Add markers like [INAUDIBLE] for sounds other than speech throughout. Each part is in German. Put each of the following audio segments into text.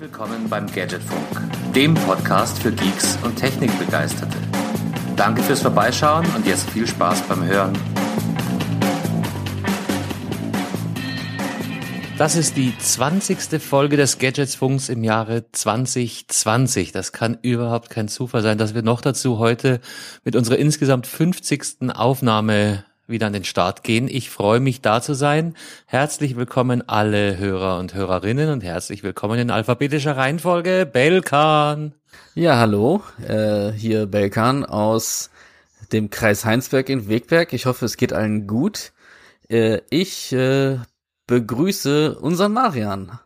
willkommen beim Gadgetfunk, dem Podcast für Geeks und Technikbegeisterte. Danke fürs Vorbeischauen und jetzt viel Spaß beim Hören. Das ist die 20. Folge des Gadgetsfunks im Jahre 2020. Das kann überhaupt kein Zufall sein, dass wir noch dazu heute mit unserer insgesamt 50. Aufnahme wieder an den Start gehen. Ich freue mich da zu sein. Herzlich willkommen alle Hörer und Hörerinnen und herzlich willkommen in alphabetischer Reihenfolge Belkan. Ja, hallo, äh, hier Belkan aus dem Kreis Heinsberg in Wegberg. Ich hoffe, es geht allen gut. Äh, ich äh, begrüße unseren Marian.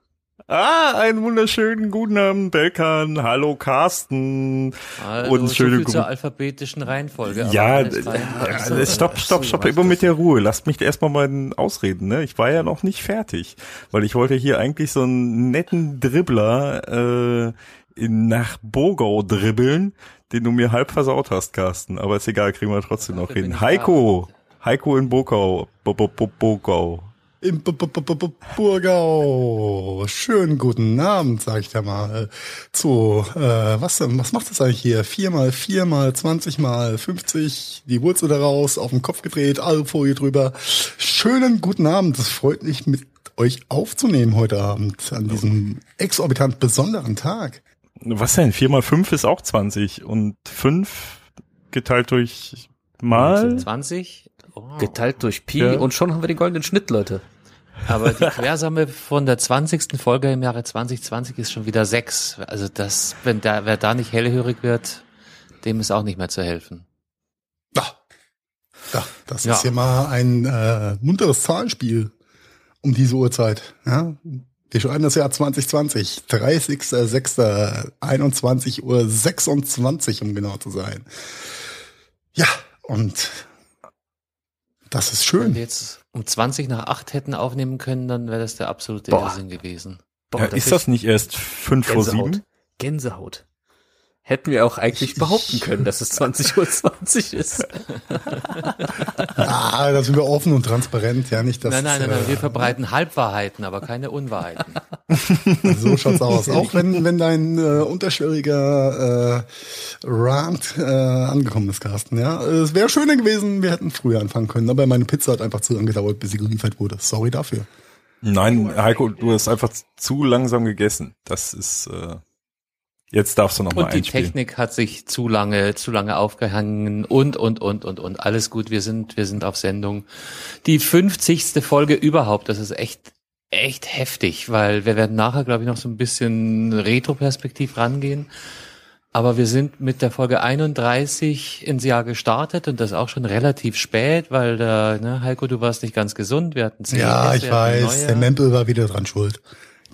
Ah, einen wunderschönen guten Abend, Belkan. Hallo, Carsten. Also, und so schöne viel zur alphabetischen Reihenfolge. Ja, ja stopp, stopp, stopp, immer mit der Ruhe. Lasst mich erstmal mal ausreden, ne? Ich war ja noch nicht fertig, weil ich wollte hier eigentlich so einen netten Dribbler äh, in, nach Bogau dribbeln, den du mir halb versaut hast, Carsten. Aber ist egal, kriegen wir trotzdem noch hin. Heiko, Heiko in Bogau, Bogau im B -B -B Burgau. Schönen guten Abend, sag ich da mal. Zu, äh, was, was macht das eigentlich hier? Viermal, viermal, zwanzigmal, fünfzig, die Wurzel daraus, auf den Kopf gedreht, Alufolie drüber. Schönen guten Abend. Es freut mich, mit euch aufzunehmen heute Abend, an diesem exorbitant besonderen Tag. Was denn? Vier mal fünf ist auch zwanzig und fünf geteilt durch mal? 20? Oh. Geteilt durch Pi ja. und schon haben wir den goldenen Schnitt, Leute. Aber die [LAUGHS] Quersumme von der 20. Folge im Jahre 2020 ist schon wieder sechs. Also das, wenn da, wer da nicht hellhörig wird, dem ist auch nicht mehr zu helfen. Ja, ja das ja. ist ja mal ein äh, munteres Zahlenspiel um diese Uhrzeit. Ja? Wir schreiben das Jahr 2020, 30.06.21 Uhr 26, um genau zu sein. Ja, und das ist schön. Wenn wir jetzt um 20 nach 8 hätten aufnehmen können, dann wäre das der absolute Boah. Irrsinn gewesen. Boah, ja, ist das nicht erst 5 vor 7? Gänsehaut hätten wir auch eigentlich behaupten können, dass es 20 Uhr 20 ist. ja, da sind wir offen und transparent, ja nicht, dass Nein, nein, nein, nein. wir verbreiten Halbwahrheiten, aber keine Unwahrheiten. [LAUGHS] so schaut's aus. Auch wenn wenn dein äh, unterschwelliger äh, Rant äh, angekommen ist, Carsten, ja. Es wäre schöner gewesen, wir hätten früher anfangen können, aber meine Pizza hat einfach zu lange gedauert, bis sie geliefert wurde. Sorry dafür. Nein, Heiko, du hast einfach zu langsam gegessen. Das ist äh Jetzt darfst du noch mal Und die einspielen. Technik hat sich zu lange, zu lange aufgehangen und, und, und, und, und. Alles gut, wir sind, wir sind auf Sendung. Die 50. Folge überhaupt, das ist echt, echt heftig, weil wir werden nachher, glaube ich, noch so ein bisschen Retro-Perspektiv rangehen. Aber wir sind mit der Folge 31 ins Jahr gestartet und das auch schon relativ spät, weil da, ne, Heiko, du warst nicht ganz gesund. Wir hatten zehn Ja, Gäste, ich weiß, der Mempel war wieder dran schuld.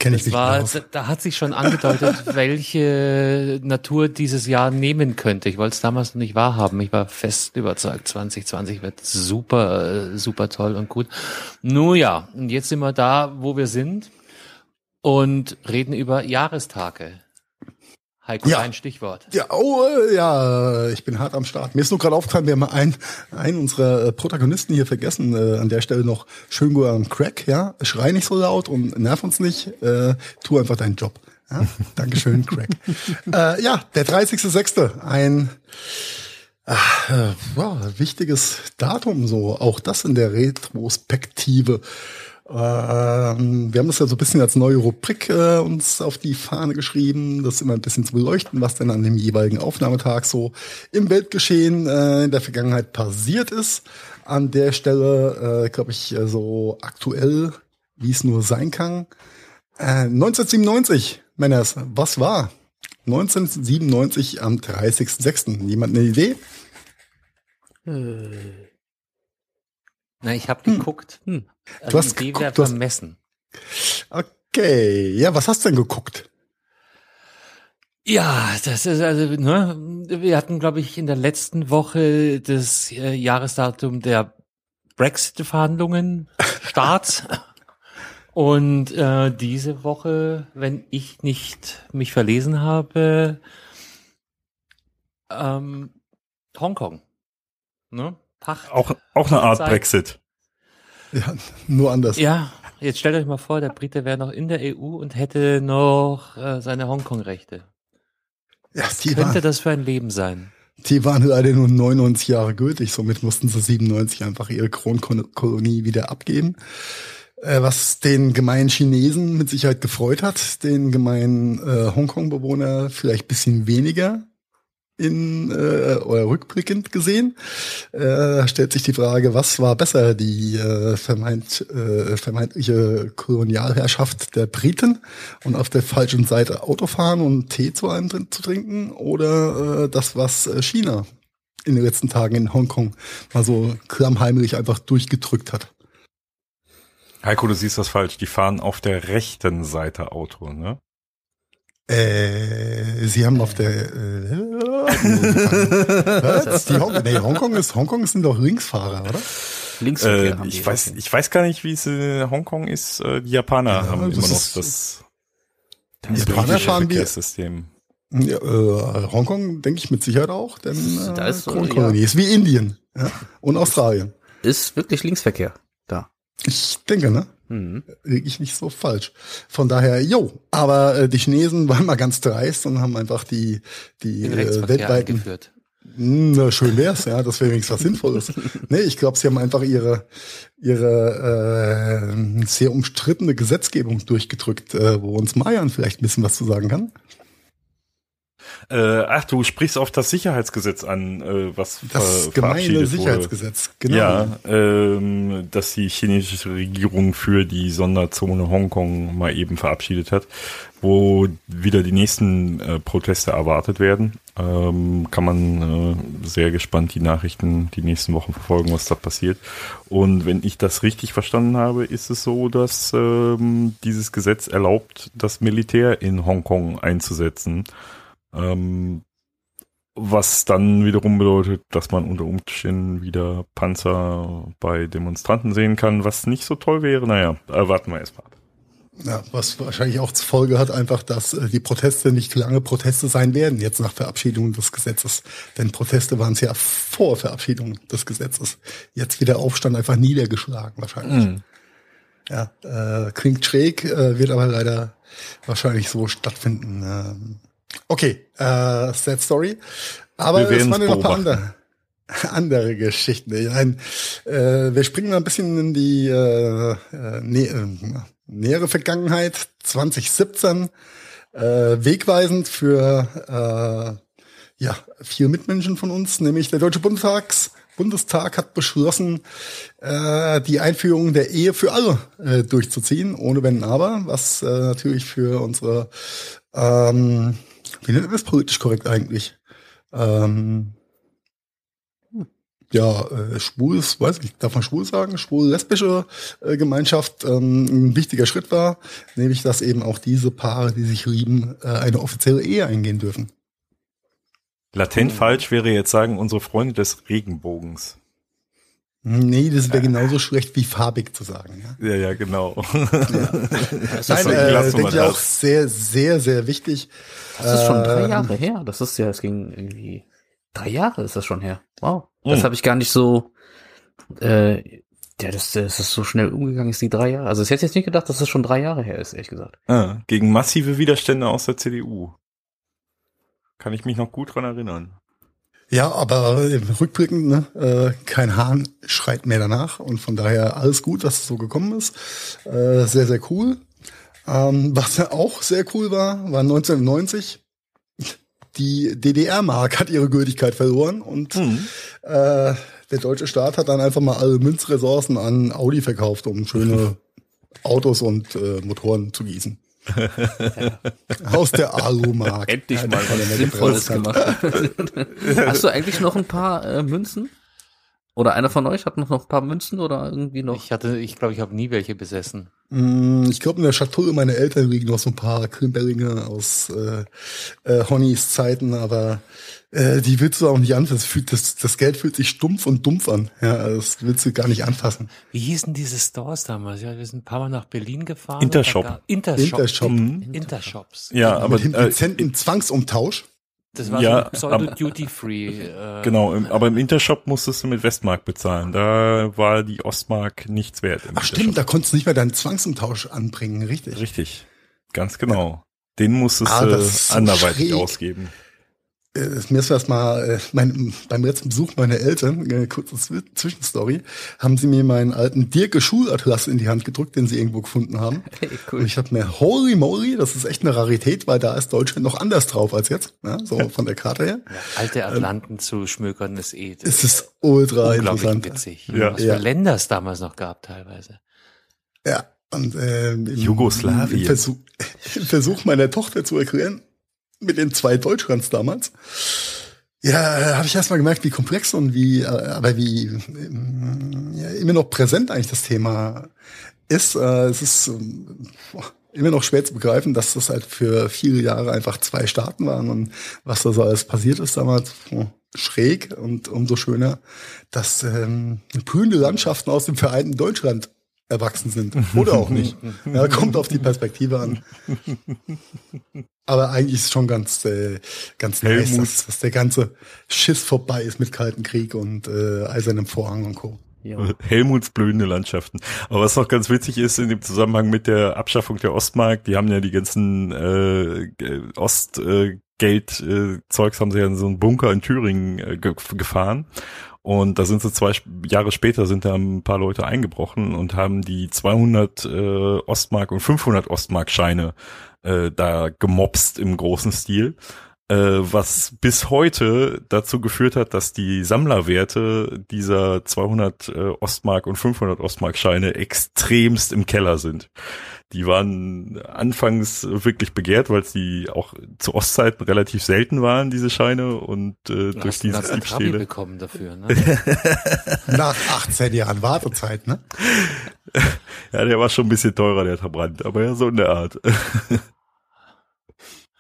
Kenn ich das war, da hat sich schon angedeutet, [LAUGHS] welche Natur dieses Jahr nehmen könnte. Ich wollte es damals noch nicht wahrhaben. Ich war fest überzeugt, 2020 wird super, super toll und gut. Nun ja, und jetzt sind wir da, wo wir sind und reden über Jahrestage. Heiko, ja. ein Stichwort. Ja, oh, äh, ja, ich bin hart am Start. Mir ist nur gerade aufgefallen, wir haben einen, einen unserer äh, Protagonisten hier vergessen. Äh, an der Stelle noch schön gut an Crack, ja. Schrei nicht so laut und nerv uns nicht. Äh, tu einfach deinen Job. Ja? [LAUGHS] Dankeschön, Crack. äh, ja, der 30.06. Ein ach, äh, wow, wichtiges Datum, so auch das in der Retrospektive. Ähm, wir haben das ja so ein bisschen als neue Rubrik äh, uns auf die Fahne geschrieben, das immer ein bisschen zu beleuchten, was denn an dem jeweiligen Aufnahmetag so im Weltgeschehen äh, in der Vergangenheit passiert ist. An der Stelle, äh, glaube ich, äh, so aktuell, wie es nur sein kann. Äh, 1997, Männers, was war? 1997 am 30.06. Jemand eine Idee? Äh. Na, ich habe geguckt. Hm. Du hast die geguckt, du hast vermessen. Okay, ja, was hast du denn geguckt? Ja, das ist also, ne, wir hatten, glaube ich, in der letzten Woche das äh, Jahresdatum der Brexit-Verhandlungen Start. [LAUGHS] Und äh, diese Woche, wenn ich nicht mich verlesen habe, ähm, Hongkong. Ne? Pacht, auch, auch eine Art Brexit. Ja, nur anders. Ja, jetzt stellt euch mal vor, der Brite wäre noch in der EU und hätte noch äh, seine Hongkong-Rechte. Ja, Was die, könnte war, das für ein Leben sein? die waren leider nur 99 Jahre gültig, somit mussten sie 97 einfach ihre Kronkolonie wieder abgeben. Äh, was den gemeinen Chinesen mit Sicherheit gefreut hat, den gemeinen äh, Hongkong-Bewohner vielleicht bisschen weniger in äh, oder rückblickend gesehen. Äh, stellt sich die Frage, was war besser, die äh, vermeint, äh, vermeintliche Kolonialherrschaft der Briten und auf der falschen Seite Auto fahren und Tee zu einem zu trinken oder äh, das, was äh, China in den letzten Tagen in Hongkong mal so klammheimlich einfach durchgedrückt hat. Heiko, du siehst das falsch. Die fahren auf der rechten Seite Auto, ne? Äh, sie haben auf der äh? [LAUGHS] Die Hong nee, Hongkong ist Hongkong sind doch Linksfahrer, oder? Linksverkehr Äh, haben die. ich weiß, ich weiß gar nicht, wie es in Hongkong ist. Äh, Die Japaner Ja, haben das immer noch das, Die Japaner fahren wie Verkehrssystem. ja, äh, Hongkong denke ich mit Sicherheit auch, denn äh, Da ist so, Kronkolonie ist wie Indien ja? und Australien. Ist wirklich Linksverkehr da. Ich denke, ne? Mhm. Liege ich nicht so falsch. Von daher, jo. Aber äh, die Chinesen waren mal ganz dreist und haben einfach die die äh, weltweiten eingeführt. Hm, Na, schön wär's, ja, das wäre wenigstens was Sinnvolles. [LAUGHS] nee, ich glaube, sie haben einfach ihre ihre äh, sehr umstrittene Gesetzgebung durchgedrückt, äh, wo uns Mayan vielleicht ein bisschen was zu sagen kann. Äh, ach, du sprichst auf das Sicherheitsgesetz an, äh, was Das ver gemeine Sicherheitsgesetz, genau. Ja, ähm, dass die chinesische Regierung für die Sonderzone Hongkong mal eben verabschiedet hat, wo wieder die nächsten äh, Proteste erwartet werden. Ähm, kann man äh, sehr gespannt die Nachrichten die nächsten Wochen verfolgen, was da passiert. Und wenn ich das richtig verstanden habe, ist es so, dass ähm, dieses Gesetz erlaubt, das Militär in Hongkong einzusetzen. Ähm, was dann wiederum bedeutet, dass man unter Umständen wieder Panzer bei Demonstranten sehen kann, was nicht so toll wäre. Naja, äh, warten wir erstmal ab. Ja, was wahrscheinlich auch zur Folge hat, einfach, dass äh, die Proteste nicht lange Proteste sein werden, jetzt nach Verabschiedung des Gesetzes. Denn Proteste waren es ja vor Verabschiedung des Gesetzes. Jetzt wieder Aufstand einfach niedergeschlagen, wahrscheinlich. Ja, äh, klingt schräg, äh, wird aber leider wahrscheinlich so stattfinden. Ähm, okay, äh, sad story. Aber Wir es waren noch ein paar andere, [LAUGHS] andere Geschichten. Nein, äh, wir springen mal ein bisschen in die äh, äh, nä äh, nähere Vergangenheit. 2017, äh, wegweisend für äh, ja, vier Mitmenschen von uns, nämlich der Deutsche Bundestags, Bundestag hat beschlossen, äh, die Einführung der Ehe für alle äh, durchzuziehen, ohne Wenn und Aber, was äh, natürlich für unsere, ähm, wie nennt man das politisch korrekt eigentlich? Ähm, ja, äh, schwules, weiß ich, darf man schwul sagen, schwul-lesbische äh, Gemeinschaft ähm, ein wichtiger Schritt war, nämlich dass eben auch diese Paare, die sich lieben, äh, eine offizielle Ehe eingehen dürfen. Latent falsch wäre jetzt sagen, unsere Freunde des Regenbogens. Nee, das wäre genauso schlecht wie farbig zu sagen. Ja? Ja, ja, genau. [LAUGHS] Das Nein, äh, denke ich auch sehr, sehr, sehr wichtig. Das ist schon drei Ähm, Jahre her. Das ist ja, es ging irgendwie drei Jahre ist das schon her. Wow. Das Mhm. habe ich gar nicht so. Äh, ja, das, das ist so schnell umgegangen, ist die drei Jahre. Also ich hätte jetzt nicht gedacht, dass das schon drei Jahre her ist, ehrlich gesagt. ah, gegen massive Widerstände aus der CDU. Kann ich mich noch gut dran erinnern. Ja, aber im Rückblickend, ne, äh, kein Hahn schreit mehr danach und von daher alles gut, dass es so gekommen ist. Äh, sehr, sehr cool. Ähm, was auch sehr cool war, war 1990. Die DDR-Mark hat ihre Gültigkeit verloren und Mhm. äh, der deutsche Staat hat dann einfach mal alle Münzressourcen an Audi verkauft, um schöne [LAUGHS] Autos und äh, Motoren zu gießen. Aus der Alu-Mark. Endlich mal was der Sinnvolles gemacht. Hast du eigentlich noch ein paar äh, Münzen? Oder einer von euch hat noch, noch ein paar Münzen oder irgendwie noch? Ich hatte, ich glaube, ich habe nie welche besessen. Mm, Ich glaube, in der Schatulle meiner Eltern liegen noch so ein paar Klimperlinge aus äh, äh, Honnys Zeiten, aber äh, die willst du auch nicht anfassen. Das, fühlt, das, das Geld fühlt sich stumpf und dumpf an. Ja, das willst du gar nicht anfassen. Wie hießen diese Stores damals? Ja, wir sind ein paar Mal nach Berlin gefahren. Intershop. gab- Intershop. Intershop. Mhm. Intershops. Ja, aber Mit dem äh, dezenten Zwangsumtausch. Das war Ja, so ein Pseudo-Duty-Free. [LAUGHS] Äh, Genau, im, aber im Intershop musstest du mit Westmark bezahlen. Da war die Ostmark nichts wert. Im Ach stimmt, da konntest du nicht mehr deinen Zwangsumtausch anbringen, richtig. Richtig. Ganz genau. Den musstest Ah, du so anderweitig schräg. ausgeben. Äh, mir ist erst mal äh, mein, beim letzten Besuch meiner Eltern, äh, kurze Zwi- Zwischenstory, haben sie mir meinen alten Dirke Schulatlas in die Hand gedrückt, den sie irgendwo gefunden haben. [LAUGHS] Hey, Und ich habe mir, holy moly, das ist echt eine Rarität, weil da ist Deutschland noch anders drauf als jetzt, ja, so [LAUGHS] von der Karte her. alte Atlanten zu schmökern ist eh Es ist ultra interessant. witzig. Ja. Was für Ja. Länder es damals noch gab teilweise. Ja, und äh, im, Jugoslawien. Im Versuch, [LAUGHS] im Versuch meiner Tochter zu erklären, mit den zwei Deutschlands damals, ja, habe ich erst mal gemerkt, wie komplex und wie, äh, aber wie ähm, ja, immer noch präsent eigentlich das Thema ist. Äh, es ist ähm, boah, immer noch schwer zu begreifen, dass das halt für viele Jahre einfach zwei Staaten waren und was da so alles passiert ist damals. oh, Schräg und umso schöner, dass ähm, blühende Landschaften aus dem vereinten Deutschland erwachsen sind. Oder auch nicht. [LAUGHS] Ja, kommt auf die Perspektive an. Aber eigentlich ist es schon ganz, äh, ganz nice, dass, dass der ganze Schiss vorbei ist mit Kalten Krieg und äh, Eisernem Vorhang und Co. Ja. Helmuts blühende Landschaften. Aber was noch ganz witzig ist in dem Zusammenhang mit der Abschaffung der Ostmark, die haben ja die ganzen äh, Ostgeld äh, Geld, äh, Zeugs haben sie ja in so einen Bunker in Thüringen äh, ge gefahren. Und da sind sie zwei Jahre später sind da ein paar Leute eingebrochen und haben die 200 äh, Ostmark und 500 Ostmark Scheine äh, da gemobst im großen Stil äh, was bis heute dazu geführt hat, dass die Sammlerwerte dieser 200 äh, Ostmark und 500 Ostmark Scheine extremst im Keller sind. Die waren anfangs wirklich begehrt, weil sie auch zu Ostzeiten relativ selten waren, diese Scheine, und äh, Du durch hast, diese Diebstähle. bekommen dafür. Ne? [LAUGHS] Nach 18 Jahren Wartezeit, ne? [LAUGHS] Ja, der war schon ein bisschen teurer, der Brand, aber ja, so in der Art. [LAUGHS]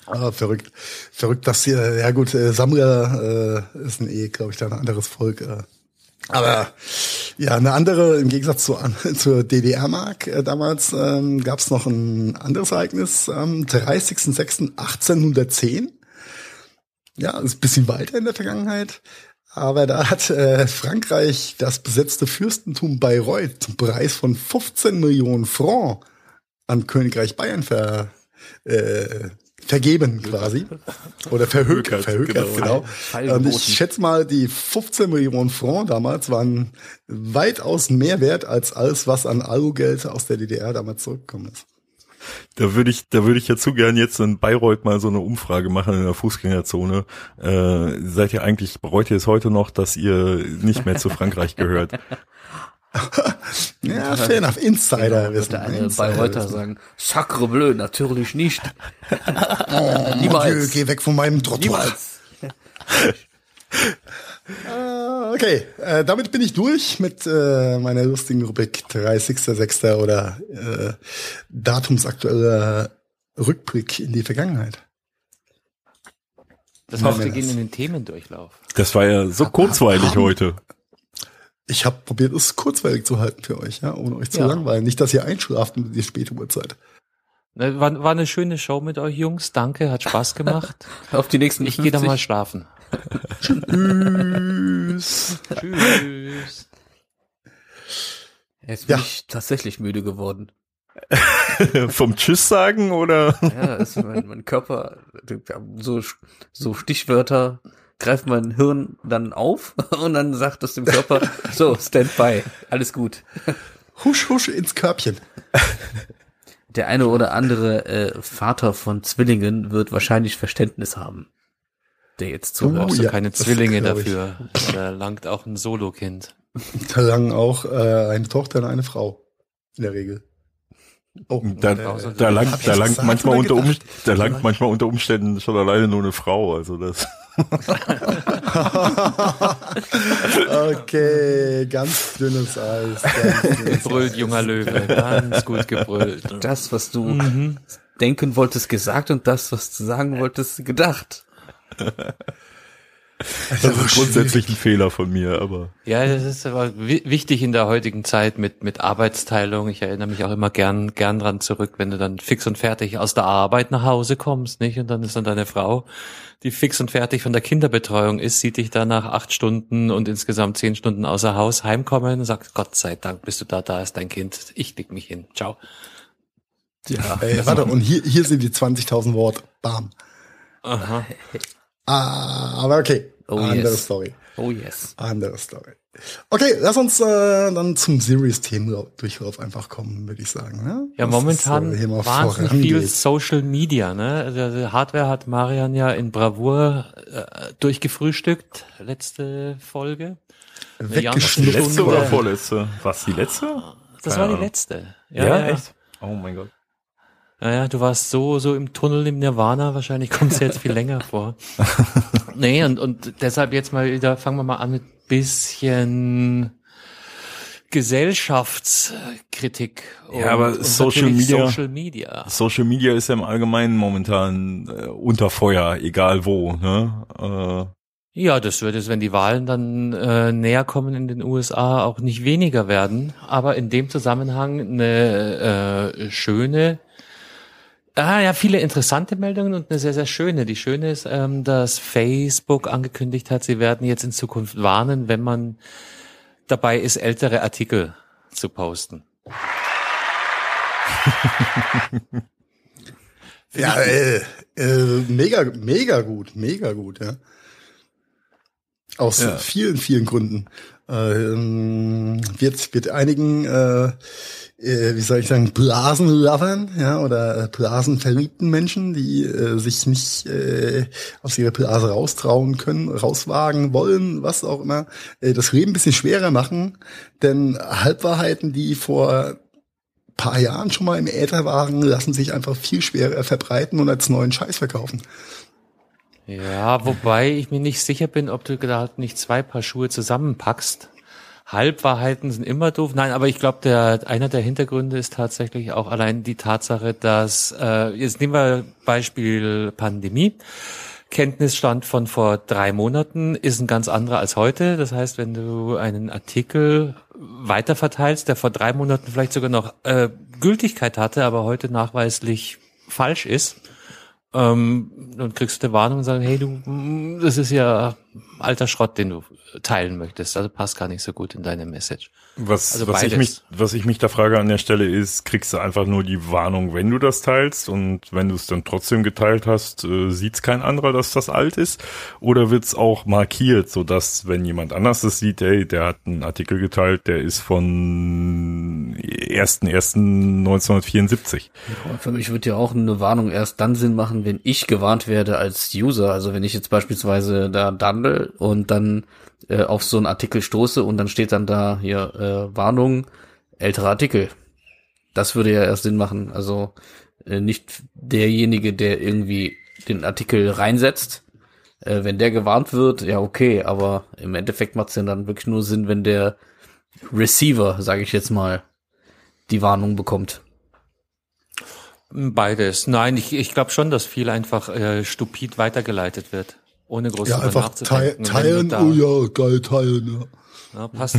Ah, verrückt. Verrückt, dass hier, ja gut, äh, Sammler äh, ist ein eh, glaube ich, da ein anderes Volk. Äh. Aber ja, eine andere, im Gegensatz zu, [LAUGHS] zur DDR-Mark äh, damals, ähm, gab es noch ein anderes Ereignis am 30.06.1810. Ja, ist ein bisschen weiter in der Vergangenheit. Aber da hat äh, Frankreich das besetzte Fürstentum Bayreuth zum Preis von 15 Millionen Franc an Königreich Bayern ver, äh, vergeben quasi. Oder verhökert, Verhökert, verhökert, genau. Feilgeboten. Und ich schätze mal, die 15 Millionen Franc damals waren weitaus mehr wert als alles, was an Alugeld aus der DDR damals zurückgekommen ist. Da würde ich, da würde ich ja zu gern jetzt in Bayreuth mal so eine Umfrage machen in der Fußgängerzone. Äh, seid ihr eigentlich, bereut ihr es heute noch, dass ihr nicht mehr zu Frankreich gehört? [LAUGHS] Ja, fair enough. Insider Wird wissen. der eine Insider Bayreuther wissen. sagen, Sacre bleu, natürlich nicht. Oh, [LAUGHS] [LAUGHS] Niemals. Dieu, geh weg von meinem Trottoir. [LAUGHS] Ah, Okay, äh, damit bin ich durch mit äh, meiner lustigen Rubrik 30.06. oder äh, datumsaktueller Rückblick in die Vergangenheit. Das heißt, wir gehen in den Themendurchlauf. Das war ja so kurzweilig heute. Ich habe probiert, es kurzweilig zu halten für euch, ja, ohne euch zu Ja. langweilen. Nicht, dass ihr einschlaft um die späte Uhrzeit. War, war eine schöne Show mit euch Jungs. Danke, hat Spaß gemacht. [LAUGHS] Auf die nächsten Ich gehe da 50. mal schlafen. [LAUGHS] Tschüss. [LAUGHS] Tschüss. Jetzt bin Ja. ich tatsächlich müde geworden. Vom Tschüss sagen oder? Ja, ist mein, mein Körper, so, so Stichwörter greift mein Hirn dann auf [LAUGHS] und dann sagt es dem Körper, [LAUGHS] so, stand by, alles gut. Husch, husch ins Körbchen. [LAUGHS] Der eine oder andere äh, Vater von Zwillingen wird wahrscheinlich Verständnis haben, der jetzt Du zuhört. brauchst ja, keine Zwillinge dafür. Da langt auch ein Solo-Kind. Da lang auch äh, eine Tochter und eine Frau. In der Regel. Oh, Da, Äh, da langt, hab ich da langt manchmal unter um, gedacht? da langt manchmal unter Umständen schon alleine nur eine Frau. Also das. Okay, ganz dünnes Eis. Ganz dünnes Gebrüllt, junger Löwe. Ganz gut gebrüllt. Das, was du denken wolltest, gesagt und das, was du sagen wolltest, gedacht. Das ist grundsätzlich ein Fehler von mir, aber. Ja, das ist aber wichtig in der heutigen Zeit mit, mit Arbeitsteilung. Ich erinnere mich auch immer gern, gern dran zurück, wenn du dann fix und fertig aus der Arbeit nach Hause kommst, nicht? Und dann ist dann deine Frau, die fix und fertig von der Kinderbetreuung ist, sieht dich dann nach acht Stunden und insgesamt zehn Stunden außer Haus heimkommen und sagt, Gott sei Dank bist du da, da ist dein Kind. Ich leg mich hin. Ciao. Ja. Ey, warte, und hier, hier sind die 20.000 Wort. Bam. Aha. Ah, aber okay. Oh, Andere yes. Story. Oh yes. Andere Story. Okay, lass uns äh, dann zum Series-Themendurchlauf einfach kommen, würde ich sagen. Ne? Ja, Das momentan ist, äh, wahnsinnig viel. Social Media. Ne? Also die Hardware hat Marian ja in Bravour äh, durchgefrühstückt, letzte Folge. Ganze Letzte oder vorletzte? Was, die letzte? Das Keine war die Ahnung. letzte. Ja, ja, echt? Oh mein Gott. Ja, ja, du warst so, so im Tunnel im Nirvana, wahrscheinlich kommt es jetzt viel länger [LAUGHS] vor. Nee, und, und deshalb jetzt mal wieder, fangen wir mal an mit bisschen Gesellschaftskritik. Ja, aber Social Media- Social Media. Social Media ist ja im Allgemeinen momentan äh, unter Feuer, egal wo, ne? Äh, Ja, das wird es, wenn die Wahlen dann äh, näher kommen in den USA, auch nicht weniger werden. Aber in dem Zusammenhang eine äh, schöne, ah ja, viele interessante Meldungen und eine sehr, sehr schöne. Die schöne ist, ähm, dass Facebook angekündigt hat, sie werden jetzt in Zukunft warnen, wenn man dabei ist, ältere Artikel zu posten. [LAUGHS] Ja, äh, äh, mega, mega gut, mega gut, ja. Aus Ja. vielen, vielen Gründen. Ähm, wird, wird einigen, äh, äh, wie soll ich sagen, Blasenlovern, ja, oder äh, blasenverliebten Menschen, die äh, sich nicht äh, aus ihrer Blase raustrauen können, rauswagen wollen, was auch immer, äh, das Leben ein bisschen schwerer machen. Denn Halbwahrheiten, die vor paar Jahren schon mal im Äther waren, lassen sich einfach viel schwerer verbreiten und als neuen Scheiß verkaufen. Ja, wobei ich mir nicht sicher bin, ob du halt nicht zwei Paar Schuhe zusammenpackst. Halbwahrheiten sind immer doof. Nein, aber ich glaube, der einer der Hintergründe ist tatsächlich auch allein die Tatsache, dass äh, jetzt nehmen wir Beispiel Pandemie. Kenntnisstand von vor drei Monaten ist ein ganz anderer als heute. Das heißt, wenn du einen Artikel weiterverteilst, der vor drei Monaten vielleicht sogar noch äh, Gültigkeit hatte, aber heute nachweislich falsch ist, ähm, dann kriegst du eine Warnung und sagen, hey, du, mm, das ist ja alter Schrott, den du teilen möchtest. Also passt gar nicht so gut in deine Message. Was, Also was, ich mich, was ich mich da frage an der Stelle ist, kriegst du einfach nur die Warnung, wenn du das teilst und wenn du es dann trotzdem geteilt hast, äh, sieht's kein anderer, dass das alt ist? Oder wird's auch markiert, sodass, wenn jemand anders das sieht, ey, der hat einen Artikel geteilt, der ist von 1.1.1974. Und für mich wird ja auch eine Warnung erst dann Sinn machen, wenn ich gewarnt werde als User. Also wenn ich jetzt beispielsweise da dandel und dann äh, auf so einen Artikel stoße und dann steht dann da hier äh, Warnung, älterer Artikel. Das würde ja erst Sinn machen. Also äh, nicht derjenige, der irgendwie den Artikel reinsetzt. Äh, wenn der gewarnt wird, ja okay, aber im Endeffekt macht es ja dann wirklich nur Sinn, wenn der Receiver, sage ich jetzt mal, die Warnung bekommt. Beides. Nein, ich, ich glaube schon, dass viel einfach äh, stupid weitergeleitet wird. Ohne groß Ja, einfach teilen, oh ja, geil, teilen, ja. Ja, passt.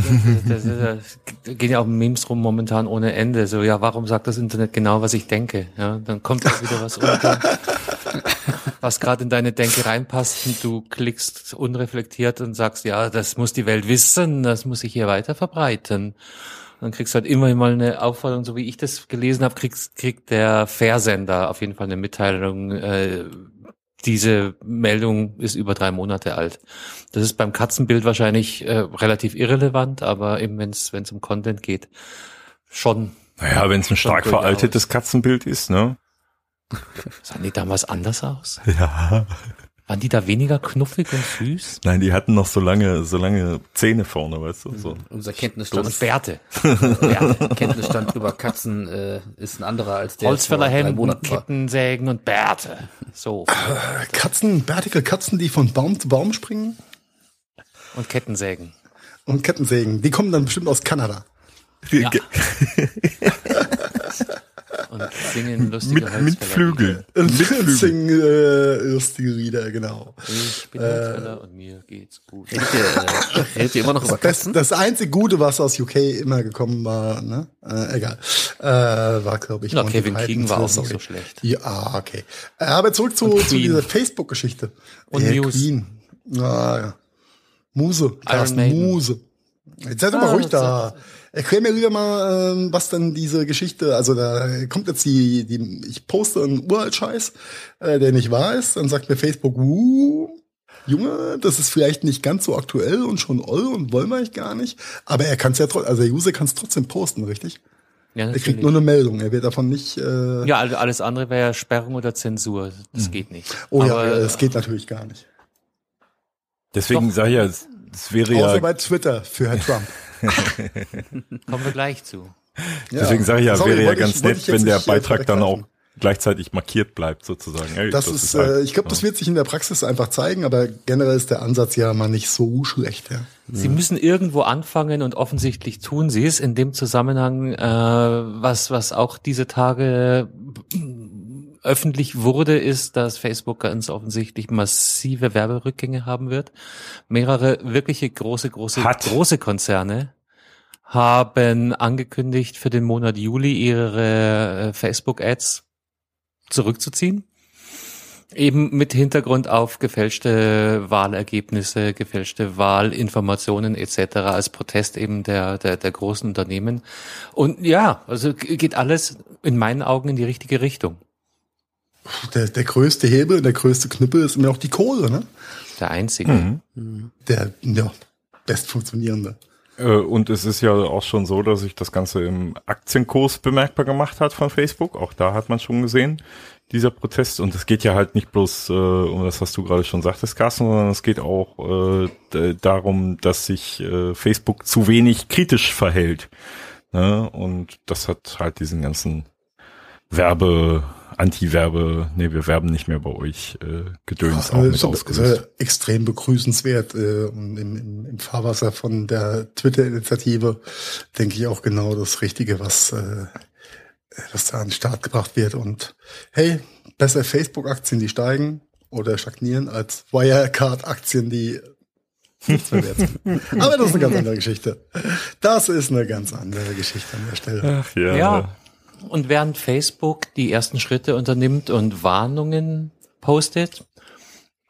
Das, das, das gehen ja auch Memes rum momentan ohne Ende. So, ja, warum sagt das Internet genau, was ich denke? Ja, dann kommt auch wieder was unter, was gerade in deine Denke reinpasst und du klickst unreflektiert und sagst, ja, das muss die Welt wissen, das muss ich hier weiter verbreiten. Und dann kriegst du halt immer mal eine Aufforderung, so wie ich das gelesen habe, kriegst, kriegt der Versender auf jeden Fall eine Mitteilung, äh, diese Meldung ist über drei Monate alt. Das ist beim Katzenbild wahrscheinlich äh, relativ irrelevant, aber eben wenn es um Content geht, schon. Naja, wenn es ein stark veraltetes Katzenbild ist, ne? Sahen die damals anders aus? [LAUGHS] Ja. Waren die da weniger knuffig und süß? Nein, die hatten noch so lange, so lange Zähne vorne, weißt du? So. Unser Kenntnisstand, Und Bärte. Bärte. Kenntnisstand über Katzen äh, ist ein anderer als der Holzfällerhemden. Kettensägen und Bärte. So. Katzen, bärtige Katzen, die von Baum zu Baum springen Und Kettensägen. und Kettensägen, die kommen dann bestimmt aus Kanada. Ja. [LAUGHS] [LAUGHS] und singen lustige Mit, mit Flügeln. [LAUGHS] Und Mit Flügeln. singen äh, lustige Lieder, genau. Ich bin Holzfäller und mir geht's gut. Redet ihr, äh, [LAUGHS] immer noch über Das, Katzen? das einzige Gute, was aus UK immer gekommen war, ne? Äh, egal. Äh, war, glaube ich, Na, Monty Kevin Python, Keegan war auch nicht so schlecht. Ja, okay. Äh, aber zurück zu, zu dieser Facebook-Geschichte. Und Äh, Muse. Queen. Ah, ja. Muse. Maiden. Muse. Jetzt seid doch mal Ah, ruhig da. Erklär mir lieber mal, ähm, was dann diese Geschichte, also da kommt jetzt die, die ich poste einen Uralt-Scheiß, äh, der nicht wahr ist, dann sagt mir Facebook, uh, Junge, das ist vielleicht nicht ganz so aktuell und schon oll und wollen wir eigentlich gar nicht, aber er kann es ja trotzdem, also der User kann es trotzdem posten, richtig? Ja, Er kriegt nur eine Meldung, er wird davon nicht, äh, ja, also alles andere wäre ja Sperrung oder Zensur. Das geht nicht. oh ja, Aber, das geht natürlich gar nicht. Deswegen sage ich ja, es, es wäre Außer ja, bei Twitter für Herrn Trump. [LAUGHS] Kommen wir gleich zu. deswegen sage ich ja, Sorry, wäre ja ganz ich- nett, wenn der Beitrag dann auch gleichzeitig markiert bleibt, sozusagen. Ey, Das, ist, halt- äh, ich glaube, das wird sich in der Praxis einfach zeigen, aber generell ist der Ansatz ja mal nicht so schlecht. Ja. Sie müssen irgendwo anfangen und offensichtlich tun Sie es in dem Zusammenhang, äh, was, was auch diese Tage öffentlich wurde, ist, dass Facebook ganz offensichtlich massive Werberückgänge haben wird. Mehrere wirkliche große, große, Hat. große Konzerne haben angekündigt, für den Monat Juli ihre äh, Facebook-Ads zurückzuziehen. Eben mit Hintergrund auf gefälschte Wahlergebnisse, gefälschte Wahlinformationen etc. als Protest eben der, der, der großen Unternehmen. Und ja, also geht alles in meinen Augen in die richtige Richtung. Der, der größte Hebel, der größte Knüppel ist immer noch die Kohle, ne? Der einzige. Mhm. Der ja, best funktionierende. Äh, Und es ist ja auch schon so, dass sich das Ganze im Aktienkurs bemerkbar gemacht hat von Facebook. Auch da hat man schon gesehen, dieser Protest. Und es geht ja halt nicht bloß äh, um das, was du gerade schon sagtest, Carsten, sondern es geht auch äh, darum, dass sich äh, Facebook zu wenig kritisch verhält. Ne? Und das hat halt diesen ganzen Werbe, Anti-Werbe, nee, wir werben nicht mehr bei euch, äh, Gedöns auch Äh, mit ist, ist, ausgelöst. äh, extrem begrüßenswert. Äh, im, im, Im Fahrwasser von der Twitter-Initiative denke ich auch genau das Richtige, was, äh, was da an den Start gebracht wird. Und hey, besser Facebook-Aktien, die steigen oder stagnieren, als Wirecard-Aktien, die nichts mehr wert sind. [LAUGHS] Aber das ist eine ganz andere Geschichte. Das ist eine ganz andere Geschichte an der Stelle. Ach ja. Ja. Und während Facebook die ersten Schritte unternimmt und Warnungen postet,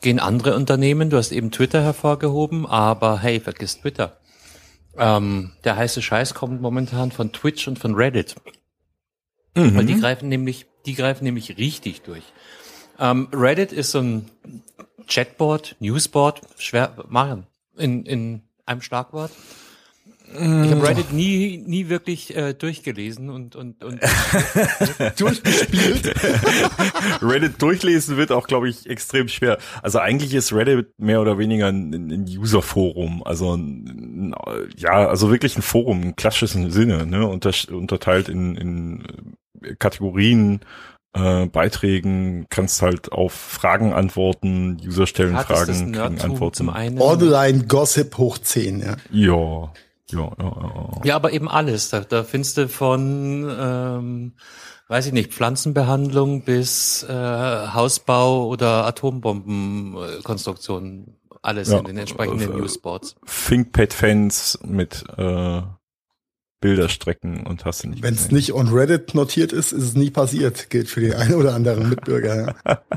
gehen andere Unternehmen, du hast eben Twitter hervorgehoben, aber hey, vergiss Twitter. Ähm, der heiße Scheiß kommt momentan von Twitch und von Reddit. Weil die greifen nämlich, die greifen nämlich richtig durch. Ähm, Reddit ist so ein Chatboard, Newsboard, schwer, Marian, in, in einem Schlagwort. Ich habe Reddit nie, nie wirklich äh, durchgelesen und, und, und [LAUGHS] Durchgespielt. [LAUGHS] Reddit durchlesen wird auch, glaube ich, extrem schwer. Also eigentlich ist Reddit mehr oder weniger ein, ein User-Forum. Also ein, ja, also wirklich ein Forum im klassischen Sinne, ne? Unter, unterteilt in, in Kategorien, äh, Beiträgen, kannst halt auf Fragen antworten, User stellen Fragen, kriegen Antworten. zum einen. Online-Gossip hoch 10, ja. Ja, ja, ja, ja. Ja, aber eben alles. Da, da findest du von, ähm, weiß ich nicht, Pflanzenbehandlung bis äh, Hausbau oder Atombombenkonstruktion. Alles Ja, in den entsprechenden äh, Newsboards. ThinkPad-Fans mit äh, Bilderstrecken und hast du nicht Wenn es nicht on Reddit notiert ist, ist es nie passiert. Gilt für den einen oder anderen Mitbürger. Ja. [LAUGHS]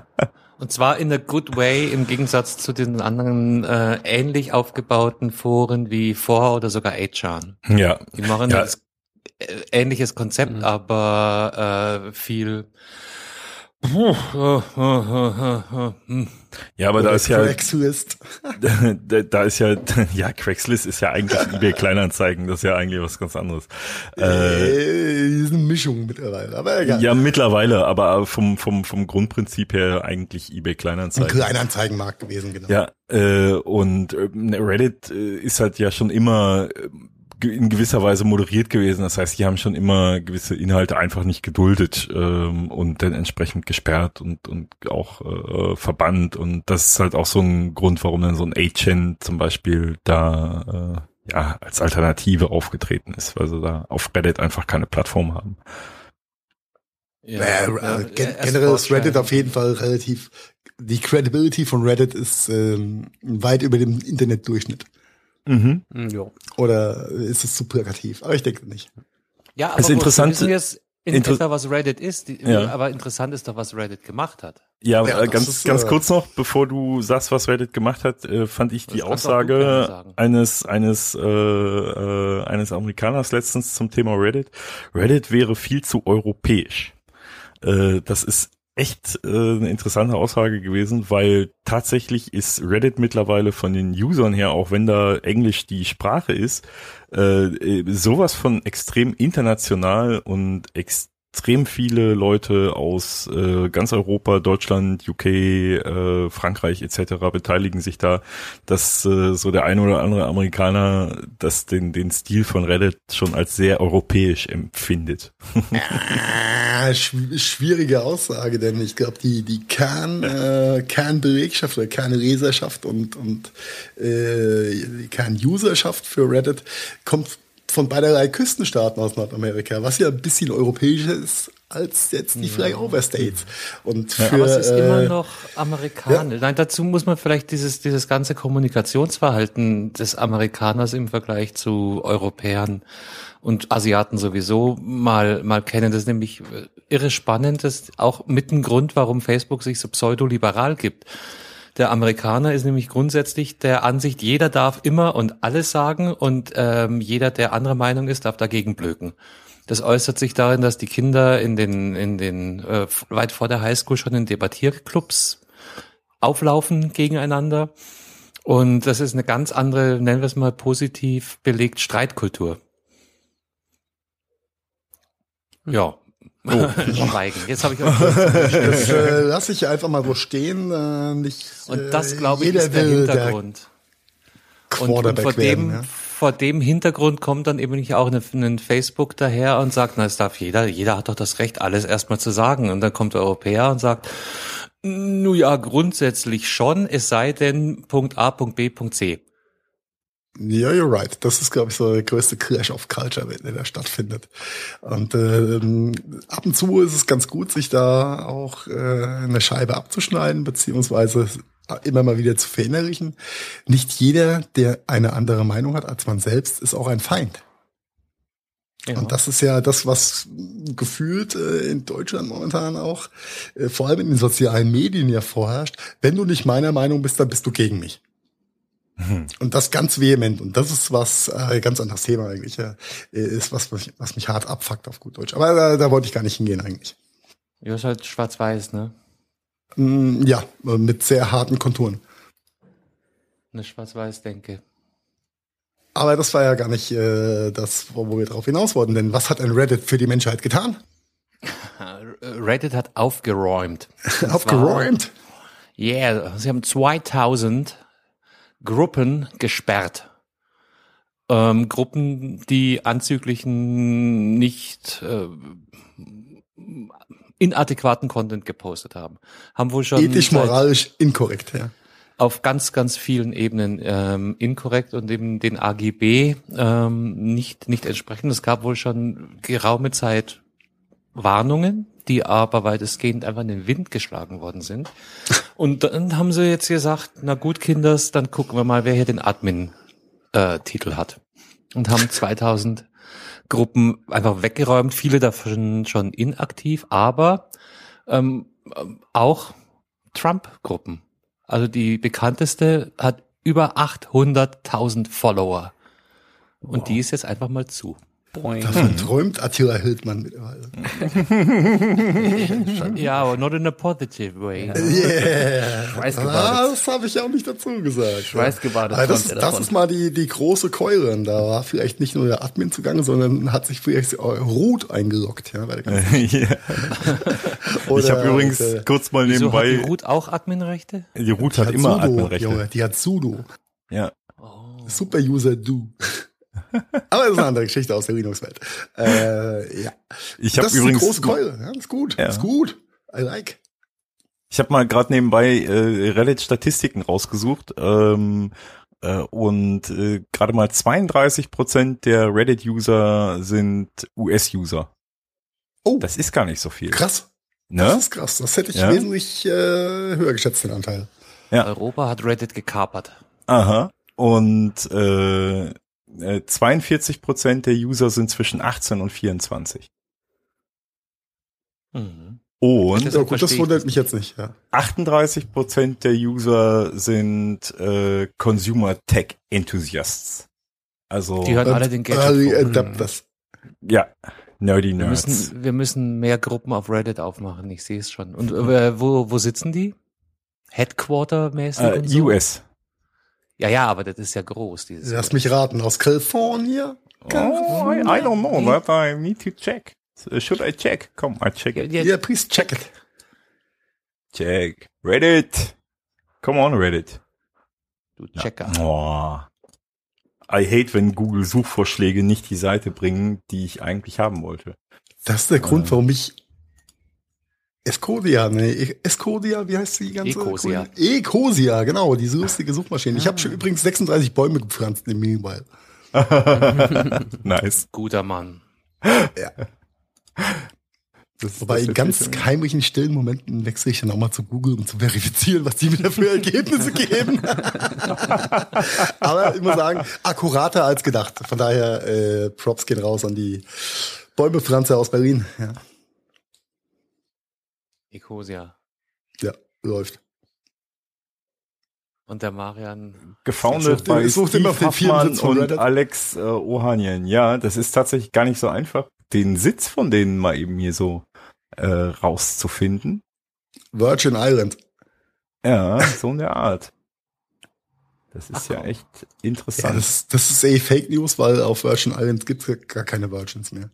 Und zwar in a good way im Gegensatz zu den anderen äh, ähnlich aufgebauten Foren wie 4 oder sogar 8chan. Ja, Die machen Ja. das äh, ähnliches Konzept, aber äh, viel ja, aber da ist ja Craigslist. [LAUGHS] da, da ist ja, [LAUGHS] ja, Craigslist ist ja eigentlich eBay Kleinanzeigen, das ist ja eigentlich was ganz anderes. Äh, Äh, die sind Mischung mittlerweile, aber egal. ja, mittlerweile, aber vom, vom, vom Grundprinzip her eigentlich eBay Ein Kleinanzeigen. Kleinanzeigenmarkt gewesen, genau. Ja, äh, und äh, Reddit äh, ist halt ja schon immer äh, in gewisser Weise moderiert gewesen. Das heißt, die haben schon immer gewisse Inhalte einfach nicht geduldet ähm, und dann entsprechend gesperrt und, und auch äh, verbannt. Und das ist halt auch so ein Grund, warum dann so ein Agent zum Beispiel da äh, ja als Alternative aufgetreten ist, weil sie da auf Reddit einfach keine Plattform haben. Ja, äh, äh, gen generell ist Reddit auf jeden Fall relativ, die Credibility von Reddit ist ähm, weit über dem Internetdurchschnitt. Mhm. Ja. Oder ist es zu plakativ? Aber ich denke nicht. Ja, aber ist interessant. wissen wir jetzt in Inter etwa, was Reddit ist. Die, Ja. Aber interessant ist doch, was Reddit gemacht hat. Ja, Ja, äh, ganz, ist, ganz äh, kurz noch, bevor du sagst, was Reddit gemacht hat, äh, fand ich die Aussage eines eines äh, äh, eines Amerikaners letztens zum Thema Reddit. Reddit wäre viel zu europäisch. Äh, das ist echt äh, eine interessante Aussage gewesen, weil tatsächlich ist Reddit mittlerweile von den Usern her, auch wenn da Englisch die Sprache ist, äh, äh, sowas von extrem international und extrem viele Leute aus äh, ganz Europa, Deutschland, UK, äh, Frankreich etc. beteiligen sich da, dass äh, so der eine oder andere Amerikaner das den den Stil von Reddit schon als sehr europäisch empfindet. [LAUGHS] Ah, schw- schwierige Aussage, denn ich glaube, die, die Kern, äh, Kernbelegschaft oder Kernleserschaft und, und äh, Kernuserschaft für Reddit kommt von beiderlei Küstenstaaten aus Nordamerika, was ja ein bisschen europäischer ist als jetzt die Flyover States. Und für, aber es ist äh, immer noch Amerikaner. Nein, dazu muss man vielleicht dieses, dieses ganze Kommunikationsverhalten des Amerikaners im Vergleich zu Europäern und Asiaten sowieso mal, mal kennen. Das ist nämlich äh, irre spannend. Das ist auch mit ein Grund, warum Facebook sich so pseudoliberal gibt. Der Amerikaner ist nämlich grundsätzlich der Ansicht, jeder darf immer und alles sagen und ähm, jeder, der anderer Meinung ist, darf dagegen blöken. Das äußert sich darin, dass die Kinder in den, in den äh, weit vor der Highschool schon in Debattierclubs auflaufen gegeneinander. Und das ist eine ganz andere, nennen wir es mal positiv belegt, Streitkultur. Ja. [LAUGHS] Schweigen. Jetzt habe ich euch [LAUGHS] das äh, lasse ich einfach mal so stehen. Äh, nicht, Und das, äh, glaube ich, ist der will Hintergrund. Und, und Quarterback vor dem, werden, ja. vor dem Hintergrund kommt dann eben nicht auch ein Facebook daher und sagt, na, es darf jeder, jeder hat doch das Recht, alles erstmal zu sagen. Und dann kommt der Europäer und sagt, nu ja, grundsätzlich schon, es sei denn Punkt A, Punkt B, Punkt C. Ja, you're right. Das ist, glaube ich, so der größte Clash of Culture, der da stattfindet. Und ähm, ab und zu ist es ganz gut, sich da auch äh, eine Scheibe abzuschneiden, beziehungsweise immer mal wieder zu verinnerlichen. Nicht jeder, der eine andere Meinung hat als man selbst, ist auch ein Feind. Ja. Und das ist ja das, was gefühlt äh, in Deutschland momentan auch, äh, vor allem in den sozialen Medien ja vorherrscht. Wenn du nicht meiner Meinung bist, dann bist du gegen mich. Und das ganz vehement. Und das ist was, äh, ganz anderes Thema eigentlich, ja, ist was, was mich, was mich hart abfuckt auf gut Deutsch. Aber da, da wollte ich gar nicht hingehen eigentlich. Ja, ist halt schwarz-weiß, ne? Mm, ja, mit sehr harten Konturen. Eine schwarz-weiß-Denke. Aber das war ja gar nicht äh, das, wo wir drauf hinaus wollten. Denn was hat ein Reddit für die Menschheit getan? [LAUGHS] Reddit hat aufgeräumt. [LAUGHS] Aufgeräumt. Yeah, sie haben 2000 Gruppen gesperrt. Ähm, Gruppen, die anzüglichen, nicht äh, inadäquaten Content gepostet haben. Haben wohl schon Ethisch, moralisch inkorrekt, ja. auf ganz, ganz vielen Ebenen ähm, inkorrekt und eben den AGB ähm, nicht, nicht entsprechend. Es gab wohl schon geraume Zeit Warnungen, die aber weitestgehend einfach in den Wind geschlagen worden sind. [LAUGHS] Und dann haben sie jetzt gesagt, na gut, Kinders, dann gucken wir mal, wer hier den Admin-Titel hat. Und haben 2000 Gruppen einfach weggeräumt, viele davon schon inaktiv, aber ähm, auch Trump-Gruppen. Also die bekannteste hat über 800.000 Follower. Und die ist jetzt einfach mal zu. Boing. Davon träumt Attila Hildmann mittlerweile. [LAUGHS] Ja, aber not in a positive way. Yeah. Schweißgebadet. Ah, das habe ich ja auch nicht dazu gesagt. Schweißgebadet das, das ist mal die, die große Keule. Da war vielleicht nicht nur der Admin zugange, sondern hat sich vielleicht äh, Ruth eingeloggt. Ja, [LAUGHS] [LAUGHS] ich habe übrigens äh, kurz mal Wieso hat die nebenbei, Ruth auch Adminrechte? die Ruth die hat immer Sudo, Adminrechte. Junge, die hat Sudo. Ja. Super User Do. Aber das ist eine andere Geschichte aus der Linux-Welt. Äh, ja. Ich habe das übrigens ist die große Keule. Ja, das ist gut. Ja. Das ist gut. I like. Ich habe mal gerade nebenbei äh, Reddit-Statistiken rausgesucht ähm, äh, und äh, gerade mal 32 Prozent der Reddit-User sind US-User. Oh, Das ist gar nicht so viel. krass. Das Ne? ist krass. Das hätte ich Ja. wesentlich äh, höher geschätzt, den Anteil. Ja. Europa hat Reddit gekapert. Aha. Und äh, äh, 42 Prozent der User sind zwischen 18 und 24. Mhm. Und Das Ja, gut, das wundert mich jetzt nicht. Ja. 38 Prozent der User sind äh, Consumer Tech Enthusiasts. Also Die hören alle den Early. Adapters. ja, nerdy Wir Nerds. müssen, wir müssen mehr Gruppen auf Reddit aufmachen, ich sehe es schon. Und äh, wo, wo sitzen die? Headquarter-mäßig? Äh, und so? US. Ja, ja, aber das ist ja groß, dieses. Lass mich raten, aus California? Oh, I, I don't know that. I need to check. Should I check? Come, I check Ja, it. ja, Ja, please check it. Check. Reddit. Come on, Reddit. du Checker. Oh. I hate, wenn Google Suchvorschläge nicht die Seite bringen, die ich eigentlich haben wollte. Das ist der Grund, warum ich Escodia, ne, Escodia, wie heißt die ganze? Ecosia. Ecosia, genau, diese lustige Suchmaschine. Ich habe schon übrigens 36 Bäume gepflanzt im Mobile. [LAUGHS] nice. Guter Mann. Ja. Das, Wobei das in ganz heimlichen, stillen Momenten wechsle ich dann auch mal zu Google, um zu verifizieren, was die mir für Ergebnisse [LAUGHS] geben. Aber ich muss sagen, akkurater als gedacht. Von daher, äh, Props gehen raus an die Bäumepflanzer aus Berlin. Ja, Ecosia. ja läuft. Und der Marian. Gefoundet bei sucht Steve immer auf den Hoffmann und. Alex äh, Ohanien. Ja, das ist tatsächlich gar nicht so einfach, den Sitz von denen mal eben hier so äh, rauszufinden. Virgin Island. Ja, so in der Art. Das ist Ach ja echt Ja, interessant. das, das ist eh Fake News, weil auf Virgin Islands gibt es gar keine Virgins mehr.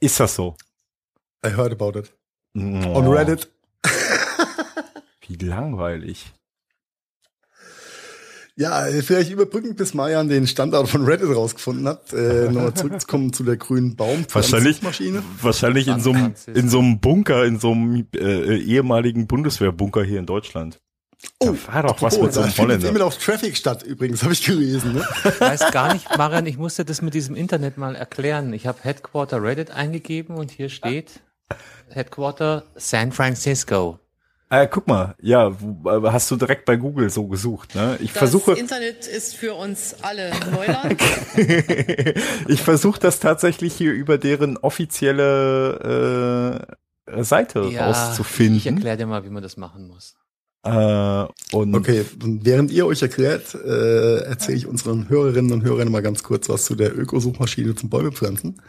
ist das so? I heard about it. Oh, On Reddit. [LAUGHS] Wie langweilig. Ja, vielleicht überbrückend, bis Marian den Standard von Reddit rausgefunden hat. Äh, [LAUGHS] Nochmal zurückzukommen zu der grünen Baum. Wahrscheinlich, Maschine. wahrscheinlich in so einem, in so einem Bunker, in so einem äh, ehemaligen Bundeswehrbunker hier in Deutschland. Oh, Da war doch was oh, mit so einem findet Holländer. immer noch Traffic statt, übrigens, habe ich gelesen. Ne? Ich weiß gar nicht, Marian, ich musste das mit diesem Internet mal erklären. Ich habe Headquarter Reddit eingegeben und hier steht Headquarter San Francisco. Äh, guck mal, ja, äh, hast du direkt bei Google so gesucht, ne? Ich Das versuche, Internet ist für uns alle Neuland. [LAUGHS] ich versuche das tatsächlich hier über deren offizielle äh, Seite ich rauszufinden. erkläre dir mal, wie man das machen muss. Äh, und Okay, während ihr euch erklärt, äh, erzähle ich unseren Hörerinnen und Hörern mal ganz kurz was zu der Ökosuchmaschine zum Bäumepflanzen.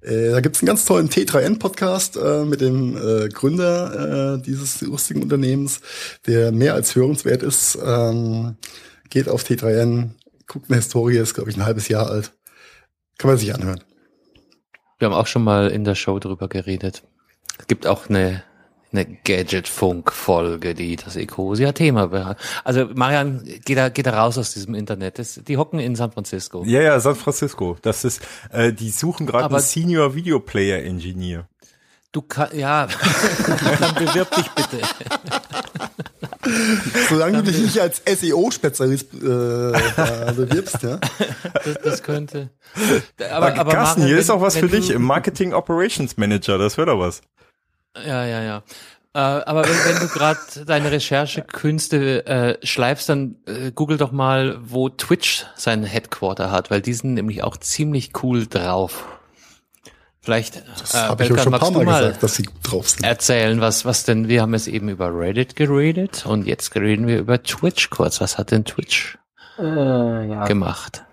Äh, da gibt's einen ganz tollen T3N-Podcast äh, mit dem äh, Gründer äh, dieses lustigen Unternehmens, der mehr als hörenswert ist. Ähm, geht auf T3N, guckt eine Historie, ist, glaube ich, ein halbes Jahr alt. Kann man sich anhören. Wir haben auch schon mal in der Show drüber geredet. Es gibt auch eine, eine Gadget-Funk-Folge, die das Ecosia-Thema behandelt. Also Marian, geh da, geh da raus aus diesem Internet. Das, die hocken in San Francisco. ja, ja, San Francisco. Das ist, äh, die suchen gerade einen Senior Video Player Engineer. Du kannst, ja, [LAUGHS] dann bewirb dich bitte. Solange du dich nicht als SEO-Spezialist äh, bewirbst, ja. Das, das könnte. Aber, Aber, aber Carsten, Marian, hier wenn- ist auch was für dich im Marketing Operations Manager. Das wäre doch was. Ja, ja, ja. Äh, aber wenn, wenn du gerade deine Recherchekünste äh, schleifst, dann äh, google doch mal, wo Twitch sein Headquarter hat, weil die sind nämlich auch ziemlich cool drauf. Vielleicht Das äh, habe ich schon ein paar Mal mal gesagt, dass sie drauf sind. erzählen, was, was denn, wir haben jetzt eben über Reddit geredet und jetzt reden wir über Twitch kurz. Was hat denn Twitch Äh, ja. gemacht?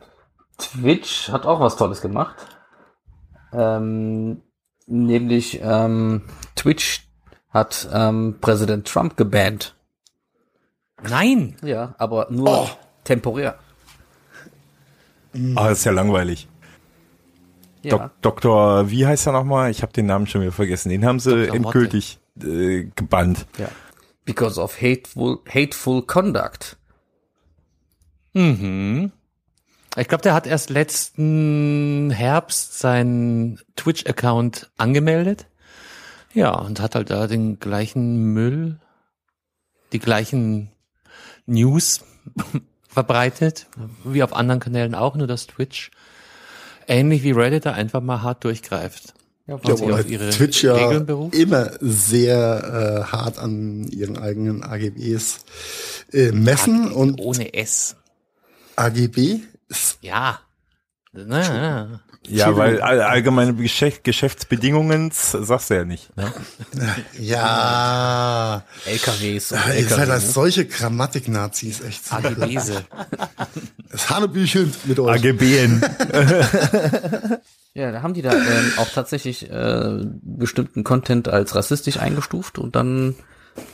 Twitch hat auch was Tolles gemacht. Ähm, nämlich ähm, Twitch hat ähm, Präsident Trump gebannt. Nein! Ja, aber nur Oh. temporär. Ah, das ist ja langweilig. Ja. Dok Doktor, wie heißt er nochmal? Ich habe den Namen schon wieder vergessen. Den haben sie Dr. endgültig äh, gebannt. ja. Because of hateful, hateful conduct. Mhm. Ich glaube, der hat erst letzten Herbst seinen Twitch-Account angemeldet. Ja, und hat halt da den gleichen Müll, die gleichen News [LAUGHS] verbreitet, wie auf anderen Kanälen auch, nur dass Twitch ähnlich wie Reddit da einfach mal hart durchgreift. Ja, Ja, auf ihre Twitch ja Regeln beruft? immer sehr äh, hart an ihren eigenen AGBs äh, messen und Ohne S. AGB Ja. Na, Ja, weil all, allgemeine Geschäft, Geschäftsbedingungen sagst du ja nicht. Ne? [LAUGHS] ja, LKWs und ihr seid als solche Grammatik-Nazis echt so [LAUGHS] AGBse. das Hanebüchen mit euch. AGBen. [LAUGHS] Ja, da haben die da ähm, auch tatsächlich äh, bestimmten Content als rassistisch eingestuft und dann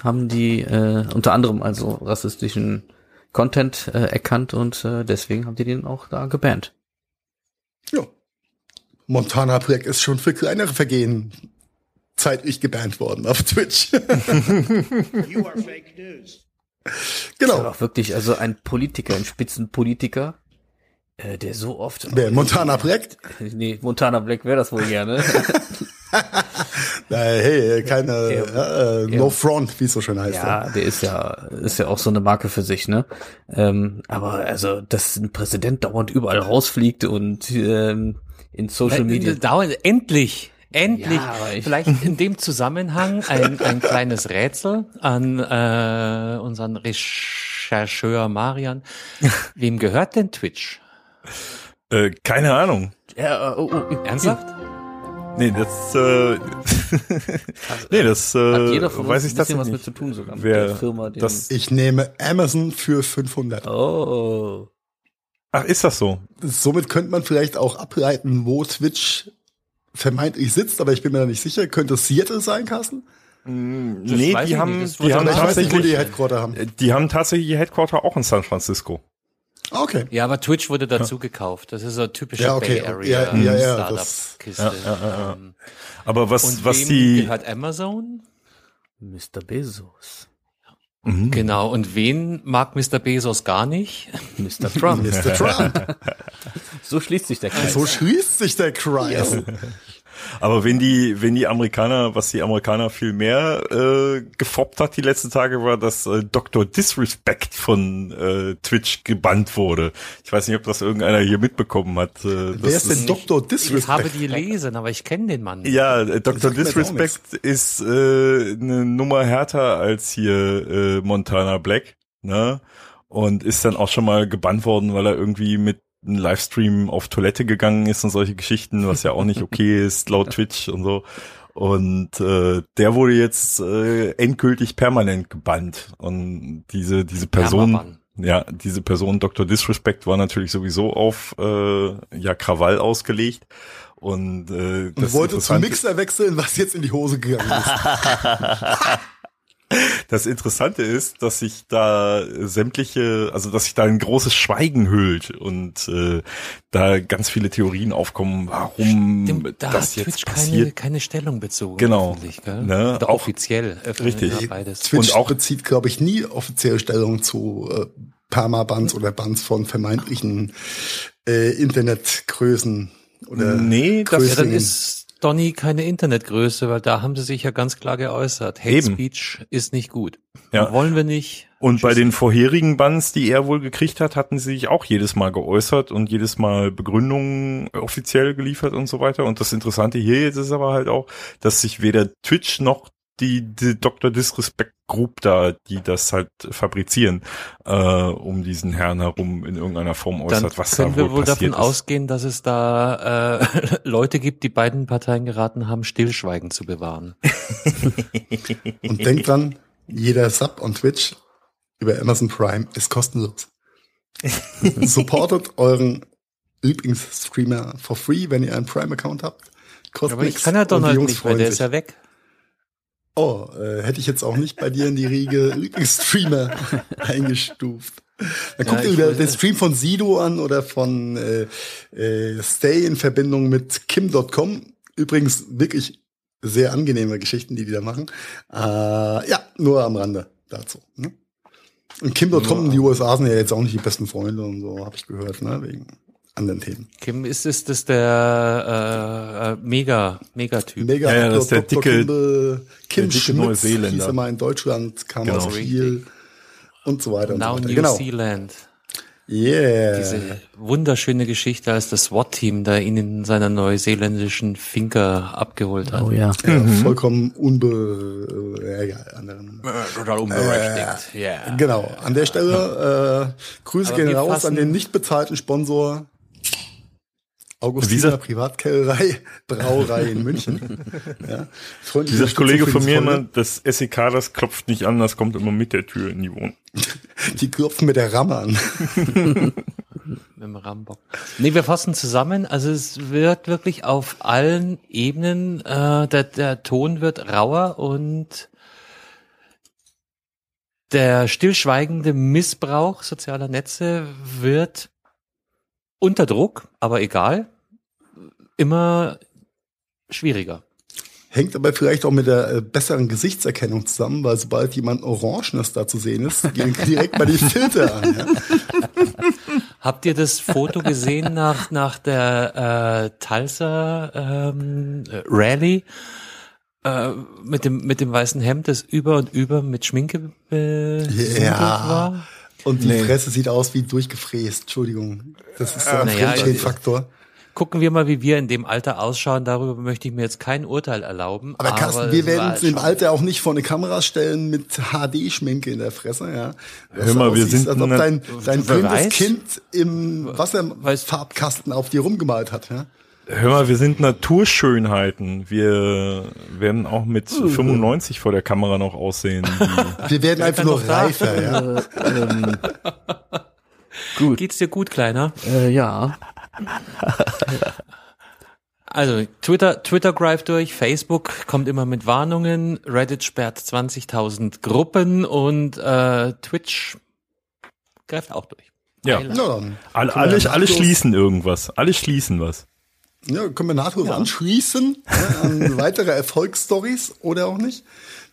haben die äh, unter anderem also rassistischen Content äh, erkannt und äh, deswegen haben die den auch da gebannt. Ja. Montana Black ist schon für kleinere Vergehen zeitlich gebannt worden auf Twitch. [LAUGHS] You are fake news. Genau. auch wirklich, also ein Politiker, ein Spitzenpolitiker, äh, der so oft. Wer, Montana Black? [LAUGHS] Nee, Montana Black wäre das wohl gerne. [LAUGHS] Äh, hey, keine äh, No Ja. Front, wie es so schön heißt. Ja, der ist ja, ist ja auch so eine Marke für sich, ne? Ähm, aber also, dass ein Präsident dauernd überall rausfliegt und ähm, in Social Media. Dauernd, endlich. Endlich. Ja, Vielleicht in dem Zusammenhang ein, ein kleines Rätsel an äh, unseren Rechercheur Marian. Wem gehört denn Twitch? äh, keine Ahnung. Ja, oh, oh, Ernsthaft? Nee, das, äh, [LAUGHS] nee, das, äh, Hat jeder von uns weiß ein ich bisschen was tatsächlich mit zu tun sogar mit Wer der Firma. Das- Ich nehme Amazon für 500. oh. Ach, ist das so? Somit könnte man vielleicht auch ableiten, wo Twitch vermeintlich sitzt, aber ich bin mir da nicht sicher. Könnte es Seattle sein, Carsten? nee, weiß die haben, nicht. Die haben aber ich weiß nicht, wo die tatsächlich, Headquarter haben. die haben tatsächlich ihr Headquarter auch in San Francisco. Okay. Ja, aber Twitch wurde dazu gekauft. Das ist so eine typische Ja, okay. Bay Area Ja, ja, ja, Startup-Kiste. ja, Ähm, Aber was, Und was wem die, gehört Amazon? Mr. Bezos. Mhm. Genau. Und wen mag Mr. Bezos gar nicht? Mr. Trump. Mr. Trump. [LAUGHS] so schließt sich der Kreis. so schließt sich der Kreis. Aber wenn die, wenn die Amerikaner, was die Amerikaner viel mehr äh, gefoppt hat die letzten Tage, war, dass äh, Dr. Disrespect von äh, Twitch gebannt wurde. Ich weiß nicht, ob das irgendeiner hier mitbekommen hat. Äh, Wer das ist denn Dr. Ich habe Disrespect? die gelesen, aber ich kenne den Mann. nicht. Ja, äh, Dr. Disrespect ist äh, eine Nummer härter als hier äh, Montana Black, ne? Und ist dann auch schon mal gebannt worden, weil er irgendwie mit einem Livestream auf Toilette gegangen ist und solche Geschichten, was ja auch nicht okay ist laut Twitch und so. Und äh, der wurde jetzt äh, endgültig permanent gebannt. Und diese diese Person, ja, diese Person Dr. Disrespect war natürlich sowieso auf äh, ja Krawall ausgelegt. Und äh, Und wollte zum Mixer wechseln, was jetzt in die Hose gegangen ist. [LAUGHS] Das Interessante ist, dass sich da sämtliche, also dass sich da ein großes Schweigen hüllt und äh, da ganz viele Theorien aufkommen, warum Stimmt, da das hat jetzt Twitch keine, passiert. keine Stellung bezogen. Genau. Ne, Oder auch- offiziell. Richtig. Beides. Twitch Und auch- bezieht, glaube ich, nie offiziell Stellung zu äh, Permabands oder Bands von vermeintlichen äh, Internetgrößen oder Nee, das- Ja, dann ist Donny keine Internetgröße, weil da haben sie sich ja ganz klar geäußert. Hate Eben. Speech ist nicht gut. Ja. Wollen wir nicht. Und bei den vorherigen Bands, die er wohl gekriegt hat, hatten sie sich auch jedes Mal geäußert und jedes Mal Begründungen offiziell geliefert und so weiter. Und das Interessante hier jetzt ist aber halt auch, dass sich weder Twitch noch die, die Dr. Disrespect Group da, die das halt fabrizieren, äh, um diesen Herrn herum in irgendeiner Form Dann äußert, was können da wir wohl wohl davon ist. ausgehen, dass es da äh, [LAUGHS] Leute gibt, die beiden Parteien geraten haben, Stillschweigen zu bewahren. Und denkt dran, jeder Sub on Twitch über Amazon Prime ist kostenlos. [LAUGHS] Supportet euren Lieblingsstreamer for free, wenn ihr einen Prime-Account habt. Kostet Aber ich nichts kann ja Donald nicht, weil freuen der ist ja weg. Oh, äh, hätte ich jetzt auch nicht bei dir in die Riege [LAUGHS] Lieblingsstreamer eingestuft. Dann guckt Ja, wieder weiß- den Stream von Sido an oder von äh, äh, Stay in Verbindung mit Kim.com. Übrigens wirklich sehr angenehme Geschichten, die die da machen. Äh, ja, nur am Rande dazu. Ne? Und Kim.com und die USA sind ja jetzt auch nicht die besten Freunde und so, habe ich gehört, ne? wegen anderen Themen. Kim ist, ist das der äh, äh, Mega, Megatyp. Mega Ja, ja, das ist der Dr. dicke- Kimball, Kim der dicke Schmitz Neuseeländer. hieß er mal in Deutschland, kam Genau. aus Kiel und so weiter und Now so weiter. New Genau. Zealand. Yeah. Diese wunderschöne Geschichte, als das SWAT-Team da ihn in seiner neuseeländischen Finca abgeholt hat. Oh ja. ja, vollkommen unbe... Äh, ja, anderen. Total unberechtigt. Ja. Genau, an der Stelle äh, Grüße Aber gehen raus an den nicht bezahlten Sponsor Augustiner Dieser- Privatkellerei Brauerei in München. ja. Dieser Kollege von mir immer, das SEK, das klopft nicht an, das kommt immer mit der Tür in die Wohnung. Die klopfen mit der Ramme an. [LAUGHS] Mit dem Rambock. Nee, wir fassen zusammen. Also es wird wirklich auf allen Ebenen, äh, der, der Ton wird rauer und der stillschweigende Missbrauch sozialer Netze wird unter Druck, aber egal, immer schwieriger. Hängt aber vielleicht auch mit der äh, besseren Gesichtserkennung zusammen, weil sobald jemand Orangenes da zu sehen ist, [LAUGHS] gehen direkt mal die Filter an. Ja? [LAUGHS] Habt ihr das Foto gesehen nach, nach der äh, Tulsa ähm, äh, Rally? Äh, mit dem mit dem weißen Hemd, das über und über mit Schminke besudelt war. Und die Fresse sieht aus wie durchgefräst. Entschuldigung. Das ist so ein Naja, Fremdschämen-Faktor. Gucken wir mal, wie wir in dem Alter ausschauen. Darüber möchte ich mir jetzt kein Urteil erlauben. Aber Carsten, wir werden uns im Alter auch nicht vor eine Kamera stellen mit HD-Schminke in der Fresse, ja. Das Hör mal, wir sind als ob dein, dein weiß? Kind im Wasserfarbkasten auf dir rumgemalt hat, ja. Hör mal, wir sind Naturschönheiten. Wir werden auch mit 95 vor der Kamera noch aussehen. [LAUGHS] Wir werden einfach nur reifer, ja. Äh, ähm, gut. Geht's dir gut, Kleiner? Äh, ja. Also Twitter, Twitter greift durch, Facebook kommt immer mit Warnungen, Reddit sperrt 20.000 Gruppen und äh, Twitch greift auch durch. Ja. Dann. Alle, alle, alle schließen irgendwas. Alle schließen was. Ja, können wir nahtlos anschließen ja, an [LAUGHS] weitere Erfolgsstories oder auch nicht.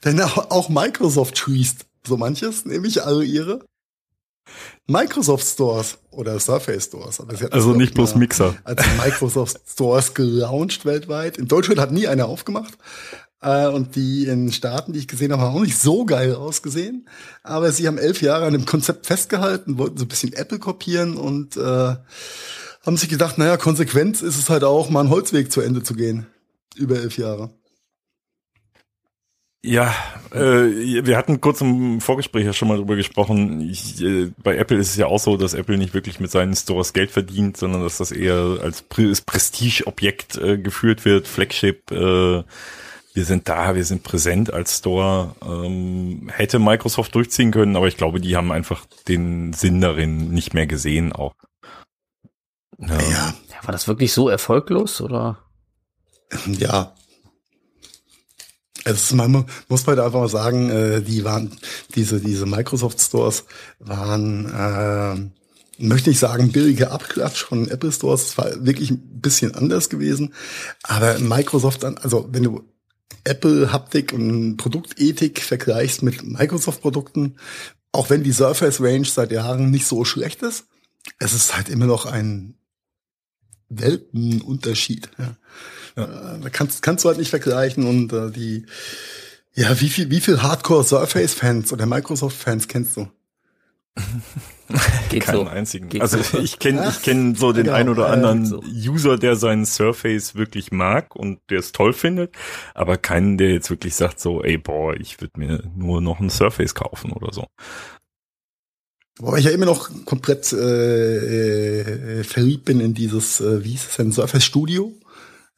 Denn auch, Microsoft schließt so manches, nämlich alle ihre Microsoft Stores oder Surface Stores. Aber sie hatten Also nicht bloß Mixer. Als Microsoft Stores gelauncht weltweit. In Deutschland hat nie einer aufgemacht. Äh, Und die in Staaten, die ich gesehen habe, haben auch nicht so geil ausgesehen. Aber sie haben elf Jahre an dem Konzept festgehalten, wollten so ein bisschen Apple kopieren und äh, haben sich gedacht, naja, Konsequenz ist es halt auch, mal einen Holzweg zu Ende zu gehen. Über elf Jahre. Ja, äh, wir hatten kurz im Vorgespräch ja schon mal drüber gesprochen. Ich, äh, bei Apple ist es ja auch so, dass Apple nicht wirklich mit seinen Stores Geld verdient, sondern dass das eher als Pre Prestigeobjekt äh, geführt wird, Flagship. Äh, wir sind da, wir sind präsent als Store. Ähm, hätte Microsoft durchziehen können, aber ich glaube, die haben einfach den Sinn darin nicht mehr gesehen auch. Ja. Ja, war das wirklich so erfolglos oder? ja. Also man mu- muss man einfach mal sagen, äh, die waren, diese, diese Microsoft Stores waren, äh, möchte ich sagen, billige Abklatsch von Apple Stores. Es war wirklich ein bisschen anders gewesen. Aber Microsoft dann, also wenn du Apple Haptik und Produktethik vergleichst mit Microsoft Produkten, auch wenn die Surface Range seit Jahren nicht so schlecht ist, es ist halt immer noch ein Weltenunterschied. Ja. Äh, Da kannst, kannst du halt nicht vergleichen und äh, die, ja, wie viel, wie viel Hardcore Surface Fans oder Microsoft Fans kennst du? [LAUGHS] Geht Keinen so. einzigen. Geht also so. ich kenne ich kenn so den genau, ein oder äh, anderen so. User, der seinen Surface wirklich mag und der es toll findet, aber keinen, der jetzt wirklich sagt so, ey boah, ich würde mir nur noch ein Surface kaufen oder so. Wobei ich ja immer noch komplett äh, äh, verliebt bin in dieses, äh, wie hieß es denn, Surface Studio.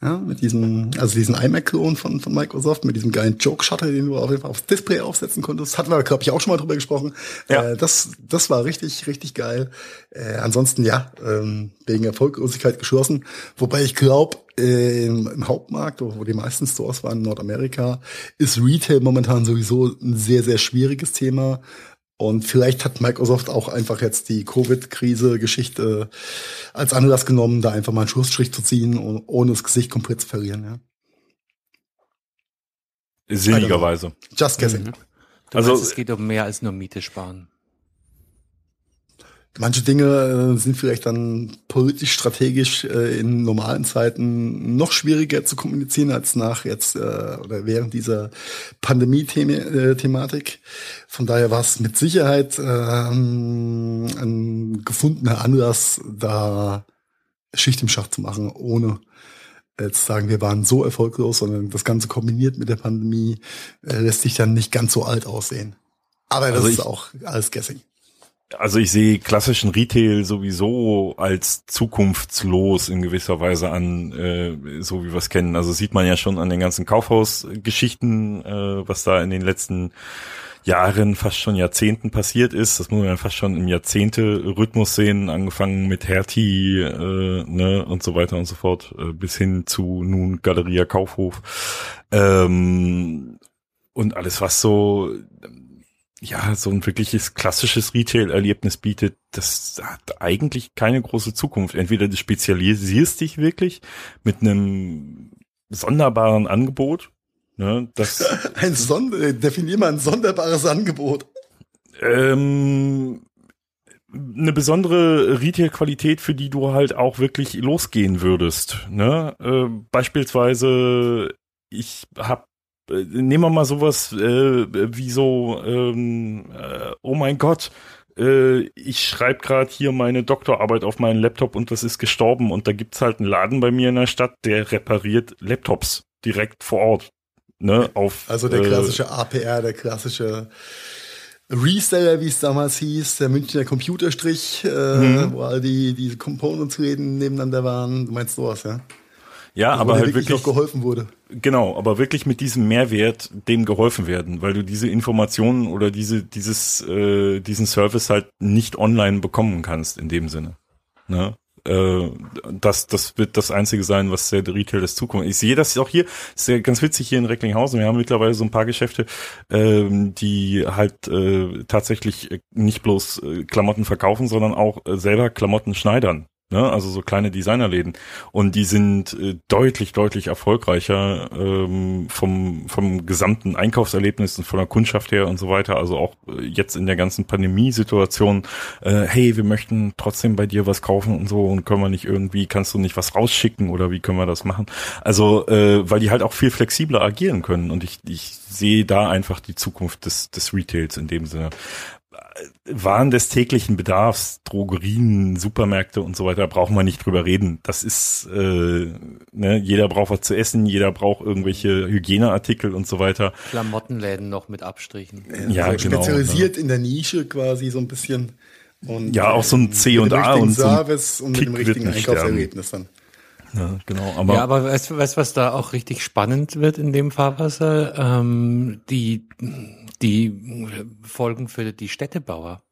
Ja, mit diesem, also diesen iMac-Klon von, von Microsoft, mit diesem geilen Joke-Shutter, den du auf jeden Fall aufs Display aufsetzen konntest. Hatten wir, glaube ich, auch schon mal drüber gesprochen. Ja. Äh, das, das war richtig, richtig geil. Äh, ansonsten, ja, ähm, wegen Erfolglosigkeit geschlossen. Wobei ich glaube, äh, im, im Hauptmarkt, wo die meisten Stores waren in Nordamerika, ist Retail momentan sowieso ein sehr, sehr schwieriges Thema. Und vielleicht hat Microsoft auch einfach jetzt die Covid-Krise-Geschichte als Anlass genommen, da einfach mal einen Schlussstrich zu ziehen, ohne- ohne das Gesicht komplett zu verlieren. Ja. Sinnigerweise. Just guessing. Du Also- meinst, es geht um mehr als nur Miete sparen. Manche Dinge äh, sind vielleicht dann politisch, strategisch äh, in normalen Zeiten noch schwieriger zu kommunizieren als nach jetzt äh, oder während dieser Pandemie-Thematik. Von daher war es mit Sicherheit ähm, ein gefundener Anlass, da Schicht im Schach zu machen, ohne jetzt sagen, wir waren so erfolglos, sondern das Ganze kombiniert mit der Pandemie äh, lässt sich dann nicht ganz so alt aussehen. Aber das Also ist auch alles Guessing. Also ich sehe klassischen Retail sowieso als zukunftslos in gewisser Weise an, äh, so wie wir es kennen. Also sieht man ja schon an den ganzen Kaufhausgeschichten, äh, was da in den letzten Jahren, fast schon Jahrzehnten passiert ist. Das muss man ja fast schon im Jahrzehnte-Rhythmus sehen, angefangen mit Hertie äh, ne, und so weiter und so fort, äh, bis hin zu nun Galeria Kaufhof. Ähm, und alles, was so ja, so ein wirkliches klassisches Retail-Erlebnis bietet, das hat eigentlich keine große Zukunft. Entweder du spezialisierst dich wirklich mit einem sonderbaren Angebot, ne, das [LAUGHS] Ein Sonder definier mal ein sonderbares Angebot. ähm, eine besondere Retail-Qualität, für die du halt auch wirklich losgehen würdest. Ne? Äh, beispielsweise, ich hab äh, nehmen wir mal sowas äh, wie so, ähm, äh, oh mein Gott, äh, ich schreibe gerade hier meine Doktorarbeit auf meinen Laptop und das ist gestorben und da gibt's halt einen Laden bei mir in der Stadt, der repariert Laptops direkt vor Ort. Ne, auf, Also der äh, klassische APR, der klassische Reseller, wie es damals hieß, der Münchner Computerstrich, äh, Mhm. wo all die, die Components-Läden nebeneinander waren. Du meinst sowas, ja? Ja, Also, aber halt wirklich wirklich, auch geholfen wurde. genau, aber wirklich mit diesem Mehrwert dem geholfen werden, weil du diese Informationen oder diese, dieses, äh, diesen Service halt nicht online bekommen kannst in dem Sinne. Ne? Äh, das, das wird das Einzige sein, was der Retail des Zukunft. Ich sehe das auch hier, ist ja ganz witzig hier in Recklinghausen. Wir haben mittlerweile so ein paar Geschäfte, ähm, die halt äh, tatsächlich äh, nicht bloß äh, Klamotten verkaufen, sondern auch äh, selber Klamotten schneidern. Ne? Also so kleine Designerläden. Und die sind äh, deutlich, deutlich erfolgreicher ähm, vom, vom gesamten Einkaufserlebnis und von der Kundschaft her und so weiter. Also auch äh, jetzt in der ganzen Pandemiesituation, äh, hey, wir möchten trotzdem bei dir was kaufen und so und können wir nicht irgendwie, kannst du nicht was rausschicken oder wie können wir das machen? Also, äh, weil die halt auch viel flexibler agieren können und ich, ich sehe da einfach die Zukunft des, des Retails in dem Sinne. Waren des täglichen Bedarfs, Drogerien, Supermärkte und so weiter, brauchen wir nicht drüber reden. Das ist, äh, ne, jeder braucht was zu essen, jeder braucht irgendwelche Hygieneartikel und so weiter. Klamottenläden noch mit Abstrichen. Ja, also genau. Spezialisiert in der Nische quasi so ein bisschen. Und, Ja, auch so ein C mit und A und so ein Service und mit dem richtigen nicht Einkaufserlebnis dann. Ja, genau. Aber, ja, aber weißt du, weißt, du, was da auch richtig spannend wird in dem Fahrwasser? Ähm, die, die Folgen für die Städtebauer.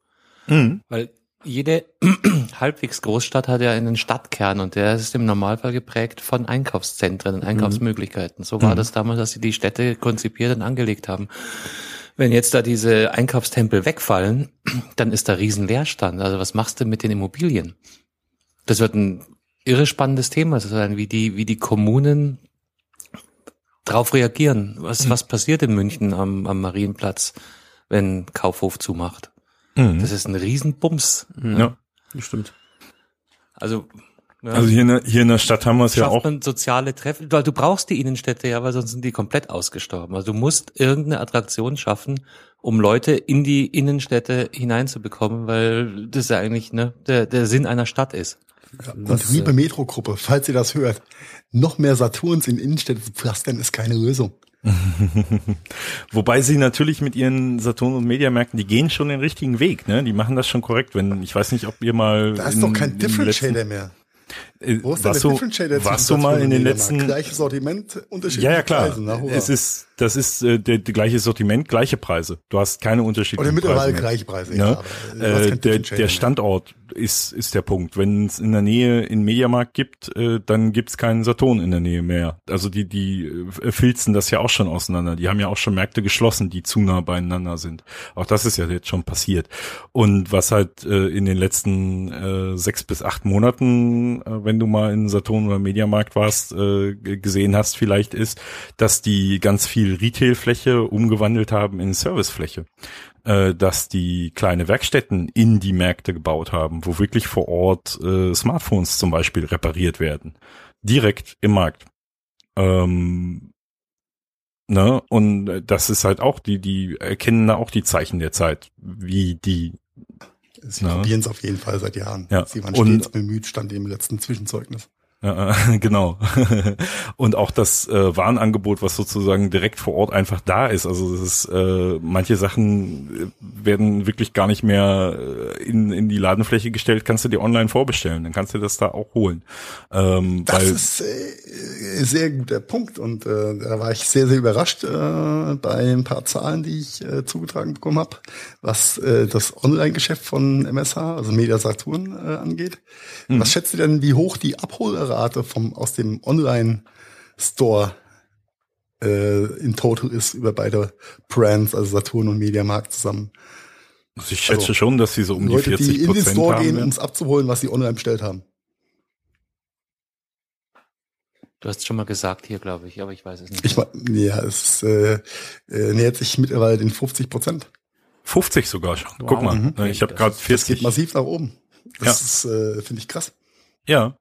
Mhm. Weil jede [CLEARS THROAT] halbwegs Großstadt hat ja einen Stadtkern und der ist im Normalfall geprägt von Einkaufszentren und Einkaufsmöglichkeiten. So war das damals, dass sie die Städte konzipiert und angelegt haben. Wenn jetzt da diese Einkaufstempel wegfallen, [CLEARS THROAT] dann ist da riesen Leerstand. Also was machst du mit den Immobilien? Das wird ein irre spannendes Thema sein, wie die, wie die Kommunen drauf reagieren. Was, was passiert in München am, am Marienplatz, wenn Kaufhof zumacht? Mhm. Das ist ein Riesenbums. ja. Stimmt. Also, ja, Also hier in, der, hier in der Stadt haben wir es ja schafft auch. man soziale Treffen, weil du brauchst die Innenstädte ja, weil sonst sind die komplett ausgestorben. Also du musst irgendeine Attraktion schaffen, um Leute in die Innenstädte hineinzubekommen, weil das ja eigentlich ne, der, der Sinn einer Stadt ist. Und Was, liebe Metro-Gruppe, falls ihr das hört, noch mehr Saturns in Innenstädte zu pflastern, ist keine Lösung. [LAUGHS] Wobei sie natürlich mit ihren Saturn- und Mediamärkten, die gehen schon den richtigen Weg, ne? Die machen das schon korrekt. Wenn ich weiß nicht, ob ihr mal Da ist in- doch kein Differentiator mehr. Äh, Wo ist denn warst der du, warst du mal in den letzten Gleiches Sortiment, unterschiedliche Ja, ja, klar. Preise. Na, es ist, das ist äh, der, der gleiche Sortiment, gleiche Preise. Du hast keine unterschiedlichen Oder mittlerweile gleiche Preise, Ne? ja. hast äh, kein der, der mehr. Ist, ist der Punkt. Wenn es in der Nähe einen Mediamarkt gibt, äh, dann gibt's keinen Saturn in der Nähe mehr. Also die, die äh, filzen das ja auch schon auseinander. Die haben ja auch schon Märkte geschlossen, die zu nah beieinander sind. Auch das ist ja jetzt schon passiert. Und was halt äh, in den letzten äh, sechs bis acht Monaten, äh, wenn du mal in Saturn oder Mediamarkt warst, äh, gesehen hast, vielleicht ist, dass die ganz viel Retailfläche umgewandelt haben in Servicefläche. Äh, dass die kleine Werkstätten in die Märkte gebaut haben, wo wirklich vor Ort äh, Smartphones zum Beispiel repariert werden. Direkt im Markt. Ähm, ne? Und das ist halt auch, die, die erkennen da auch die Zeichen der Zeit, wie die Sie Ja. probieren es auf jeden Fall seit Jahren. Ja. Sie waren Und- stets bemüht, stand im letzten Zwischenzeugnis. Ja, äh, [LAUGHS] genau. [LAUGHS] und auch das äh, Warenangebot, was sozusagen direkt vor Ort einfach da ist. Also das ist, äh, manche Sachen äh, werden wirklich gar nicht mehr äh, in, in die Ladenfläche gestellt, kannst du dir online vorbestellen, dann kannst du das da auch holen. Ähm, Das weil, ist äh, sehr guter Punkt und äh, da war ich sehr, sehr überrascht äh, bei ein paar Zahlen, die ich äh, zugetragen bekommen habe, was äh, das Online-Geschäft von MSH, also Media Saturn, äh, angeht. Mhm. Was schätzt ihr denn, wie hoch die Abholrate vom aus dem Online-Store äh, in total ist über beide Brands, also Saturn und Mediamarkt zusammen? also ich schätze also, schon, dass sie so um Leute, die 40 die in den Prozent Store haben. gehen, um es abzuholen, was sie online bestellt haben. Du hast schon mal gesagt hier, glaube ich, aber ich weiß es nicht. Ich mein, ja, es äh, äh, nähert sich mittlerweile den 50 Prozent. 50 sogar schon. Wow. Guck mal, Mhm. ich habe gerade ist- Das geht 40. massiv nach oben. Das Ja. ist, äh, finde ich krass. Ja.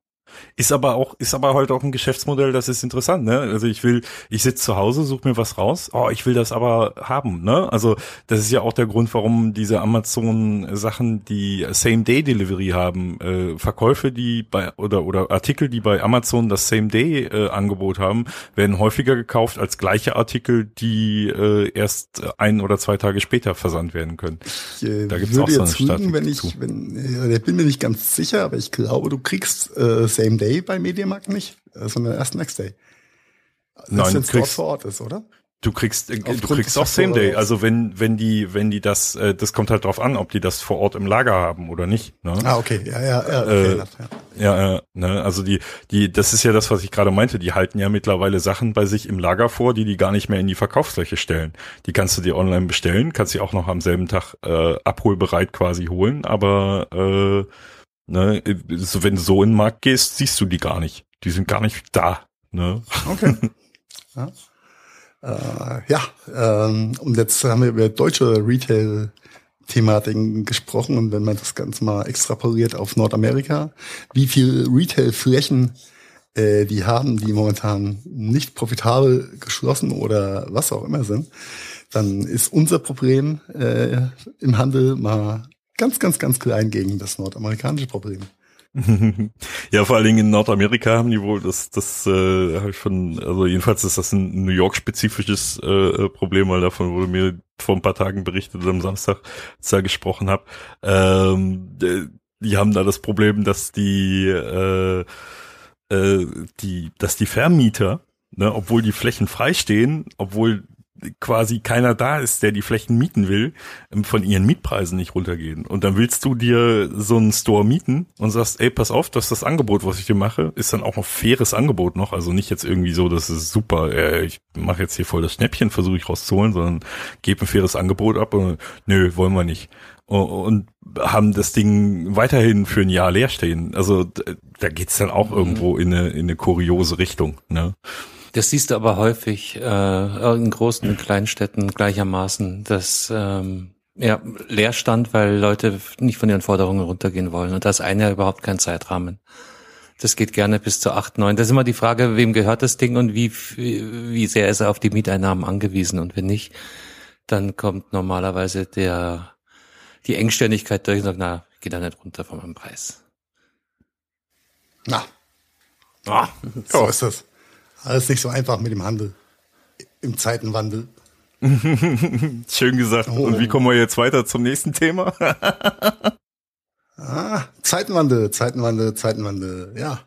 Ist aber auch, ist aber halt auch ein Geschäftsmodell, das ist interessant, ne? Also ich will, ich sitze zu Hause, suche mir was raus, oh, ich will das aber haben, ne? Also das ist ja auch der Grund, warum diese Amazon-Sachen, die Same-Day-Delivery haben, äh, Verkäufe, die bei oder oder Artikel, die bei Amazon das Same-Day-Angebot haben, werden häufiger gekauft als gleiche Artikel, die äh, erst ein oder zwei Tage später versandt werden können. Ich äh, Da gibt's auch so eine lügen, wenn ich, zu. wenn, äh, ich bin mir nicht ganz sicher, aber ich glaube, du kriegst äh, Same Day bei Mediamarkt nicht, äh, sondern erst Next Day. Nein, wenn du kriegst- vor Ort ist, oder? Du kriegst, äh, du kriegst auch Same Day. Also wenn, wenn die, wenn die das, äh, das kommt halt drauf an, ob die das vor Ort im Lager haben oder nicht. Ne? Ah, okay, ja, ja, ja, Äh, fair enough, ja. Ja, äh, ne, also die, die, das ist ja das, was ich gerade meinte. Die halten ja mittlerweile Sachen bei sich im Lager vor, die die gar nicht mehr in die Verkaufsfläche stellen. Die kannst du dir online bestellen, kannst sie auch noch am selben Tag äh, abholbereit quasi holen, aber äh, ne, so, wenn du so in den Markt gehst, siehst du die gar nicht. Die sind gar nicht da. Ne? Okay. [LAUGHS] ja, äh, ja ähm, und jetzt haben wir über deutsche Retail-Thematiken gesprochen und wenn man das Ganze mal extrapoliert auf Nordamerika, wie viel Retail-Flächen äh, die haben, die momentan nicht profitabel geschlossen oder was auch immer sind, dann ist unser Problem äh, im Handel mal ganz, ganz, ganz klein gegen das nordamerikanische Problem. [LAUGHS] ja, vor allen Dingen in Nordamerika haben die wohl das, das äh, habe ich von, also jedenfalls ist das ein New York spezifisches äh, äh, Problem, weil davon wurde mir vor ein paar Tagen berichtet am Samstag, als ich da gesprochen habe. Ähm, äh, die haben da das Problem, dass die äh, äh, die, dass die Vermieter, ne, obwohl die Flächen freistehen, obwohl quasi keiner da ist, der die Flächen mieten will, ähm, von ihren Mietpreisen nicht runtergehen. Und dann willst du dir so einen Store mieten und sagst, ey, pass auf, dass das Angebot, was ich dir mache, ist dann auch noch faires Angebot noch. Also nicht jetzt irgendwie so, das ist super, äh, ich mache jetzt hier voll das Schnäppchen, versuche ich rauszuholen, sondern gebe ein faires Angebot ab und nö, wollen wir nicht. Und haben das Ding weiterhin für ein Jahr leer stehen. Also da geht's dann auch irgendwo in eine, in eine kuriose Richtung. Ne? Das siehst du aber häufig äh, in großen und kleinen Städten gleichermaßen, dass ähm, ja, Leerstand, weil Leute nicht von ihren Forderungen runtergehen wollen. Und das eine ja überhaupt kein Zeitrahmen. Das geht gerne bis zu acht, neun. Das ist immer die Frage, wem gehört das Ding und wie, wie sehr ist er auf die Mieteinnahmen angewiesen. Und wenn nicht, dann kommt normalerweise der die Engständigkeit durch und sagt, na, geht da nicht runter von meinem Preis. Na, ah, so ist das. Alles nicht so einfach mit dem Handel. Im Zeitenwandel. [LAUGHS] Schön gesagt. Und wie kommen wir jetzt weiter zum nächsten Thema? [LAUGHS] Ah, Zeitenwandel, Zeitenwandel, Zeitenwandel, ja.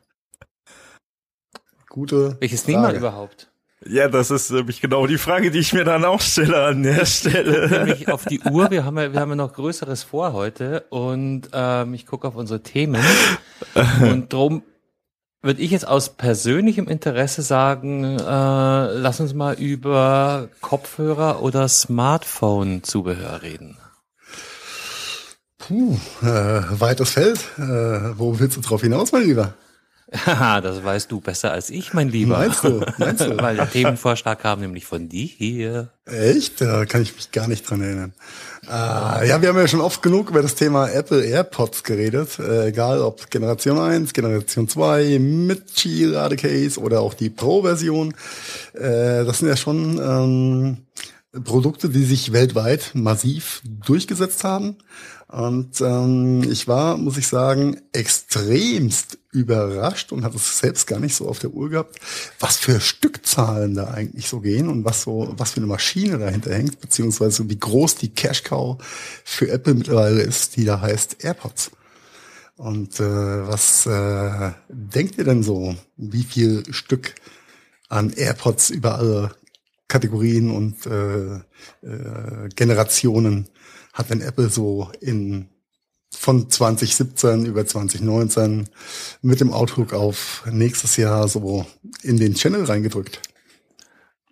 Gute. Welches Frage. Thema überhaupt? ja, das ist nämlich genau die Frage, die ich mir dann auch stelle an der Stelle. nämlich auf die Uhr. Wir haben ja, wir haben ja noch Größeres vor heute und ähm, ich gucke auf unsere Themen und drum würde ich jetzt aus persönlichem Interesse sagen, äh, lass uns mal über Kopfhörer oder Smartphone-Zubehör reden. Puh, äh, weites Feld. Äh, wo willst du drauf hinaus, mein Lieber? Haha, das weißt du besser als ich, mein Lieber. Meinst du? Meinst du? [LAUGHS] Weil der Themenvorschlag kam nämlich von dir. Echt? Da kann ich mich gar nicht dran erinnern. Ah, ja, wir haben ja schon oft genug über das Thema Apple AirPods geredet. Äh, egal ob Generation 1, Generation 2, mit Qi-Radecase oder auch die Pro-Version. Äh, das sind ja schon ähm, Produkte, die sich weltweit massiv durchgesetzt haben. Und ähm, ich war, muss ich sagen, extremst überrascht und hatte es selbst gar nicht so auf der Uhr gehabt, was für Stückzahlen da eigentlich so gehen und was so, was für eine Maschine dahinter hängt, beziehungsweise wie groß die Cash Cow für Apple mittlerweile ist, die da heißt AirPods. Und äh, was äh, denkt ihr denn so, wie viel Stück an AirPods über alle Kategorien und äh, äh, Generationen hat denn Apple so in von 2017 über 2019 mit dem Outlook auf nächstes Jahr so in den Channel reingedrückt?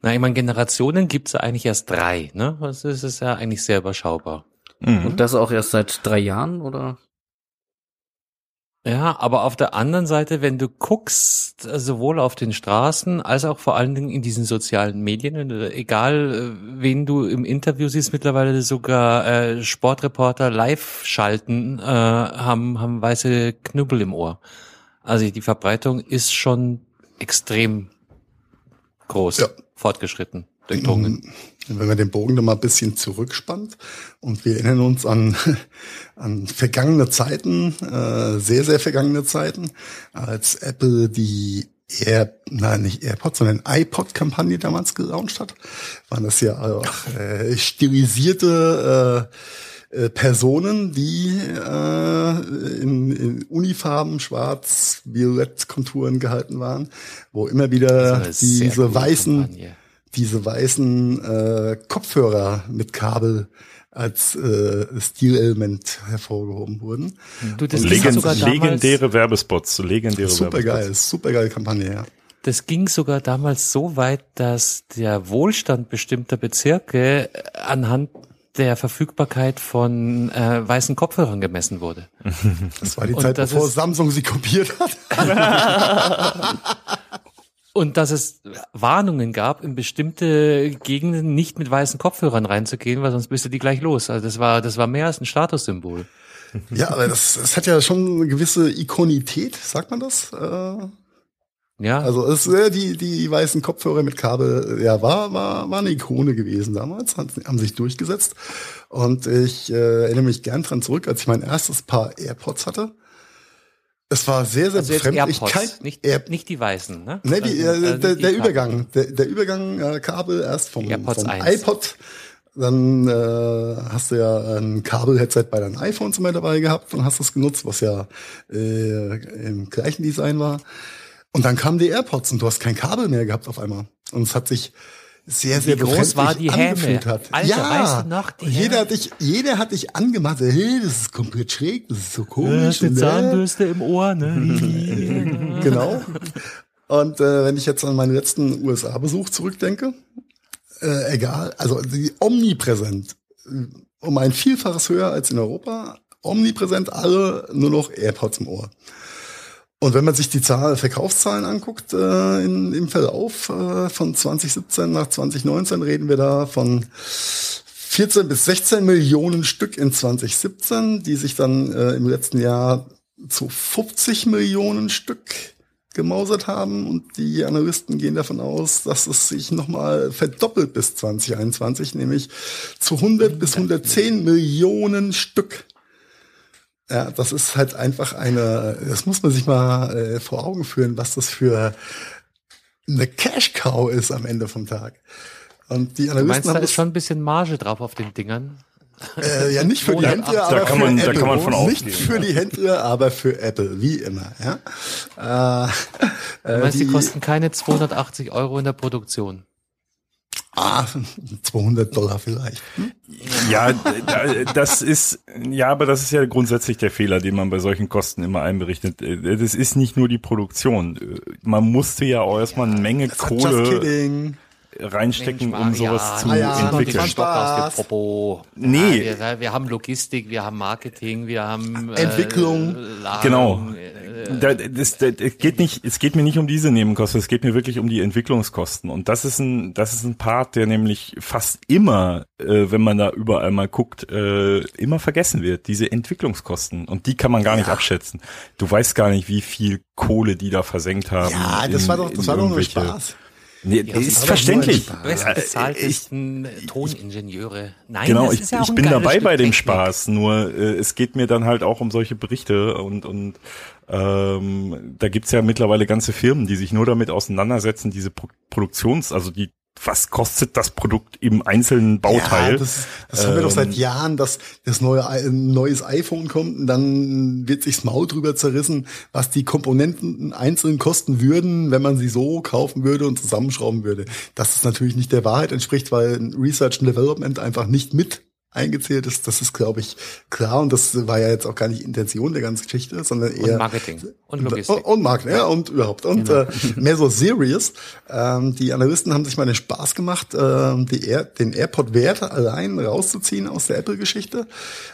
Na, ich meine, Generationen gibt's ja eigentlich erst drei, ne? Das ist, ist ja eigentlich sehr überschaubar. Und das auch erst seit drei Jahren, oder? Ja, aber auf der anderen Seite, wenn du guckst, äh, sowohl auf den Straßen als auch vor allen Dingen in diesen sozialen Medien, äh, egal äh, wen du im Interview siehst, mittlerweile sogar äh, Sportreporter live schalten, äh, haben, haben weiße Knüppel im Ohr. Also die Verbreitung ist schon extrem groß, Ja. fortgeschritten, durchdrungen. Wenn man den Bogen da mal ein bisschen zurückspannt und wir erinnern uns an, [LAUGHS] an vergangene Zeiten, äh, sehr, sehr vergangene Zeiten, als Apple die Air, nein, nicht AirPods, sondern iPod-Kampagne damals gelauncht hat, waren das ja auch äh, stilisierte äh, äh, Personen, die äh, in, in Unifarben, schwarz, violett Konturen gehalten waren, wo immer wieder diese weißen Kampagne. Diese weißen äh, Kopfhörer mit Kabel als äh, Stilelement hervorgehoben wurden. Du, das legend, sogar damals, legendäre Werbespots, legendäre Super geil, Werbespots. super geile Kampagne, ja. Das ging sogar damals so weit, dass der Wohlstand bestimmter Bezirke äh, anhand der Verfügbarkeit von äh, weißen Kopfhörern gemessen wurde. Das war die Zeit, bevor Samsung sie kopiert hat. [LAUGHS] [LAUGHS] Und dass es Warnungen gab, in bestimmte Gegenden nicht mit weißen Kopfhörern reinzugehen, weil sonst bist du die gleich los. Also das war, das war mehr als ein Statussymbol. Ja, aber das, das hat ja schon eine gewisse Ikonität, sagt man das? Äh, Ja, also es, äh, die, die weißen Kopfhörer mit Kabel, ja, war, war, war eine Ikone gewesen damals, haben, haben sich durchgesetzt. Und ich äh, erinnere mich gern dran zurück, als ich mein erstes Paar AirPods hatte. Es war sehr, sehr also befremdlich. AirPods, nicht, Air, nicht die weißen, ne? Ne, die, äh, also der, der. Übergang, der, der Übergang äh, Kabel erst vom, vom 1. iPod, dann äh, hast du ja ein Kabel-Headset bei deinen iPhones immer dabei gehabt und hast das genutzt, was ja äh, im gleichen Design war. Und dann kamen die AirPods und du hast kein Kabel mehr gehabt auf einmal. Und es hat sich sehr, sehr Wie groß war die Häme? angefühlt hat. Alter, ja, weißt du noch, die jeder Häme? hat dich, jeder hat dich angemacht, hey, das ist komplett schräg, das ist so komisch. und, äh, im Ohr, ne? [LAUGHS] [LAUGHS] Genau. Und äh, wenn ich jetzt an meinen letzten USA-Besuch zurückdenke, äh, egal, also die omnipräsent, um ein Vielfaches höher als in Europa, omnipräsent alle nur noch AirPods im Ohr. Und wenn man sich die Zahl, Verkaufszahlen anguckt äh, in, im Verlauf äh, von 2017 nach 2019, reden wir da von 14 bis 16 Millionen Stück in 2017, die sich dann äh, im letzten Jahr zu 50 Millionen Stück gemausert haben und die Analysten gehen davon aus, dass es sich nochmal verdoppelt bis 2021, nämlich zu 100 bis 110 Millionen Stück. Ja, das ist halt einfach eine, das muss man sich mal äh, vor Augen führen, was das für eine Cash-Cow ist am Ende vom Tag. Und die Du Analysten meinst, da haben ist das, schon ein bisschen Marge drauf auf den Dingern? äh, ja nicht für die Händler, ab. aber Da kann für man- da Apple. kann man von Nicht für die Händler, aber für Apple, wie immer. Ja? Äh, Du meinst, die kosten keine 280 Euro in der Produktion? Ah, [LAUGHS] 200 Dollar vielleicht. Ja, das ist, ja, aber das ist ja grundsätzlich der Fehler, den man bei solchen Kosten immer einberichtet. Das ist nicht nur die Produktion. Man musste ja auch erstmal eine Menge Just Kohle kidding. Reinstecken, Mensch, um sowas Marian, zu ja, entwickeln. den Stock aus dem Spaß. Popo. Nee. Ja, wir, wir haben Logistik, wir haben Marketing, wir haben äh, Entwicklung. Lagerung, Genau. äh, da, das, das, es geht nicht, es geht mir nicht um diese Nebenkosten, es geht mir wirklich um die Entwicklungskosten. Und das ist ein, das ist ein Part, der nämlich fast immer, äh, wenn man da überall mal guckt, äh, immer vergessen wird. Diese Entwicklungskosten. Und die kann man gar nicht abschätzen. Du weißt gar nicht, wie viel Kohle die da versenkt haben. Ja, das in- war doch, das war doch nur Spaß. Nee, Ja, ist verständlich. war Best Äh, bezahltesten Toningenieure. Nein, Genau, ich, ja ich bin dabei Stück bei dem Technik. Spaß, nur äh, es geht mir dann halt auch um solche Berichte und, und ähm, da gibt's ja mittlerweile ganze Firmen, die sich nur damit auseinandersetzen, diese Pro Produktions-, also die, was kostet das Produkt im einzelnen Bauteil? Ja, das, das haben wir doch seit Ähm, Jahren, dass das neue ein neues iPhone kommt und dann wird sich's Maul drüber zerrissen, was die Komponenten einzeln kosten würden, wenn man sie so kaufen würde und zusammenschrauben würde. Dass das natürlich nicht der Wahrheit entspricht, weil Research and Development einfach nicht mit eingezählt ist, das ist, glaube ich, klar. Und das war ja jetzt auch gar nicht Intention der ganzen Geschichte, sondern eher Und Marketing und Logistik. und, und Marketing, ja, und überhaupt. Und äh, mehr so serious. Ähm, die Analysten haben sich mal den Spaß gemacht, ähm, die Air, den AirPod-Wert allein rauszuziehen aus der Apple-Geschichte.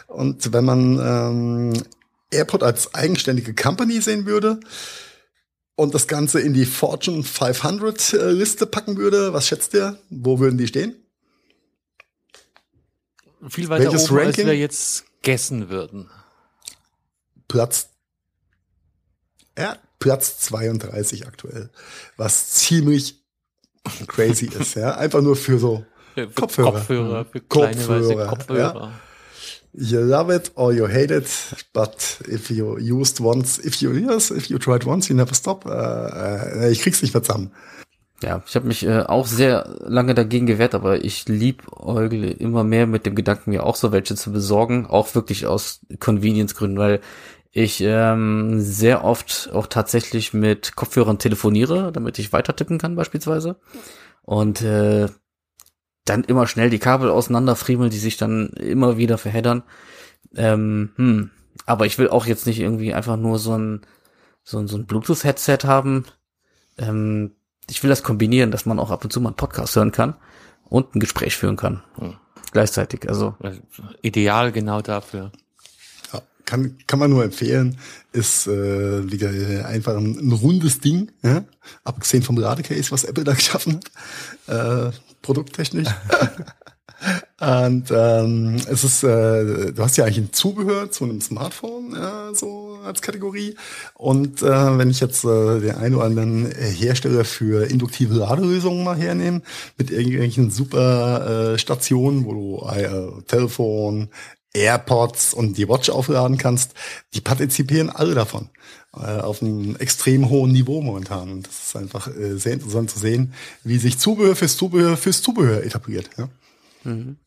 Und wenn man ähm, AirPod als eigenständige Company sehen würde und das Ganze in die Fortune 500 äh, Liste packen würde, was schätzt ihr? Wo würden die stehen? Viel weiter Welches oben, als Ranking? wir jetzt gessen würden. Platz, ja, Platz 32 aktuell, was ziemlich crazy ist, ja. Einfach nur für so Für Kopfhörer. Kopfhörer, für kleine weiße Kopfhörer, Kopfhörer. You love it or you hate it, but if you used once, if you yes, if you tried once, you never stop. Äh, äh, ich krieg's nicht mehr zusammen. Ja, ich habe mich äh, auch sehr lange dagegen gewehrt, aber ich liebäugle immer mehr mit dem Gedanken, mir auch so welche zu besorgen, auch wirklich aus Convenience-Gründen, weil ich ähm, sehr oft auch tatsächlich mit Kopfhörern telefoniere, damit ich weiter tippen kann beispielsweise. Und äh, dann immer schnell die Kabel auseinanderfriemeln, die sich dann immer wieder verheddern. Ähm, hm. Aber ich will auch jetzt nicht irgendwie einfach nur so ein, so ein, so ein Bluetooth-Headset haben. Ähm, ich will das kombinieren, dass man auch ab und zu mal einen Podcast hören kann und ein Gespräch führen kann. Hm. Gleichzeitig. Also Ideal genau dafür. Ja, kann, kann man nur empfehlen. Ist äh, wieder einfach ein, ein rundes Ding, ja? abgesehen vom Ladecase, was Apple da geschaffen hat, äh, produkttechnisch. [LAUGHS] Und ähm, es ist, äh, du hast ja eigentlich ein Zubehör zu einem Smartphone, ja, so als Kategorie. Und äh, wenn ich jetzt äh, den einen oder anderen äh, Hersteller für induktive Ladelösungen mal hernehme, mit irgendwelchen super äh, Stationen, wo du äh, Telefon, AirPods und die Watch aufladen kannst, die partizipieren alle davon äh, auf einem extrem hohen Niveau momentan. Und das ist einfach äh, sehr interessant zu sehen, wie sich Zubehör fürs Zubehör fürs Zubehör etabliert. Ja?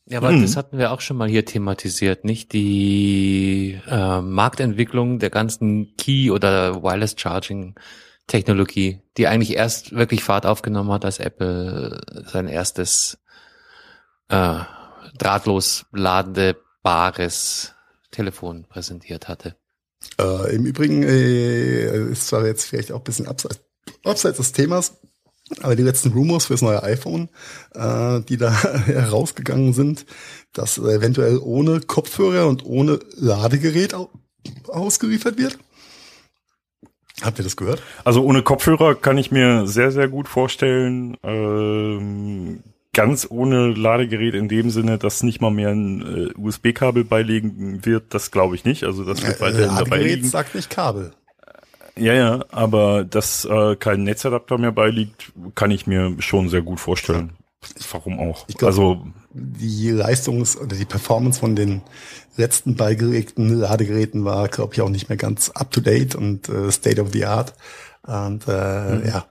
Ja, aber das hatten wir auch schon mal hier thematisiert, nicht? Die äh, Marktentwicklung der ganzen Key- oder Wireless Charging Technologie, die eigentlich erst wirklich Fahrt aufgenommen hat, als Apple sein erstes äh, drahtlos ladebares Telefon präsentiert hatte. Äh, Im Übrigen äh, ist zwar jetzt vielleicht auch ein bisschen abseits, abseits des Themas, aber die letzten Rumors fürs neue iPhone, äh, die da [LAUGHS] herausgegangen sind, dass eventuell ohne Kopfhörer und ohne Ladegerät au ausgeliefert wird. Habt ihr das gehört? Also ohne Kopfhörer kann ich mir sehr, sehr gut vorstellen. Ähm, ganz ohne Ladegerät in dem Sinne, dass nicht mal mehr ein äh, USB-Kabel beilegen wird, das glaube ich nicht. Also das wird weiterhin dabei Ladegerät liegen. sagt nicht Kabel. Ja, ja, aber dass äh, kein Netzadapter mehr beiliegt, kann ich mir schon sehr gut vorstellen. Warum auch? Ich glaub- also Die Leistungs- oder die Performance von den letzten beigelegten Ladegeräten war, glaube ich, auch nicht mehr ganz up to date und äh, state of the art. Und äh, ja,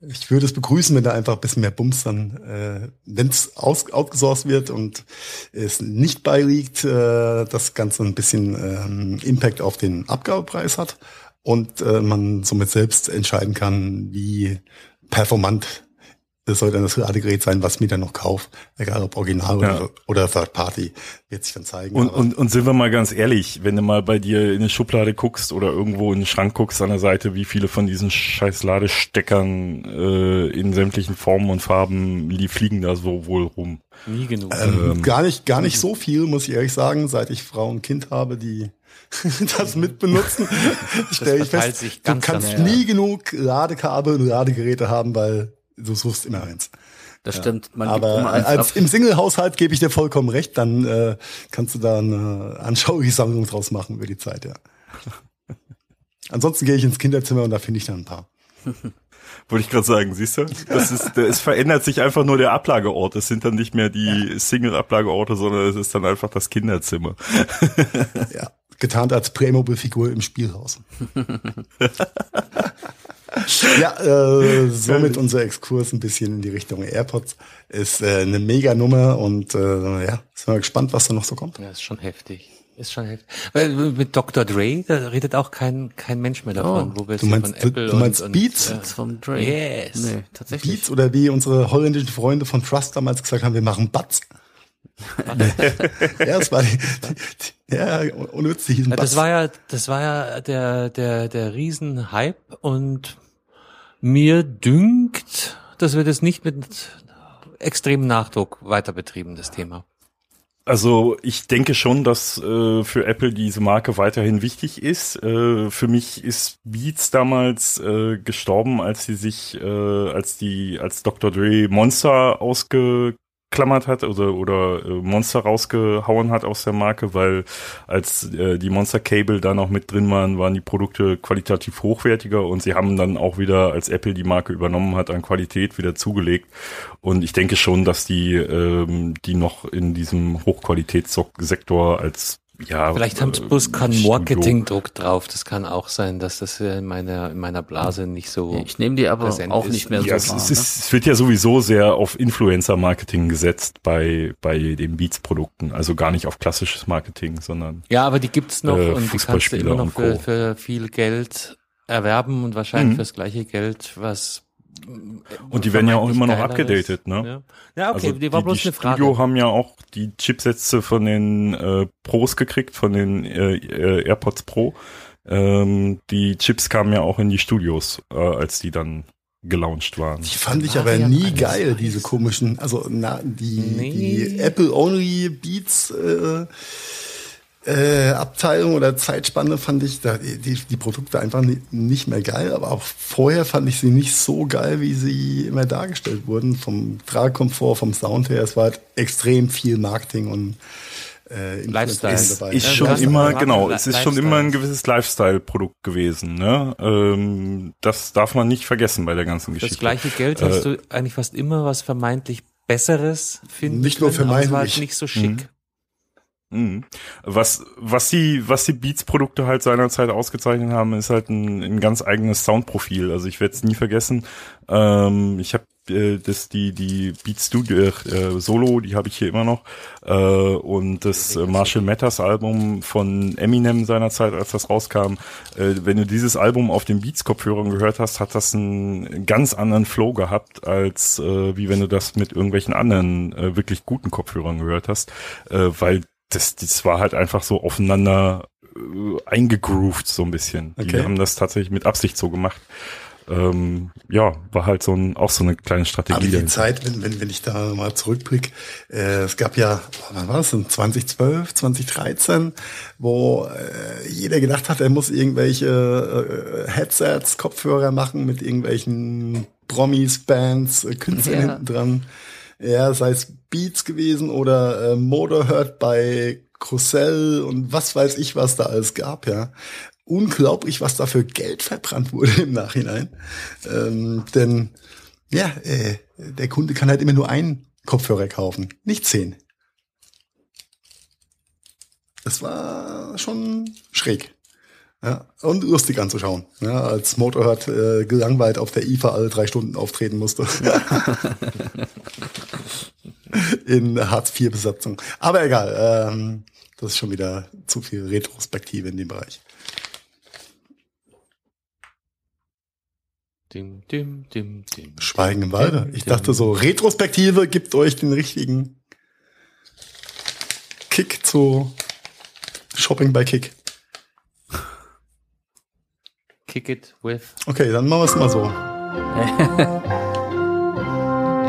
ich würde es begrüßen, wenn da einfach ein bisschen mehr Bums dann, äh, wenn es aus, outgesourced wird und es nicht beiliegt, äh, das Ganze ein bisschen ähm, Impact auf den Abgabepreis hat und äh, man somit selbst entscheiden kann, wie performant das soll dann das Ladegerät sein, was mir dann noch kauft, egal ob Original Ja. oder, oder Third Party, wird sich dann zeigen. und, und, und sind wir mal ganz ehrlich, wenn du mal bei dir in eine Schublade guckst oder irgendwo in den Schrank guckst an der Seite, wie viele von diesen scheiß Ladesteckern äh, in sämtlichen Formen und Farben li- fliegen da so wohl rum. Nie genug. Ähm, gar nicht, gar nicht so viel, muss ich ehrlich sagen, seit ich Frau und Kind habe, die [LAUGHS] das mitbenutzen. Stell ich verteilt fest, sich du kannst nie genug Ladekabel und Ladegeräte haben, weil du suchst immer eins. Das stimmt. Man gibt Aber immer eins als ab. im Single-Haushalt gebe ich dir vollkommen recht, dann äh, kannst du da eine anschauliche Sammlung draus machen über die Zeit, ja. [LAUGHS] Ansonsten gehe ich ins Kinderzimmer und da finde ich dann ein paar. [LAUGHS] Wollte ich gerade sagen, siehst du? Das ist, es verändert sich einfach nur der Ablageort. Es sind dann nicht mehr die Single-Ablageorte, sondern es ist dann einfach das Kinderzimmer. Ja, getarnt als Playmobil-Figur im Spielhaus. [LAUGHS] ja, äh, somit unser Exkurs ein bisschen in die Richtung AirPods ist äh, eine mega Nummer und äh, ja, sind wir gespannt, was da noch so kommt. Ja, ist schon heftig. Ist schon heftig. Weil mit Dr. Dre, da redet auch kein, kein Mensch mehr davon. wo wir du meinst- von Apple du meinst und, Beats? Und, Das vom Dre. Yes. Nee, tatsächlich. Beats oder wie unsere holländischen Freunde von Trust damals gesagt haben, wir machen Batz. [LAUGHS] [LAUGHS] ja, das war die, die, die ja, unnütz, die hießen Ja, das war ja, das war ja der, der, der Riesenhype und mir dünkt, das wird jetzt nicht mit extremem Nachdruck weiter betrieben, das Thema. Also ich denke schon, dass äh, für Apple diese Marke weiterhin wichtig ist. Äh, für mich ist Beats damals äh, gestorben, als sie sich, äh, als die, als Dr. Dre Monster ausgeklammert hat oder oder äh, Monster rausgehauen hat aus der Marke, weil als äh, die Monster Cable da noch mit drin waren, waren die Produkte qualitativ hochwertiger und sie haben dann auch wieder, als Apple die Marke übernommen hat, an Qualität wieder zugelegt. Und ich denke schon, dass die, ähm, die noch in diesem Hochqualitätssektor als ja, Vielleicht haben sie äh, bloß keinen Marketingdruck drauf. Das kann auch sein, dass das in meiner, in meiner Blase nicht so. Ich nehme die aber auch ist. nicht mehr Ja, so es, wahr. es, ne? ist, es wird ja sowieso sehr auf Influencer-Marketing gesetzt bei, bei den Beats-Produkten. Also gar nicht auf klassisches Marketing, sondern Ja, aber die gibt's noch Äh, und die kannst du immer noch und für, für viel Geld erwerben und wahrscheinlich Mhm. fürs gleiche Geld, was Und die werden ja auch immer noch abgedatet, ne? Ja, ja okay, also die war bloß die eine Frage. Studio haben ja auch die Chipsätze von den äh, Pros gekriegt, von den äh, äh, AirPods Pro. Ähm, die Chips kamen ja auch in die Studios, äh, als die dann gelauncht waren. Die fand ich aber ja nie geil, weiß. diese komischen, also na, die, Nee. die Apple-only Beats äh, äh, Abteilung oder Zeitspanne fand ich da, die, die Produkte einfach ni- nicht mehr geil, aber auch vorher fand ich sie nicht so geil, wie sie immer dargestellt wurden. Vom Tragkomfort, vom Sound her, es war halt extrem viel Marketing und äh, Lifestyle Es dabei. ist Ja, schon ganz immer, genau, es ist schon Lifestyle. immer ein gewisses Lifestyle-Produkt gewesen. Ne? Ähm, das darf man nicht vergessen bei der ganzen das Geschichte. gleiche Geld hast du eigentlich fast immer was vermeintlich Besseres finden. Nicht nur können, aber es war halt vermeintlich. nicht so schick. Mhm. Was, was die, was die Beats-Produkte halt seinerzeit ausgezeichnet haben, ist halt ein, ein ganz eigenes Soundprofil. Also ich werde es nie vergessen. Ähm, ich habe äh, das die die Beats Studio äh, Solo, die habe ich hier immer noch äh, und das äh, Marshall Matters Album von Eminem seinerzeit, als das rauskam. Äh, wenn du dieses Album auf den Beats Kopfhörern gehört hast, hat das einen ganz anderen Flow gehabt als äh, wie wenn du das mit irgendwelchen anderen äh, wirklich guten Kopfhörern gehört hast, äh, weil das, das war halt einfach so aufeinander äh, eingegroovt so ein bisschen. Die Okay. haben das tatsächlich mit Absicht so gemacht. Ähm, ja, war halt so ein, auch so eine kleine Strategie. Aber die dahinter. Zeit, wenn, wenn, wenn ich da mal zurückblicke, äh, es gab ja, wann war das denn, 2012, 2013, wo äh, jeder gedacht hat, er muss irgendwelche äh, Headsets, Kopfhörer machen mit irgendwelchen Promis, Bands, äh, Künstlern Ja. hinten dran. Ja, sei es Beats gewesen oder äh, Motorhead bei Crucell und was weiß ich, was da alles gab, ja. Unglaublich, was da für Geld verbrannt wurde im Nachhinein. Ähm, denn ja, äh, der Kunde kann halt immer nur einen Kopfhörer kaufen, nicht zehn. Das war schon schräg. Ja, und lustig anzuschauen, ja, als Motorhead äh, gelangweilt auf der IFA alle drei Stunden auftreten musste. [LAUGHS] [LAUGHS] In Hartz-IV-Besatzung. Aber egal, ähm, das ist schon wieder zu viel Retrospektive in dem Bereich. Dim, dim, dim, dim. Schweigen im Walde. Ich dachte so, Retrospektive gibt euch den richtigen Kick zu Shopping bei Kick. Kick it with. Okay, dann machen wir es mal so. [LAUGHS]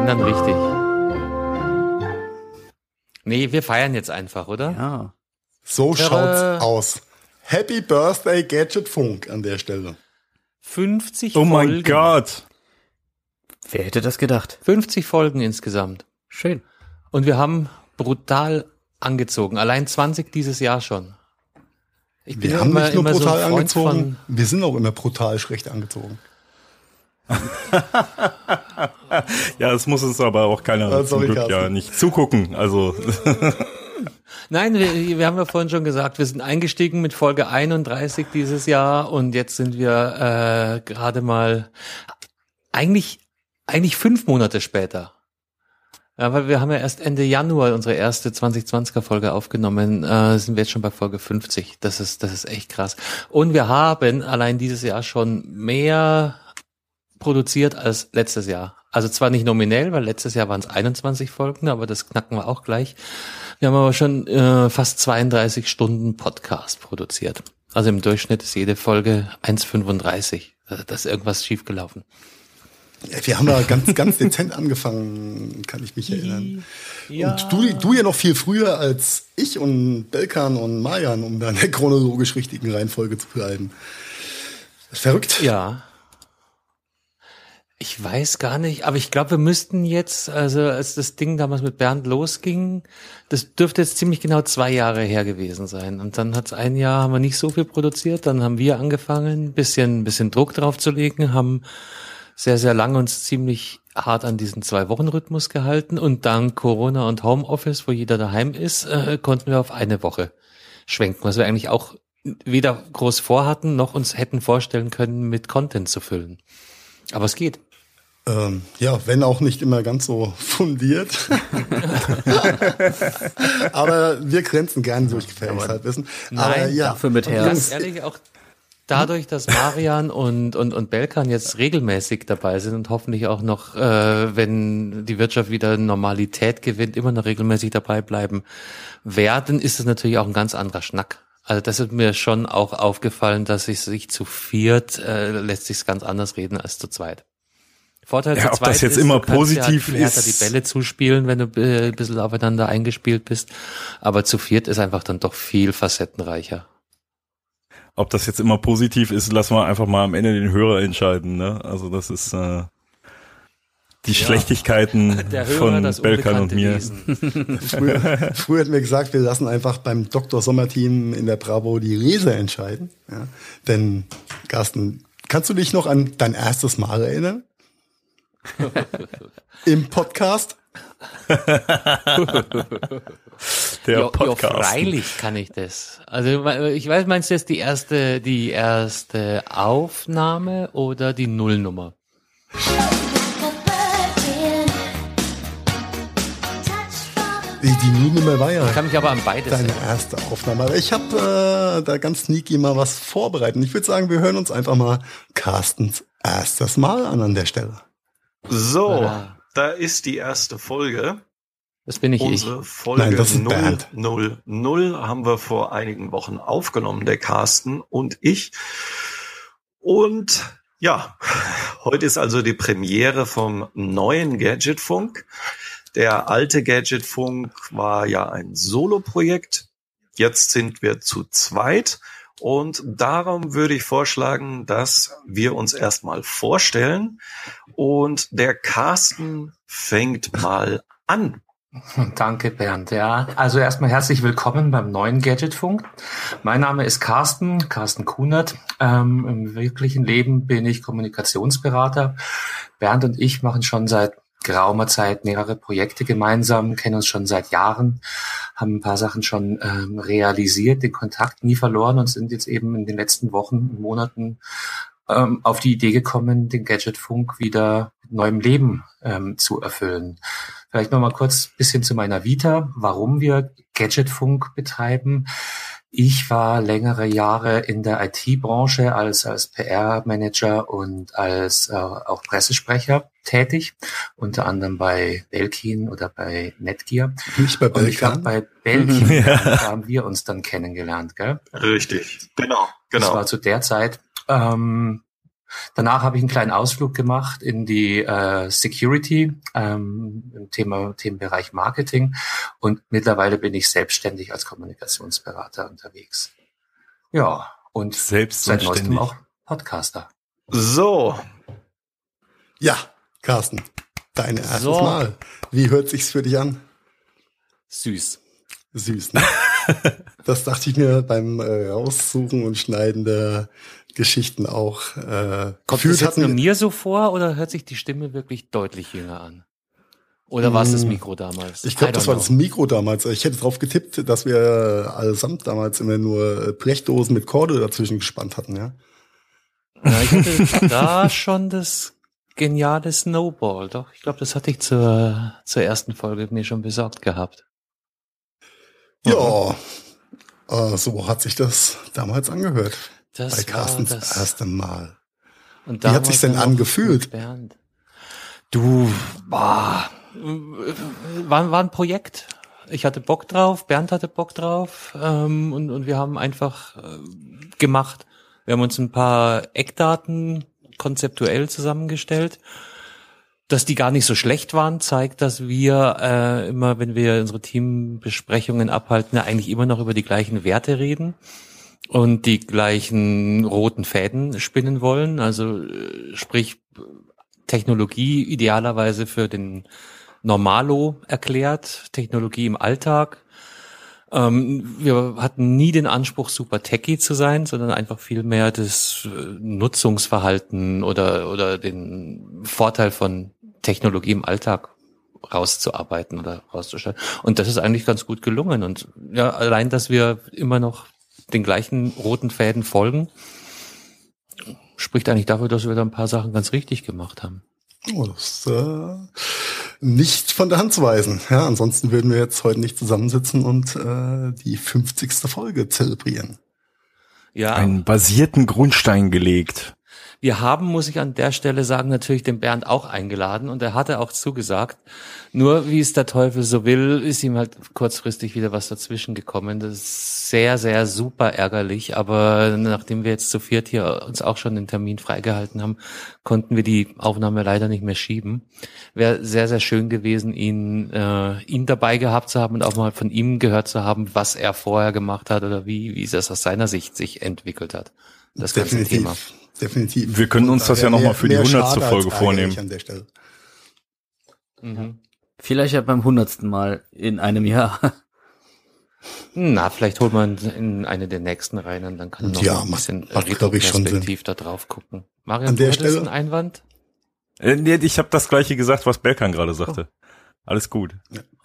Ändern richtig. Nee, wir feiern jetzt einfach, oder? Ja. So Tada. schaut's aus. Happy Birthday Gadget Funk an der Stelle. 50 Oh mein Folgen. Gott. Wer hätte das gedacht? 50 Folgen insgesamt. Schön. Und wir haben brutal angezogen. Allein 20 dieses Jahr schon. Ich bin Wir haben immer, nicht nur immer so brutal Freund angezogen, von, wir sind auch immer brutal schlecht angezogen. [LAUGHS] Ja, es muss uns aber auch keiner Ah, zum Glück Carsten. ja nicht zugucken. Also [LAUGHS] Nein, wir, wir haben ja vorhin schon gesagt, wir sind eingestiegen mit Folge 31 dieses Jahr und jetzt sind wir äh, gerade mal eigentlich eigentlich fünf Monate später. Ja, weil wir haben ja erst Ende Januar unsere erste 2020er Folge aufgenommen, äh, sind wir jetzt schon bei Folge 50. Das ist das ist echt krass. Und wir haben allein dieses Jahr schon mehr produziert als letztes Jahr. Also zwar nicht nominell, weil letztes Jahr waren es 21 Folgen, aber das knacken wir auch gleich. Wir haben aber schon äh, fast 32 Stunden Podcast produziert. Also im Durchschnitt ist jede Folge 1,35. Also Da ist irgendwas schiefgelaufen. Ja, wir haben da ganz, ganz dezent angefangen, kann ich mich erinnern. Und du, du ja noch viel früher als ich und Belkan und Marian, um da in der chronologisch richtigen Reihenfolge zu bleiben. Verrückt. Ja. Ich weiß gar nicht, aber ich glaube, wir müssten jetzt, also als das Ding damals mit Bernd losging, das dürfte jetzt ziemlich genau zwei Jahre her gewesen sein. Und dann hat es ein Jahr, haben wir nicht so viel produziert, dann haben wir angefangen, ein bisschen, bisschen Druck drauf zu legen, haben sehr, sehr lange uns ziemlich hart an diesen Zwei-Wochen-Rhythmus gehalten und dank Corona und Homeoffice, wo jeder daheim ist, äh, konnten wir auf eine Woche schwenken, was wir eigentlich auch weder groß vorhatten, noch uns hätten vorstellen können, mit Content zu füllen. Aber es geht. Ähm, ja, wenn auch nicht immer ganz so fundiert. [LAUGHS] Aber wir grenzen gerne durch gefährliches Halbwissen. Aber Nein, ja, dafür mit Herz. ganz ehrlich, auch dadurch, dass Marian und, und, und Belkan jetzt regelmäßig dabei sind und hoffentlich auch noch, äh, wenn die Wirtschaft wieder Normalität gewinnt, immer noch regelmäßig dabei bleiben werden, ist es natürlich auch ein ganz anderer Schnack. Also das ist mir schon auch aufgefallen, dass sich sich zu viert äh, lässt sich ganz anders reden als zu zweit. Vorteil Ja, zu ob das jetzt ist, immer du dir positiv halt härter ist- die Bälle zuspielen, wenn du äh, ein bisschen aufeinander eingespielt bist. Aber zu viert ist einfach dann doch viel facettenreicher. ob das jetzt immer positiv ist, lassen wir einfach mal am Ende den Hörer entscheiden. Ne? Also das ist äh, die Schlechtigkeiten [LAUGHS] Der Hörer, von Belkan und mir. [LAUGHS] Früher, früher hätten wir gesagt, wir lassen einfach beim Dr. Sommerteam in der Bravo die Leser entscheiden. Ja. Denn, Carsten, kannst du dich noch an dein erstes Mal erinnern? [LAUGHS] Im Podcast? [LAUGHS] Der ja, ja, Podcast. freilich kann ich das. Also ich weiß, meinst du jetzt die erste, die erste Aufnahme oder die Nullnummer? Die, die Nullnummer war ja Ich kann mich aber an beides deine erinnern. erste Aufnahme. Aber ich habe äh, da ganz sneaky mal was vorbereitet. Ich würde sagen, wir hören uns einfach mal Carstens erstes Mal an an der Stelle. So, Ah. da ist die erste Folge. Das bin nicht Unsere Folge Nein, das ist Bernd. 000 haben wir vor einigen Wochen aufgenommen, der Carsten und ich. Und ja, heute ist also die Premiere vom neuen Gadgetfunk. Der alte Gadgetfunk war ja ein Solo-Projekt. Jetzt sind wir zu zweit. Und darum würde ich vorschlagen, dass wir uns erstmal vorstellen. Und der Carsten fängt mal an. [LAUGHS] Danke, Bernd. Ja, also erstmal herzlich willkommen beim neuen Gadgetfunk. Mein Name ist Carsten, Carsten Kunert. Ähm, Im wirklichen Leben bin ich Kommunikationsberater. Bernd und ich machen schon seit geraumer Zeit mehrere Projekte gemeinsam, kennen uns schon seit Jahren, haben ein paar Sachen schon ähm, realisiert, den Kontakt nie verloren und sind jetzt eben in den letzten Wochen und Monaten ähm, auf die Idee gekommen, den Gadgetfunk wieder mit neuem Leben ähm, zu erfüllen. Vielleicht noch mal kurz ein bisschen zu meiner Vita, warum wir Gadgetfunk betreiben. Ich war längere Jahre in der IT-Branche als, als PR-Manager und als äh, auch Pressesprecher tätig, unter anderem bei Belkin oder bei Netgear. Nicht bei Und ich bei Belkin, [LAUGHS] da haben wir uns dann kennengelernt, gell? Richtig. Genau, Das genau. war zu der Zeit. Ähm, danach habe ich einen kleinen Ausflug gemacht in die äh, Security ähm, im Thema Themenbereich Marketing und mittlerweile bin ich selbstständig als Kommunikationsberater unterwegs. Ja, und Selbst seit neuestem auch Podcaster. So, Ja, Carsten, dein erstes So. Mal. Wie hört sich's für dich an? Süß. Süß, ne? [LAUGHS] das dachte ich mir beim äh, Raussuchen und Schneiden der Geschichten auch. Äh, Kommt gefühlt das jetzt nur mir so vor oder hört sich die Stimme wirklich deutlich jünger an? Oder war es das Mm. Mikro damals? Ich glaube, das war know. das Mikro damals. Ich hätte drauf getippt, dass wir allesamt damals immer nur Brechdosen mit Korde dazwischen gespannt hatten, ja. Ja, ich hatte [LAUGHS] da schon das geniale Snowball. Doch, ich glaube, das hatte ich zur, zur ersten Folge mir schon besorgt gehabt. Ja, äh, so hat sich das damals angehört. Das bei war Carstens das erste Mal. Und Wie hat sich's denn angefühlt? Bernd. Du, boah, war, war ein Projekt. Ich hatte Bock drauf, Bernd hatte Bock drauf ähm, und, und wir haben einfach äh, gemacht. Wir haben uns ein paar Eckdaten konzeptuell zusammengestellt. Dass die gar nicht so schlecht waren, zeigt, dass wir äh, immer, wenn wir unsere Teambesprechungen abhalten, ja eigentlich immer noch über die gleichen Werte reden und die gleichen roten Fäden spinnen wollen. Also äh, sprich Technologie idealerweise für den Normalo erklärt, Technologie im Alltag. Ähm, wir hatten nie den Anspruch, super techy zu sein, sondern einfach viel mehr das äh, Nutzungsverhalten oder, oder den Vorteil von Technologie im Alltag rauszuarbeiten oder rauszustellen. Und das ist eigentlich ganz gut gelungen. Und ja, allein, dass wir immer noch den gleichen roten Fäden folgen, spricht eigentlich dafür, dass wir da ein paar Sachen ganz richtig gemacht haben. Oh, das ist äh, nicht von der Hand zu weisen. Ja, ansonsten würden wir jetzt heute nicht zusammensitzen und äh, die 50. Folge zelebrieren. Ja, Einen basierten Grundstein gelegt. Wir haben, muss ich an der Stelle sagen, natürlich den Bernd auch eingeladen und er hatte auch zugesagt. Nur wie es der Teufel so will, ist ihm halt kurzfristig wieder was dazwischen gekommen. Das ist sehr, sehr super ärgerlich. Aber nachdem wir jetzt zu viert hier uns auch schon den Termin freigehalten haben, konnten wir die Aufnahme leider nicht mehr schieben. Wäre sehr, sehr schön gewesen, ihn, äh, ihn dabei gehabt zu haben und auch mal von ihm gehört zu haben, was er vorher gemacht hat oder wie, wie es aus seiner Sicht sich entwickelt hat. Das ganze definitiv, Thema. Definitiv. Wir können uns das ja daher noch mal für die mehr 100. schade als Folge vornehmen. An der Stelle. Mhm. Vielleicht ja beim hundertsten Mal in einem Jahr. [LAUGHS] Na, vielleicht holt man in eine der nächsten rein und dann kann man noch Ja, ein bisschen macht, glaub ich, schon retroperspektiv da drauf gucken. Marian, An du der Stelle- einen Einwand? Äh, nee, ich habe das gleiche gesagt, was Belkan gerade sagte. Alles gut.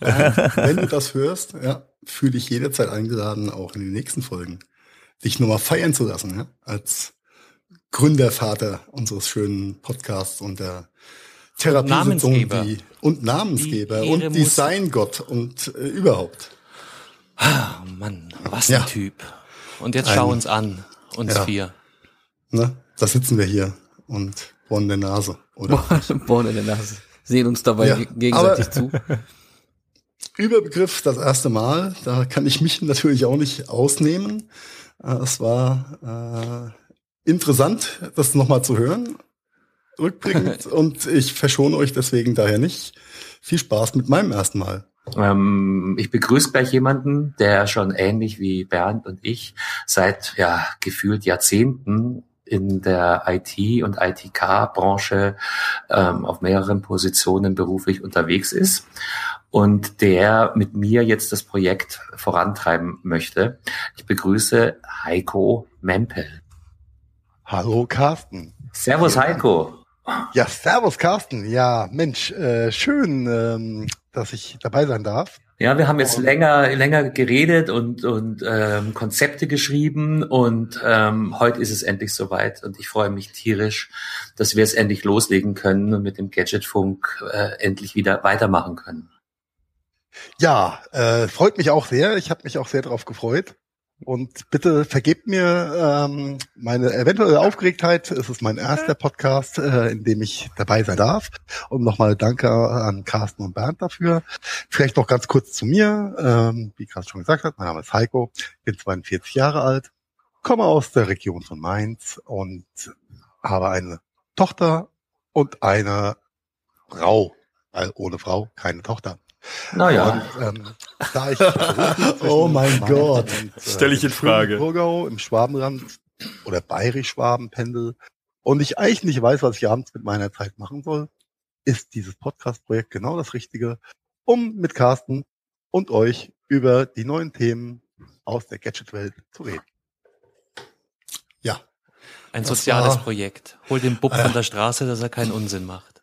Wenn du das hörst, ja, fühle dich jederzeit eingeladen, auch in den nächsten Folgen, dich nochmal feiern zu lassen, ja, als Gründervater unseres schönen Podcasts und der Therapiesitzung Namensgeber. die, und Namensgeber Die und Designgott und äh, überhaupt. Oh Mann, was Ja. ein Typ. Und jetzt Ein- schau uns an, uns Ja. vier. Ne? Da sitzen wir hier und bohren der Nase. Oder? [LAUGHS] Bohren in der Nase. Sehen uns dabei Ja, ge- gegenseitig zu. [LAUGHS] Überbegriff das erste Mal, da kann ich mich [LAUGHS] natürlich auch nicht ausnehmen. Äh, Es war äh, interessant, das nochmal zu hören, rückblickend, [LAUGHS] und ich verschone euch deswegen daher nicht. Viel Spaß mit meinem ersten Mal. Ähm, ich begrüße gleich jemanden, der schon ähnlich wie Bernd und ich seit ja gefühlt Jahrzehnten in der IT und ITK-Branche ähm, auf mehreren Positionen beruflich unterwegs ist und der mit mir jetzt das Projekt vorantreiben möchte. Ich begrüße Heiko Mempel. Hallo Carsten. Servus Heiko. Ja, servus Carsten. Ja, Mensch, äh, schön, ähm, dass ich dabei sein darf. Ja, wir haben jetzt länger, länger geredet und, und ähm, Konzepte geschrieben und ähm, heute ist es endlich soweit und ich freue mich tierisch, dass wir es endlich loslegen können und mit dem Gadgetfunk äh, endlich wieder weitermachen können. Ja, äh, freut mich auch sehr. Ich habe mich auch sehr darauf gefreut. Und bitte vergebt mir ähm, meine eventuelle Aufgeregtheit. Es ist mein erster Podcast, äh, in dem ich dabei sein darf. Und nochmal danke an Carsten und Bernd dafür. Vielleicht noch ganz kurz zu mir. Ähm, wie Carsten schon gesagt hat, mein Name ist Heiko, bin 42 Jahre alt, komme aus der Region von Mainz und habe eine Tochter und eine Frau. Weil ohne Frau keine Tochter. Naja. Und, ähm, da ich [LAUGHS] Oh mein Gott. Äh, Stell ich in Frage. Burgau im Schwabenland oder bayerisch-Schwaben pendel und ich eigentlich nicht weiß, was ich abends mit meiner Zeit machen soll, ist dieses Podcast-Projekt genau das Richtige, um mit Carsten und euch über die neuen Themen aus der Gadget-Welt zu reden. Ja. Ein Das soziales war- Projekt. Hol den Bub von der Straße, dass er keinen Unsinn macht.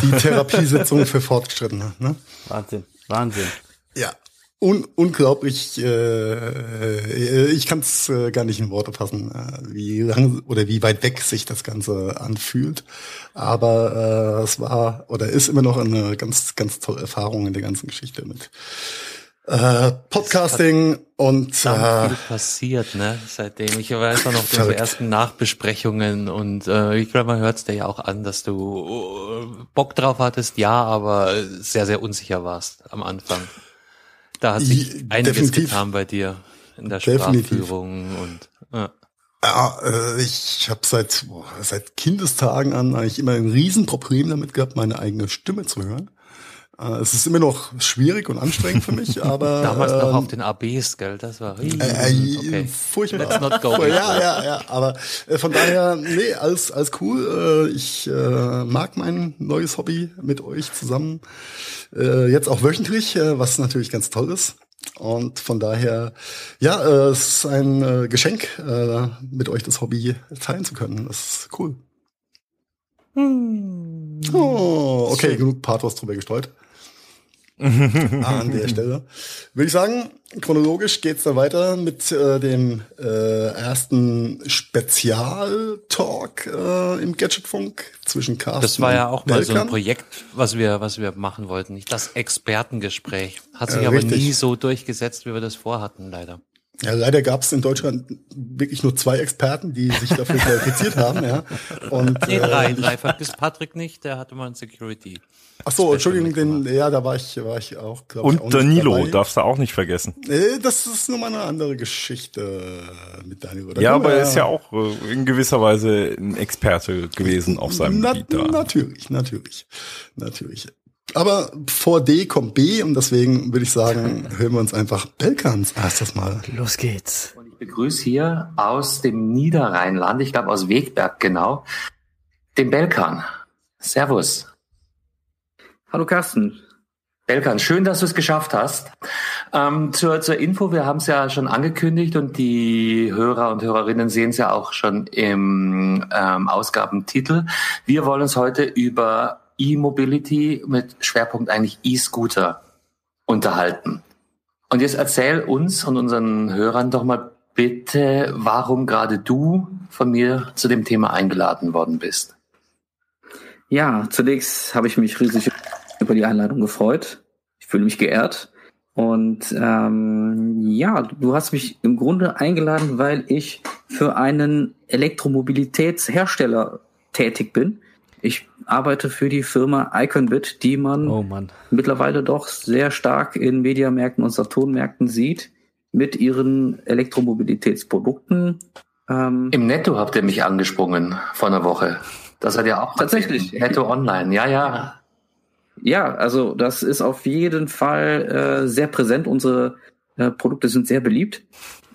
Die Therapiesitzung für Fortgeschrittene. Ne? Wahnsinn, Wahnsinn. Ja. Un unglaublich, äh, ich kann es äh, gar nicht in Worte fassen, äh, wie lang oder wie weit weg sich das Ganze anfühlt. Aber äh, es war oder ist immer noch eine ganz, ganz tolle Erfahrung in der ganzen Geschichte mit äh, Podcasting und äh, viel passiert, ne? Seitdem. Ich weiß auch noch diese Verrückt. ersten Nachbesprechungen und äh, ich glaube, man hört es dir ja auch an, dass du äh, Bock drauf hattest, ja, aber sehr, sehr unsicher warst am Anfang. Da hat sich einiges definitiv. getan bei dir in der Definitiv. Sprachführung und ja. Ja, äh, ich habe seit boah, seit Kindestagen an eigentlich immer ein Riesenproblem damit gehabt, meine eigene Stimme zu hören. Äh, es ist immer noch schwierig und anstrengend für mich, [LAUGHS] aber damals noch ähm, auf den ABs, gell? Das war äh, äh, okay. furchtbar. Let's not go. Ja, ja, ja. Aber äh, von daher, nee, alles, alles cool. Äh, ich äh, mag mein neues Hobby mit euch zusammen. Äh, jetzt auch wöchentlich, äh, was natürlich ganz toll ist. Und von daher, ja, äh, es ist ein äh, Geschenk, äh, mit euch das Hobby teilen zu können. Das ist cool. Oh, okay, genug Pathos drüber gestreut. Ah, an der Stelle. Würde ich sagen, chronologisch geht's dann weiter mit äh, dem äh, ersten Spezialtalk äh, im Gadgetfunk zwischen Carsten Das war ja auch mal so ein Belkan. Projekt, was wir, was wir machen wollten. Nicht das Expertengespräch. Hat sich Äh, aber richtig. nie so durchgesetzt, wie wir das vorhatten, leider. Ja, leider gab's in Deutschland wirklich nur zwei Experten, die sich dafür [LAUGHS] qualifiziert haben. Ja. Und, Nee, äh, drei. Drei vergisst Patrick nicht, der hatte mal ein Security. Ach so, Entschuldigung, den, ja, da war ich, war ich auch. Glaub ich, auch Und Danilo dabei. darfst du auch nicht vergessen. Das ist nur mal eine andere Geschichte mit Danilo. Da Ja, aber er ist ja auch äh, in gewisser Weise ein Experte gewesen auf seinem Na, Gebiet da. Natürlich, natürlich, natürlich. Aber vor D kommt B und deswegen würde ich sagen, [LAUGHS] hören wir uns einfach Belkans erstes Mal. Los geht's. Und ich begrüße hier aus dem Niederrheinland, ich glaube aus Wegberg genau, den Belkan. Servus. Hallo Carsten. Belkan, schön, dass du es geschafft hast. Ähm, zur, zur Info, wir haben es ja schon angekündigt und die Hörer und Hörerinnen sehen es ja auch schon im ähm, Ausgabentitel. Wir wollen uns heute über E-Mobility mit Schwerpunkt eigentlich E-Scooter unterhalten. Und jetzt erzähl uns und unseren Hörern doch mal bitte, warum gerade du von mir zu dem Thema eingeladen worden bist. Ja, zunächst habe ich mich riesig über die Einladung gefreut. Ich fühle mich geehrt. Und ähm, ja, du hast mich im Grunde eingeladen, weil ich für einen Elektromobilitätshersteller tätig bin. Ich arbeite für die Firma Iconbit, die man Oh Mann. mittlerweile doch sehr stark in Mediamärkten und Saturnmärkten sieht, mit ihren Elektromobilitätsprodukten. Ähm, Im Netto habt ihr mich angesprungen vor einer Woche. Das hat ja auch Tatsächlich. Netto Online. Ja, ja. Ja, also das ist auf jeden Fall äh, sehr präsent. Unsere äh, Produkte sind sehr beliebt.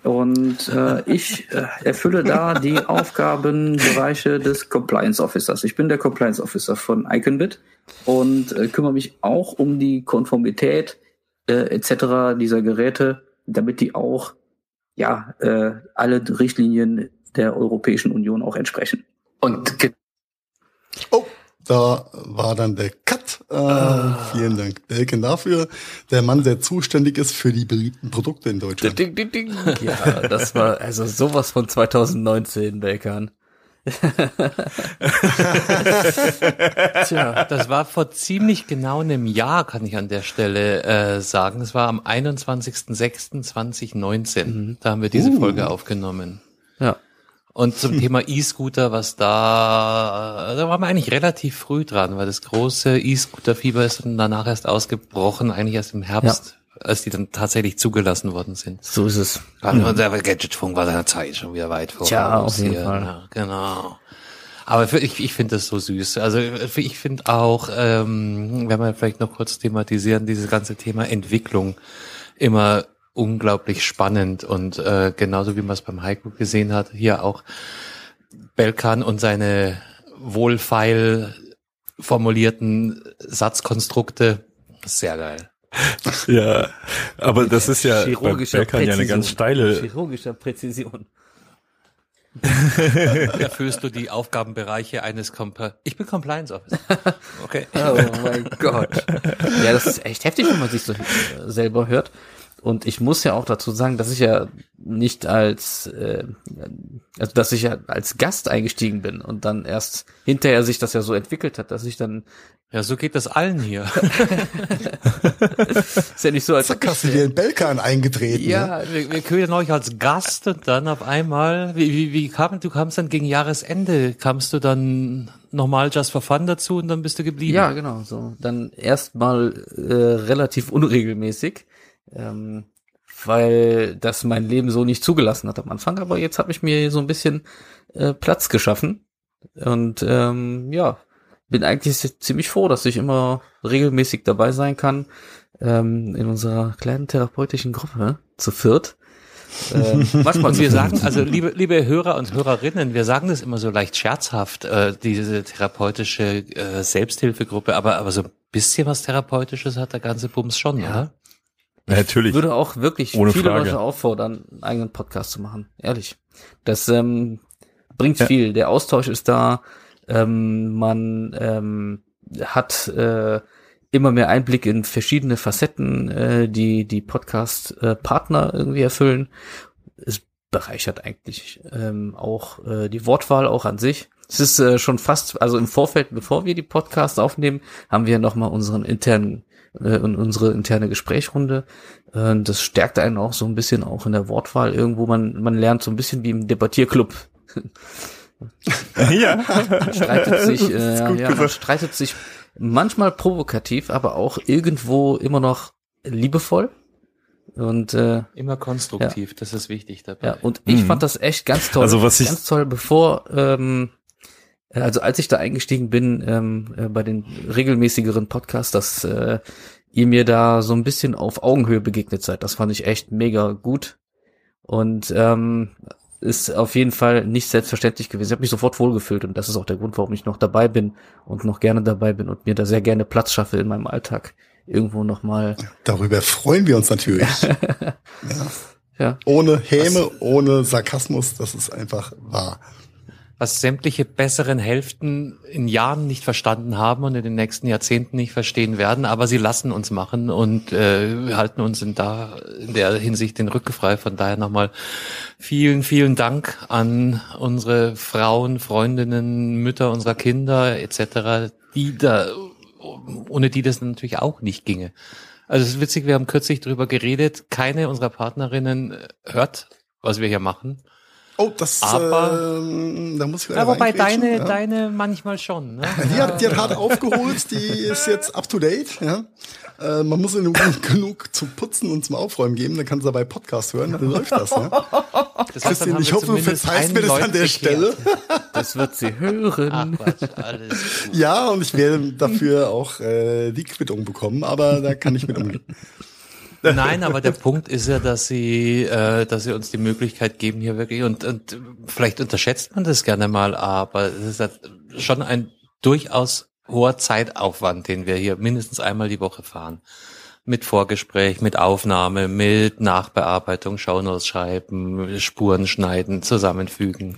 Und äh, ich äh, erfülle da die Aufgabenbereiche des Compliance Officers. Ich bin der Compliance Officer von Iconbit und äh, kümmere mich auch um die Konformität äh, etc. dieser Geräte, damit die auch ja äh, alle Richtlinien der Europäischen Union auch entsprechen. Und ge- Oh, da war dann der Cut. Äh, Vielen Dank, Belken, dafür. Der Mann, der zuständig ist für die beliebten Produkte in Deutschland. Ding, ding, ding. Ja, das war also sowas von 2019, Belkan. [LAUGHS] Tja, das war vor ziemlich genau einem Jahr, kann ich an der Stelle äh, sagen. Das war am 21.06.2019. Da haben wir diese Uh. Danke aufgenommen. Ja. Und zum [LAUGHS] Thema E-Scooter, was da, da waren wir eigentlich relativ früh dran, weil das große E-Scooter-Fieber ist dann danach erst ausgebrochen, eigentlich erst im Herbst, als die dann tatsächlich zugelassen worden sind. So ist es. Gerade unser Gadgetfunk war seiner Zeit schon wieder weit voraus. Tja, auf jeden hier, Fall. Ja, genau. Aber für, ich, ich finde das so süß. Also ich finde auch, ähm, wenn wir vielleicht noch kurz thematisieren, dieses ganze Thema Entwicklung immer unglaublich spannend und äh, genauso wie man es beim Heiko gesehen hat, hier auch Belkan und seine wohlfeil formulierten Satzkonstrukte, sehr geil. Ja, aber das ist ja bei Belkan ja eine ganz steile. Chirurgischer Präzision. Erfüllst du die Aufgabenbereiche eines Compa Ich bin Compliance Officer. [LAUGHS] Okay. Oh mein Gott. Ja, das ist echt heftig, wenn man sich so äh, selber hört. Und ich muss ja auch dazu sagen, dass ich ja nicht als, äh, also dass ich ja als Gast eingestiegen bin und dann erst hinterher sich das ja so entwickelt hat, dass ich dann, Ja, so geht das allen hier. [LAUGHS] ist ja nicht so, als Zack, hast du dir in Belkan eingetreten. Ne? Ja, wir, wir können euch als Gast und dann auf einmal, wie, wie, wie kam, du kamst dann gegen Jahresende, kamst du dann nochmal Just for Fun dazu und dann bist du geblieben. Ja, genau, so. Dann erstmal äh, relativ unregelmäßig, ähm, weil das mein Leben so nicht zugelassen hat am Anfang. Aber jetzt habe ich mir so ein bisschen äh, Platz geschaffen und ähm, ja, bin eigentlich ziemlich froh, dass ich immer regelmäßig dabei sein kann ähm, in unserer kleinen therapeutischen Gruppe zu viert. Ähm, manchmal wir sagen, also liebe, liebe Hörer und Hörerinnen, wir sagen das immer so leicht scherzhaft, äh, diese therapeutische äh, Selbsthilfegruppe, aber, aber so ein bisschen was Therapeutisches hat der ganze Bums schon, Ja. oder? Natürlich. Ich würde auch wirklich Ohne viele Frage. Leute auffordern, einen eigenen Podcast zu machen. Ehrlich. Das ähm, bringt Ja. viel. Der Austausch ist da. Ähm, man ähm, hat äh, immer mehr Einblick in verschiedene Facetten, äh, die die Podcast-Partner irgendwie erfüllen. Es bereichert eigentlich ähm, auch äh, die Wortwahl auch an sich. Es ist äh, schon fast, also im Vorfeld, bevor wir die Podcasts aufnehmen, haben wir nochmal unseren internen äh, und unsere interne Gesprächsrunde. Äh, das stärkt einen auch so ein bisschen auch in der Wortwahl irgendwo. Man, man lernt so ein bisschen wie im Debattierclub. ja. streitet sich, äh, ja, ja, man streitet sich manchmal provokativ, aber auch irgendwo immer noch liebevoll. Und äh, Immer konstruktiv, das ist wichtig dabei. ja, und ich Mhm. fand das echt ganz toll. Also was ich- ganz toll, bevor, ähm, äh, also als ich da eingestiegen bin ähm, äh, bei den regelmäßigeren Podcasts, dass äh, ihr mir da so ein bisschen auf Augenhöhe begegnet seid. Das fand ich echt mega gut. Und ähm, ist auf jeden Fall nicht selbstverständlich gewesen. Ich habe mich sofort wohlgefühlt und das ist auch der Grund, warum ich noch dabei bin und noch gerne dabei bin und mir da sehr gerne Platz schaffe in meinem Alltag. Irgendwo nochmal. Darüber freuen wir uns natürlich. [LAUGHS] ja. Ja. Ohne Häme, ohne Sarkasmus, das ist einfach wahr. Was sämtliche besseren Hälften in Jahren nicht verstanden haben und in den nächsten Jahrzehnten nicht verstehen werden, aber sie lassen uns machen und äh, halten uns in, da, in der Hinsicht den Rücken frei. Von daher nochmal vielen, vielen Dank an unsere Frauen, Freundinnen, Mütter unserer Kinder etc., die da, ohne die das natürlich auch nicht ginge. Also es ist witzig, wir haben kürzlich drüber geredet, keine unserer Partnerinnen hört, was wir hier machen. Oh, das, Aber- ähm, da muss ich Ja, wobei deine, ja. deine manchmal schon. Ne? [LAUGHS] Die hat, die hat hart aufgeholt, die ist jetzt up to date, ja. Äh, man muss ihr nur [LAUGHS] genug zum Putzen und zum Aufräumen geben, dann kann sie dabei Podcast hören, dann läuft das, ne? Das heißt, Christine, ich hoffe, du verzeihst mir das an der bekehrt. Stelle. [LAUGHS] Das wird sie Ach hören. Quatsch, alles gut. Ja, und ich werde dafür auch äh, die Quittung bekommen, aber da kann ich mit umgehen. Nein, aber der Punkt ist ja, dass sie, äh, dass sie uns die Möglichkeit geben hier wirklich und, und vielleicht unterschätzt man das gerne mal, aber es ist halt schon ein durchaus hoher Zeitaufwand, den wir hier mindestens einmal die Woche fahren. Mit Vorgespräch, mit Aufnahme, mit Nachbearbeitung, Shownotes schreiben, Spuren schneiden, zusammenfügen.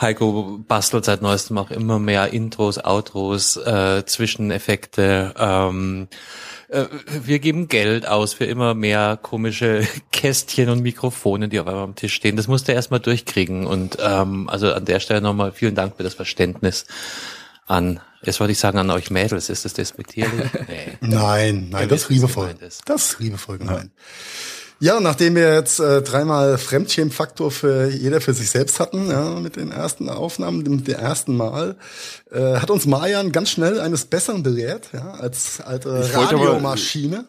Heiko bastelt seit neuestem auch immer mehr Intros, Outros, äh, Zwischeneffekte. Ähm, äh, wir geben Geld aus für immer mehr komische [LAUGHS] Kästchen und Mikrofone, die auf einmal am Tisch stehen. Das musste er erstmal durchkriegen. Und ähm, also an der Stelle nochmal vielen Dank für das Verständnis an, jetzt wollte ich sagen, an euch Mädels. Ist das despektierlich? [LAUGHS] Nee. Nein, nein, das ist liebevoll. Das ist liebevoll gemeint. Ja, nachdem wir jetzt äh, dreimal Fremdschämfaktor für jeder für sich selbst hatten, ja, mit den ersten Aufnahmen, mit dem ersten Mal, äh, hat uns Marian ganz schnell eines Besseren belehrt, ja, als alte Radiomaschine.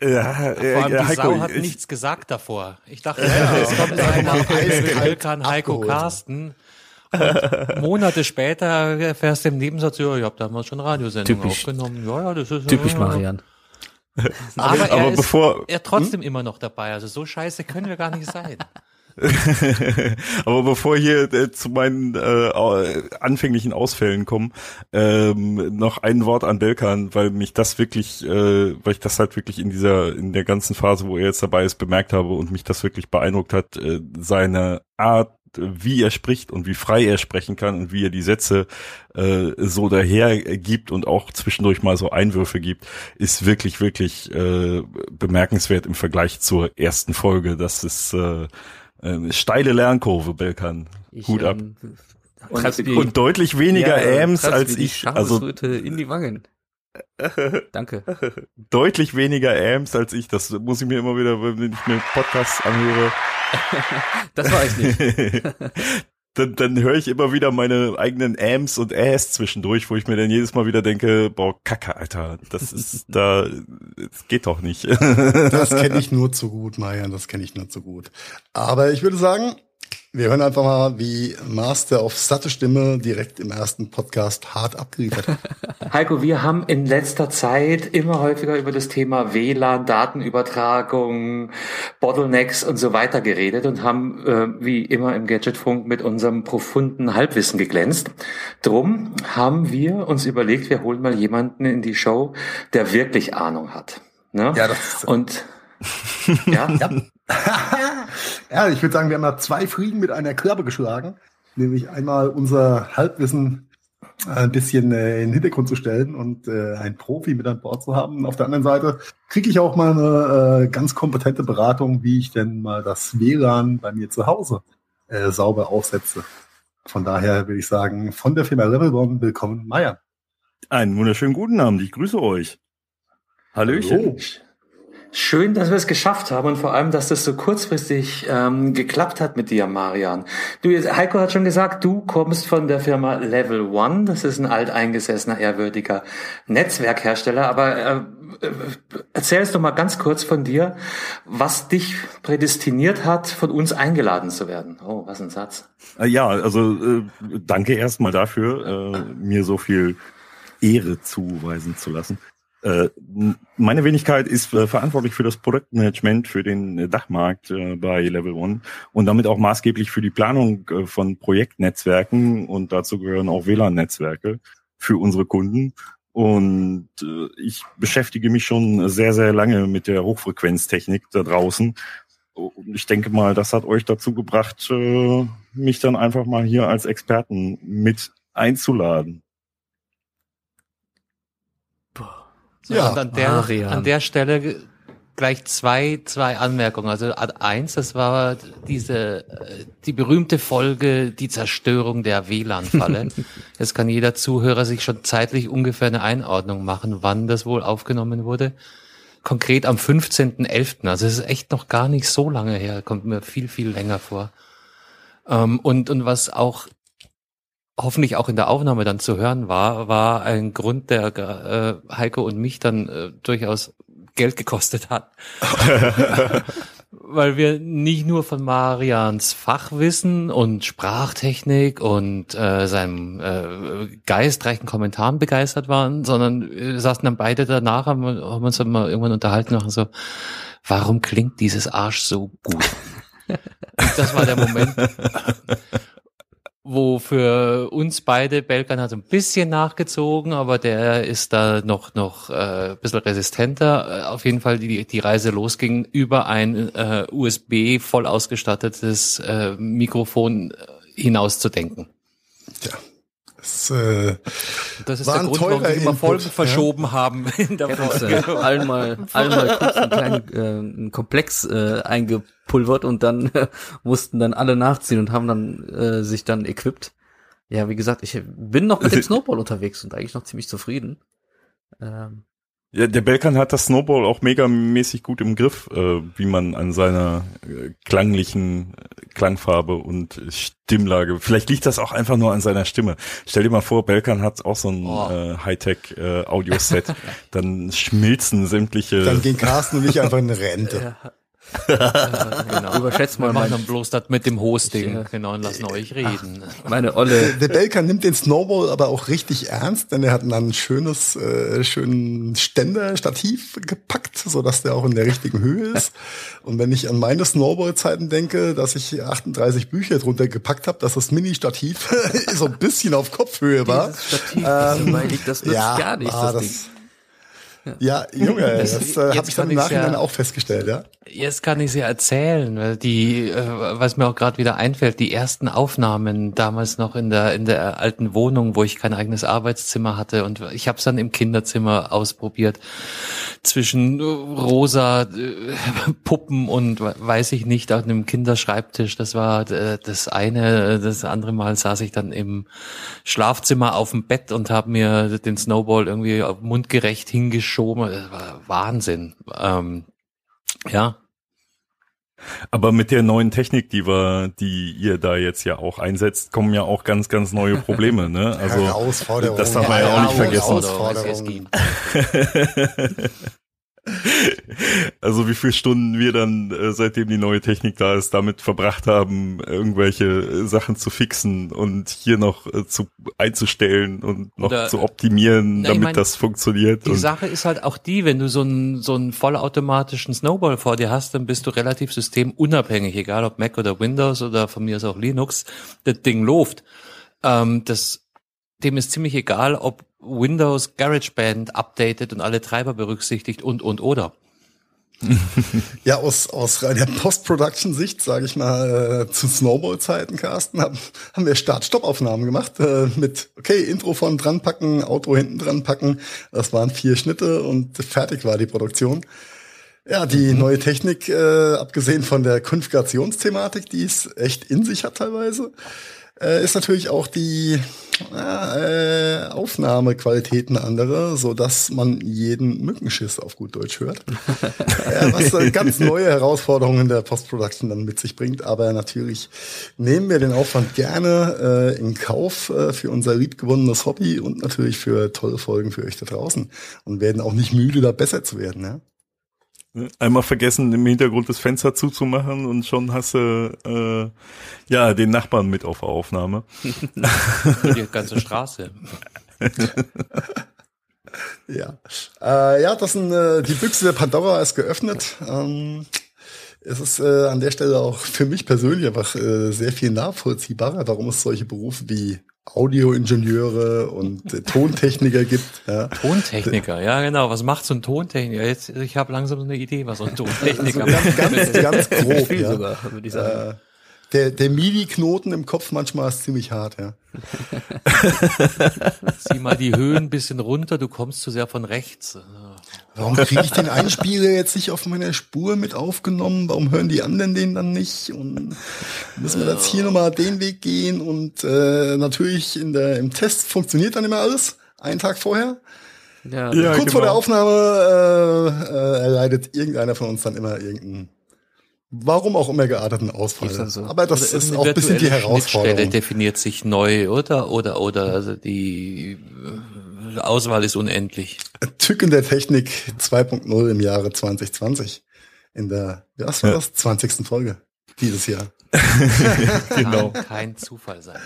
Ja, Vor allem äh, die Heiko, Sau hat ich, nichts gesagt davor. Ich dachte, es kommt einer [LAUGHS] eiskalt Vulkan Heiko abgeholt. Carsten Und [LAUGHS] Monate später erfährst du im Nebensatz, ja, ich habe damals schon Radiosendungen Typisch. aufgenommen. Ja, ja, das ist Typisch ja, Marian. [LAUGHS] Aber, er Aber ist bevor- er trotzdem immer noch dabei. Also so scheiße können wir gar nicht sein. [LAUGHS] Aber bevor hier äh, zu meinen äh, anfänglichen Ausfällen kommen, ähm, noch ein Wort an Belkan, weil mich das wirklich, äh, weil ich das halt wirklich in dieser, in der ganzen Phase, wo er jetzt dabei ist, bemerkt habe und mich das wirklich beeindruckt hat, äh, seine Art, wie er spricht und wie frei er sprechen kann und wie er die Sätze äh, so daher gibt und auch zwischendurch mal so Einwürfe gibt, ist wirklich, wirklich äh, bemerkenswert im Vergleich zur ersten Folge. Das ist äh, eine steile Lernkurve, Belkan. Ich, Hut ab. ähm, Und- mir- Und deutlich weniger Ja, Ams treib's als die ich. Also in die Wangen. [LAUGHS] Danke. deutlich weniger Ams als ich. Das muss ich mir immer wieder, wenn ich mir Podcasts anhöre, Das war ich nicht. [LAUGHS] dann, dann höre ich immer wieder meine eigenen Ams und Äs zwischendurch, wo ich mir dann jedes Mal wieder denke, boah, Kacke, Alter, das ist [LAUGHS] da, das geht doch nicht. Das kenne [LAUGHS] ich nur zu gut, Marian, das kenne ich nur zu gut. Aber ich würde sagen, wir hören einfach mal, wie Master auf satte Stimme direkt im ersten Podcast hart abgeliefert hat. [LAUGHS] Heiko, wir haben in letzter Zeit immer häufiger über das Thema WLAN, Datenübertragung, Bottlenecks und so weiter geredet und haben äh, wie immer im Gadgetfunk mit unserem profunden Halbwissen geglänzt. Drum haben wir uns überlegt, wir holen mal jemanden in die Show, der wirklich Ahnung hat. Ne? Ja, das- und [LAUGHS] ja, ja, [LAUGHS] ich würde sagen, wir haben da zwei Fliegen mit einer Klappe geschlagen. Nämlich einmal unser Halbwissen ein bisschen äh, in den Hintergrund zu stellen und äh, einen Profi mit an Bord zu haben. Auf der anderen Seite kriege ich auch mal eine äh, ganz kompetente Beratung, wie ich denn mal das WLAN bei mir zu Hause äh, sauber aufsetze. Von daher würde ich sagen, von der Firma Level One willkommen, Meier. Einen wunderschönen guten Abend, ich grüße euch. Hallöchen. Hallo. Schön, dass wir es geschafft haben und vor allem, dass das so kurzfristig ähm, geklappt hat mit dir, Marian. Du, Heiko hat schon gesagt, du kommst von der Firma Level One. Das ist ein alteingesessener, ehrwürdiger Netzwerkhersteller. Aber äh, erzähl es doch mal ganz kurz von dir, was dich prädestiniert hat, von uns eingeladen zu werden. Oh, was ein Satz. Äh, Ja, also äh, danke erstmal dafür, äh, mir so viel Ehre zuweisen zu lassen. Äh, meine Wenigkeit ist äh, verantwortlich für das Produktmanagement für den äh, Dachmarkt bei Level One und damit auch maßgeblich für die Planung von Projektnetzwerken und dazu gehören auch WLAN-Netzwerke für unsere Kunden. Und ich beschäftige mich schon sehr, sehr lange mit der Hochfrequenztechnik da draußen. Und ich denke mal, das hat euch dazu gebracht, mich dann einfach mal hier als Experten mit einzuladen. So, Ja, und an der, Marian. an der Stelle gleich zwei, zwei Anmerkungen. Also eins, das war diese, äh, die berühmte Folge, die Zerstörung der WLAN-Falle. [LAUGHS] Jetzt kann jeder Zuhörer sich schon zeitlich ungefähr eine Einordnung machen, wann das wohl aufgenommen wurde. Konkret am 15.11. Also es ist echt noch gar nicht so lange her, kommt mir viel, viel länger vor. Ähm, und, und was auch hoffentlich auch in der Aufnahme dann zu hören war, war ein Grund, der äh, Heiko und mich dann äh, durchaus Geld gekostet hat. [LAUGHS] Weil wir nicht nur von Marians Fachwissen und Sprachtechnik und äh, seinem äh, geistreichen Kommentaren begeistert waren, sondern wir saßen dann beide danach, haben, wir- haben uns dann mal irgendwann unterhalten und so, warum klingt dieses Arsch so gut? Und [LAUGHS] das war der Moment, wo für uns beide Belkan hat so ein bisschen nachgezogen, aber der ist da noch noch äh, ein bisschen resistenter. Äh, auf jeden Fall die die Reise losging über ein äh, USB voll ausgestattetes äh, Mikrofon äh, hinauszudenken. Tja, das, äh, Das ist War der ein Grund, warum teurer wir immer Folgen ja. verschoben haben in der Uns, Folge. äh, allen mal, allen mal kurz einen kleinen äh, einen Komplex äh, eingepulvert und dann [LAUGHS] äh, mussten dann alle nachziehen und haben dann äh, sich dann equipped. Ja, wie gesagt, ich bin noch mit dem Snowball unterwegs und eigentlich noch ziemlich zufrieden. Ähm, Ja, der Belkan hat das Snowball auch megamäßig gut im Griff, äh, wie man an seiner äh, klanglichen äh, Klangfarbe und Stimmlage. Vielleicht liegt das auch einfach nur an seiner Stimme. Stell dir mal vor, Belkan hat auch so ein Oh. äh, Hightech äh, Audioset. [LAUGHS] Dann schmilzen sämtliche. dann gehen Carsten und ich einfach in Rente. ja. Genau. Überschätzt mal Wir machen dann bloß das mit dem Hosting, Ich, äh, genau, und lassen euch reden. Meine Olle. [LAUGHS] Der Belka nimmt den Snowball aber auch richtig ernst, denn er hat dann ein schönes, äh, schönen Ständer-Stativ gepackt, so dass der auch in der richtigen Höhe ist. [LAUGHS] Und wenn ich an meine Snowball-Zeiten denke, dass ich 38 Bücher drunter gepackt habe, dass das Mini-Stativ [LAUGHS] so ein bisschen auf Kopfhöhe war. Dieses Stativ, das dabei liegt, das nützt gar nichts, ah, das das, Ding. Ja, Junge, [LAUGHS] das, Das- äh, habe ich dann im Nachhinein ja- auch festgestellt, ja. Jetzt kann ich sie erzählen, weil die, äh, was mir auch gerade wieder einfällt, die ersten Aufnahmen damals noch in der in der alten Wohnung, wo ich kein eigenes Arbeitszimmer hatte und ich habe es dann im Kinderzimmer ausprobiert zwischen äh, rosa äh, [LAUGHS] Puppen und we- weiß ich nicht auf einem Kinderschreibtisch. Das war äh, das eine, das andere Mal saß ich dann im Schlafzimmer auf dem Bett und habe mir den Snowball irgendwie mundgerecht hingeschoben. Das war Wahnsinn. Ähm, ja, Aber mit der neuen Technik, die wir, die ihr da jetzt ja auch einsetzt, kommen ja auch ganz, ganz neue Probleme, ne? [LAUGHS] Also das darf man ja auch nicht vergessen. [LAUGHS] [LAUGHS] Also wie viele Stunden wir dann, äh, seitdem die neue Technik da ist, damit verbracht haben, irgendwelche äh, Sachen zu fixen und hier noch äh, zu einzustellen und noch Oder- zu optimieren, Na, damit mein, das funktioniert. Die Sache ist halt auch die, wenn du so einen, so einen vollautomatischen Snowball vor dir hast, dann bist du relativ systemunabhängig, egal ob Mac oder Windows oder von mir aus auch Linux, das Ding läuft. Ähm, das, dem ist ziemlich egal, ob Windows GarageBand updatet und alle Treiber berücksichtigt und, und, oder. [LAUGHS] Ja, aus, aus reiner Post-Production-Sicht, sage ich mal, äh, zu Snowball-Zeiten, Carsten, haben, haben wir Start-Stopp-Aufnahmen gemacht äh, mit, okay, Intro von dran packen, Outro hinten dran packen. Das waren vier Schnitte und fertig war die Produktion. Ja, die neue Technik, äh, abgesehen von der Konfigurationsthematik, die es echt in sich hat teilweise, äh, ist natürlich auch die äh, Aufnahmequalität eine andere, so dass man jeden Mückenschiss auf gut Deutsch hört. ja, [LAUGHS] was äh, ganz neue Herausforderungen in der Post-Production dann mit sich bringt. Aber natürlich nehmen wir den Aufwand gerne äh, in Kauf äh, für unser liebgewonnenes Hobby und natürlich für tolle Folgen für euch da draußen und werden auch nicht müde, da besser zu werden. Ja? Einmal vergessen, im Hintergrund das Fenster zuzumachen und schon hast du äh, ja den Nachbarn mit auf der Aufnahme. [LAUGHS] Die ganze Straße. [LAUGHS] Ja, äh, ja, das sind, äh, die Büchse der Pandora ist geöffnet. Ähm, es ist äh, an der Stelle auch für mich persönlich einfach äh, sehr viel nachvollziehbarer, warum es solche Berufe wie Audioingenieure und äh, Tontechniker gibt. Ja. Tontechniker, ja genau. Was macht so ein Tontechniker? Jetzt, ich habe langsam so eine Idee, was so ein Tontechniker Also ganz, ganz, ganz [LAUGHS] grob. Ja. sogar, würde ich sagen. Äh, der, der MIDI-Knoten im Kopf manchmal ist ziemlich hart, ja. [LAUGHS] Zieh mal die Höhen ein bisschen runter, du kommst zu sehr von rechts. Warum kriege ich den Einspieler jetzt nicht auf meiner Spur mit aufgenommen? Warum hören die anderen den dann nicht? Und müssen wir jetzt hier nochmal den Weg gehen? Und äh, natürlich in der, im Test funktioniert dann immer alles, einen Tag vorher. Ja, Ja, Kurz vor genau. der Aufnahme äh, äh, erleidet irgendeiner von uns dann immer irgendeinen, warum auch immer gearteten Ausfall. So. Aber das Oder ist auch ein bisschen die Herausforderung. Schnittstelle definiert sich neu, oder? Oder, oder, also die Auswahl ist unendlich. Tücken der Technik 2.0 im Jahre 2020. In der, was war das? 20. Folge dieses Jahr. [LAUGHS] Genau. Kann kein Zufall sein.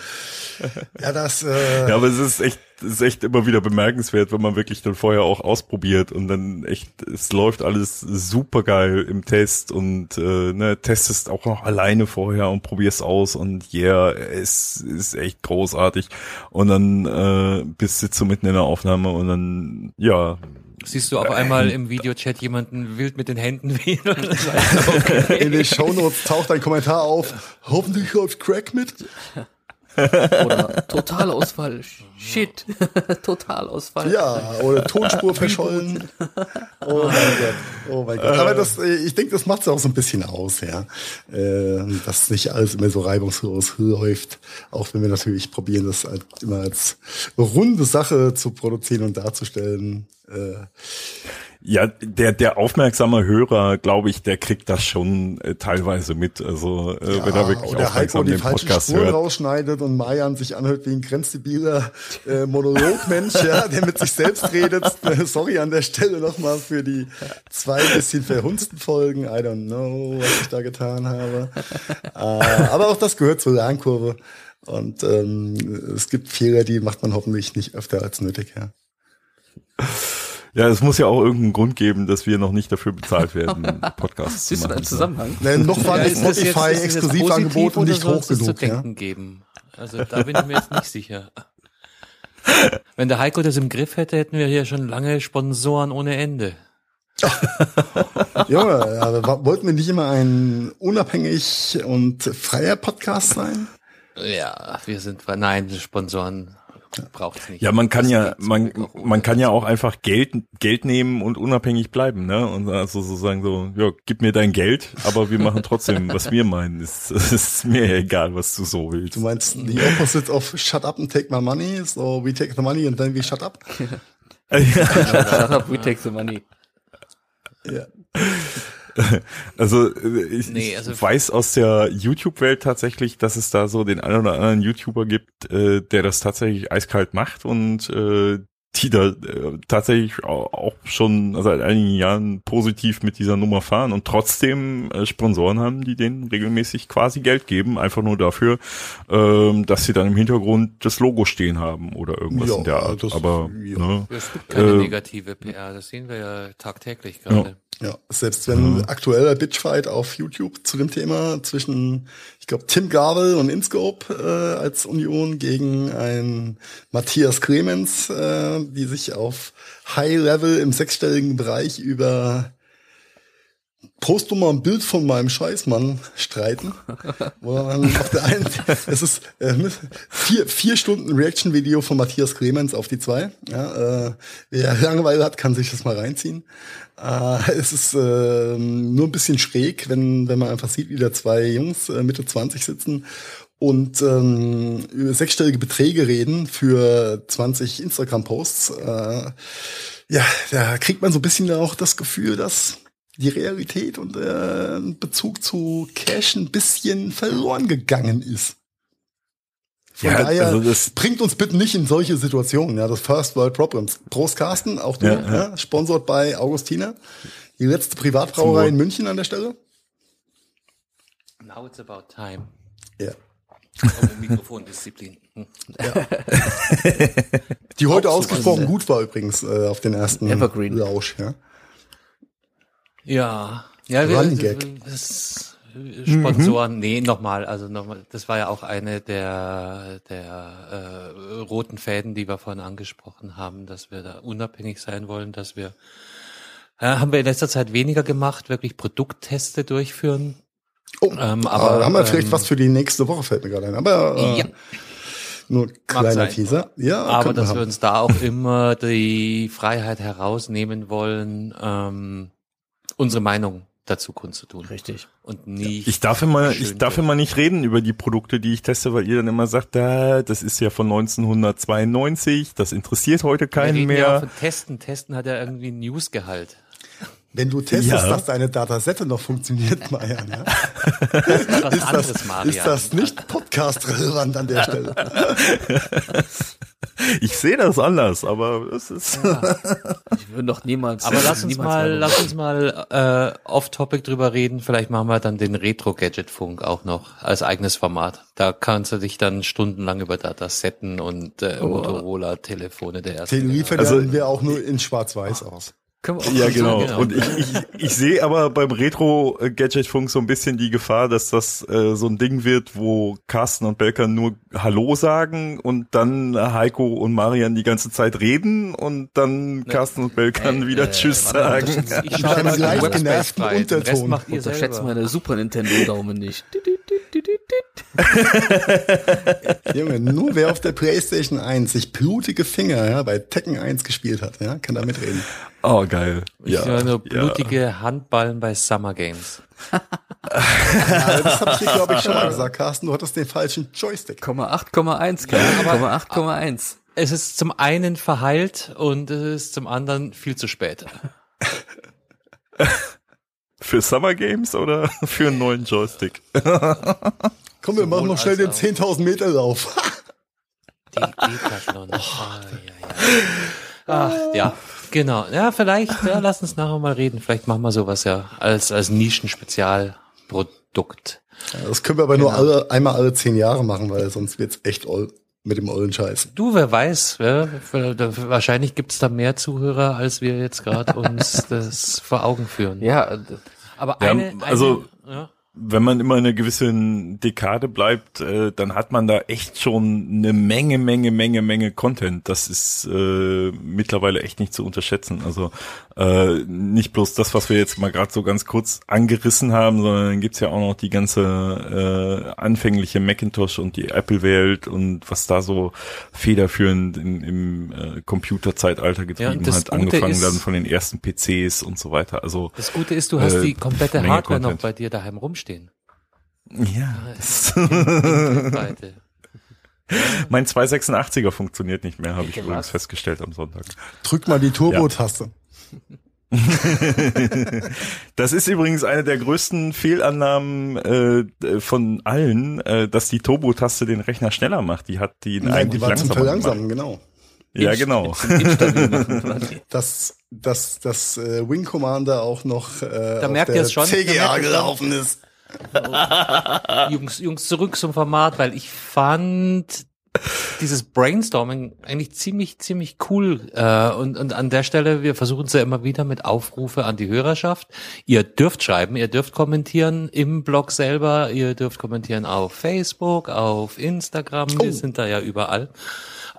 Ja, das, äh, Ja, aber es ist echt, es ist echt immer wieder bemerkenswert, wenn man wirklich dann vorher auch ausprobiert und dann echt, es läuft alles super geil im Test und äh, ne, testest auch noch alleine vorher und probierst aus und yeah, es ist echt großartig. Und dann äh, bist du so mitten in der Aufnahme und dann, ja, Siehst du auf einmal im Videochat jemanden wild mit den Händen wedeln? Okay. [LAUGHS] in den Shownotes taucht ein Kommentar auf. Hoffentlich läuft Crack mit. Oder Totalausfall. Shit. [LAUGHS] Totalausfall. Ja, oder Tonspur [LAUGHS] verschollen. Oh mein Gott. Oh mein Gott. Aber das, äh, ich denke, das macht es auch so ein bisschen aus, ja. Äh, Dass nicht alles immer so reibungslos läuft. Auch wenn wir natürlich probieren, das halt immer als runde Sache zu produzieren und darzustellen. Äh, Ja, der, der aufmerksame Hörer, glaube ich, der kriegt das schon äh, teilweise mit. Also äh, Ja, wenn er wirklich oder Heiko aufmerksam die den falschen Podcast Spuren hört. rausschneidet und Marian sich anhört wie ein grenzdebiler äh, Monologmensch, ja, der mit sich selbst redet. Sorry an der Stelle nochmal für die zwei bisschen verhunzten Folgen. I don't know, was ich da getan habe. äh, aber auch das gehört zur Lernkurve. Und ähm, es gibt Fehler, die macht man hoffentlich nicht öfter als nötig, ja. Ja, es muss ja auch irgendeinen Grund geben, dass wir noch nicht dafür bezahlt [LAUGHS] werden, Podcasts zu Siehst du machen. einen Zusammenhang? Ne, noch war Ja, das ist das jetzt- ist das jetzt Spotify-Exklusivangebot nicht hoch genug. zu Ja? denken geben. Also da bin ich mir jetzt nicht sicher. [LAUGHS] Wenn der Heiko das im Griff hätte, hätten wir hier schon lange Sponsoren ohne Ende. Junge, aber wollten wir nicht immer ein unabhängig und freier Podcast sein? Ja, wir sind, nein, Sponsoren braucht's nicht. Ja, man kann Das ja, man, man kann ja auch einfach Geld, Geld nehmen und unabhängig bleiben, ne? Und also sozusagen so, ja, gib mir dein Geld, aber wir machen trotzdem, was wir meinen. Ist, [LAUGHS] ist mir egal, was du so willst. Du meinst the opposite of shut up and take my money, so we take the money and then we shut up? [LAUGHS] Shut up, we take the money. Ja. [LAUGHS] Also äh, ich, Nee, ich also- weiß aus der YouTube-Welt tatsächlich, dass es da so den einen oder anderen YouTuber gibt, äh, der das tatsächlich eiskalt macht und äh, die da äh, tatsächlich au- auch schon seit einigen Jahren positiv mit dieser Nummer fahren und trotzdem äh, Sponsoren haben, die denen regelmäßig quasi Geld geben, einfach nur dafür, ähm, dass sie dann im Hintergrund das Logo stehen haben oder irgendwas Ja, in der Art. das- Aber ja. ne, Es gibt keine Äh, negative PR, das sehen wir ja tagtäglich gerade. Ja, selbst wenn aktueller Bitchfight auf YouTube zu dem Thema zwischen, ich glaube, Tim Gabel und Inscope äh, als Union gegen ein Matthias Clemens, äh, die sich auf High Level im sechsstelligen Bereich über Post du mal ein Bild von meinem Scheißmann streiten. Wo man auf der einen, es ist äh, vier, vier Stunden Reaction-Video von Matthias Clemens auf die zwei. Ja, äh, wer Langeweile hat, kann sich das mal reinziehen. Äh, es ist äh, nur ein bisschen schräg, wenn, wenn man einfach sieht, wie da zwei Jungs äh, Mitte 20 sitzen und ähm, über sechsstellige Beträge reden für 20 Instagram-Posts. Äh, ja, da kriegt man so ein bisschen auch das Gefühl, dass die Realität und äh, Bezug zu Cash ein bisschen verloren gegangen ist. Von Ja, daher also das- bringt uns bitte nicht in solche Situationen. Ja, das First World Problems. Prost Carsten, auch du, Ja, ja, ja. sponsort bei Augustina. Die letzte Privatbrauerei in München an der Stelle. Now it's about time. Ja. Mikrofondisziplin. Hm. Die heute ausgesprochen gut war übrigens äh, auf den ersten Evergreen. Lausch. Ja. Ja, ja, wir, Running Gag. das, Sponsoren, nee, nochmal, also nochmal, das war ja auch eine der, der äh, roten Fäden, die wir vorhin angesprochen haben, dass wir da unabhängig sein wollen, dass wir, ja, haben wir in letzter Zeit weniger gemacht, wirklich Produktteste durchführen. Oh, Ähm, aber aber, haben wir vielleicht ähm, was für die nächste Woche, fällt mir gerade ein. Aber äh, Ja. nur kleiner. Teaser. Ja, Aber dass wir haben. uns da auch immer die Freiheit herausnehmen wollen, ähm, unsere Meinung dazu kundzutun. Richtig. Und nicht. Ich darf immer, ich darf immer nicht reden über die Produkte, die ich teste, weil ihr dann immer sagt, da, das ist ja von 1992, das interessiert heute Wir keinen reden Ja mehr. von Testen. Testen hat ja irgendwie einen Newsgehalt. Wenn du testest, Ja. dass deine Datasette noch funktioniert, Marian, ja, [LAUGHS] Was ist, anderes, das, Marian. ist das nicht podcast-relevant an der Stelle? [LAUGHS] Ich sehe das anders, aber es ist. [LAUGHS] Ich würde doch niemals. Aber lass uns mal, lass uns mal äh, off-topic drüber reden. Vielleicht machen wir dann den Retro-Gadget-Funk auch noch als eigenes Format. Da kannst du dich dann stundenlang über Datasetten und äh, Motorola-Telefone der ersten. Den liefern Also- wir auch nur in schwarz-weiß aus. Können wir auch Ja, genau. sagen. genau. Und ich, ich, ich sehe aber beim Retro-Gadget-Funk so ein bisschen die Gefahr, dass das äh, so ein Ding wird, wo Carsten und Belker nur Hallo sagen und dann Heiko und Marian die ganze Zeit reden und dann Carsten und Belkan Äh, wieder äh, Tschüss warte mal, sagen. Ich schaue mal Webspace genervten frei. Den Rest Unterton. macht ihr Unterschätzt meine Super Nintendo-Daumen nicht. [LAUGHS] Junge, nur wer auf der Playstation 1 sich blutige Finger ja, bei Tekken 1 gespielt hat, ja, kann da mitreden. Oh, geil. Ich Ja, höre nur ja. blutige Handballen bei Summer Games. Ja, das habe ich dir, glaube ich, schon mal gesagt, Carsten. Du hattest den falschen Joystick. 8,1, Komma 8,1. Es ist zum einen verheilt und es ist zum anderen viel zu spät. [LAUGHS] Für Summer Games oder [LAUGHS] für einen neuen Joystick? [LAUGHS] Komm, wir machen noch schnell den 10.000 Meter Lauf. Die Decathlon. [LAUGHS] Ah, ja, ja. Ach, ja, genau. Ja, vielleicht, ja, lass uns nachher mal reden. Vielleicht machen wir sowas ja als, als Nischen-Spezialprodukt. Das können wir aber nur alle, einmal alle zehn Jahre machen, weil sonst wird's echt oll mit dem ollen Scheiß. Du, wer weiß, ja, wahrscheinlich gibt's da mehr Zuhörer, als wir jetzt gerade uns das vor Augen führen. Ja, aber Ja, eine, also- eine, ja. wenn man immer in einer gewissen Dekade bleibt, äh, dann hat man da echt schon eine Menge, Menge, Menge, Menge Content. Das ist äh, mittlerweile echt nicht zu unterschätzen. Also äh, nicht bloß das, was wir jetzt mal gerade so ganz kurz angerissen haben, sondern dann gibt's ja auch noch die ganze äh, anfängliche Macintosh und die Apple-Welt und was da so federführend in, im äh, Computerzeitalter getrieben das hat, Gute angefangen ist- dann von den ersten PCs und so weiter. Also Das Gute ist, du hast Äh, die komplette Menge Hardware noch Content. bei dir daheim rumstehen. ja, Seite. [LAUGHS] Mein 286er funktioniert nicht mehr, habe ich übrigens festgestellt am Sonntag. Drück mal die Turbo-Taste. [LAUGHS] das ist übrigens eine der größten Fehlannahmen äh, von allen, äh, dass die Turbo-Taste den Rechner schneller macht. Die hat die Nein, eigentlich die war zum langsamer Verlangsamen, genau. gemacht. Ja, genau. [LAUGHS] Dass, dass, dass äh, Wing Commander auch noch äh, auf merkt der ihr es schon, da merkt CGA gelaufen ist. [LAUGHS] Jungs, Jungs, zurück zum Format, weil ich fand dieses Brainstorming eigentlich ziemlich, ziemlich cool. Äh, und, und an der Stelle, wir versuchen es ja immer wieder mit Aufrufe an die Hörerschaft. Ihr dürft schreiben, ihr dürft kommentieren im Blog selber, ihr dürft kommentieren auf Facebook, auf Instagram, wir sind da ja überall.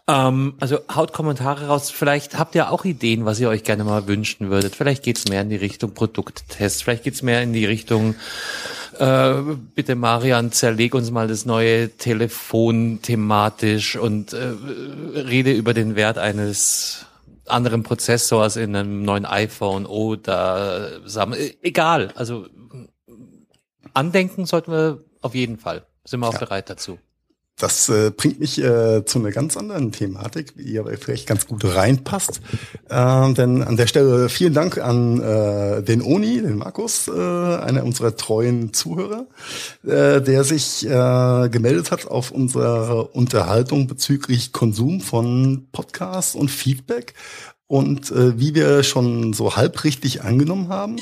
Ähm, also haut Kommentare raus. Vielleicht habt ihr auch Ideen, was ihr euch gerne mal wünschen würdet. Vielleicht geht's mehr in die Richtung Produkttest. Vielleicht geht's mehr in die Richtung äh, bitte Marian, zerleg uns mal das neue Telefon thematisch und äh, rede über den Wert eines anderen Prozessors in einem neuen iPhone oder Sam äh, egal. Also andenken sollten wir auf jeden Fall. Sind wir auch bereit dazu. Das äh, bringt mich äh, zu einer ganz anderen Thematik, die aber vielleicht ganz gut reinpasst. Ähm, denn an der Stelle vielen Dank an äh, den Oni, den Markus, äh, einer unserer treuen Zuhörer, äh, der sich äh, gemeldet hat auf unsere Unterhaltung bezüglich Konsum von Podcasts und Feedback. Und äh, wie wir schon so halbrichtig angenommen haben,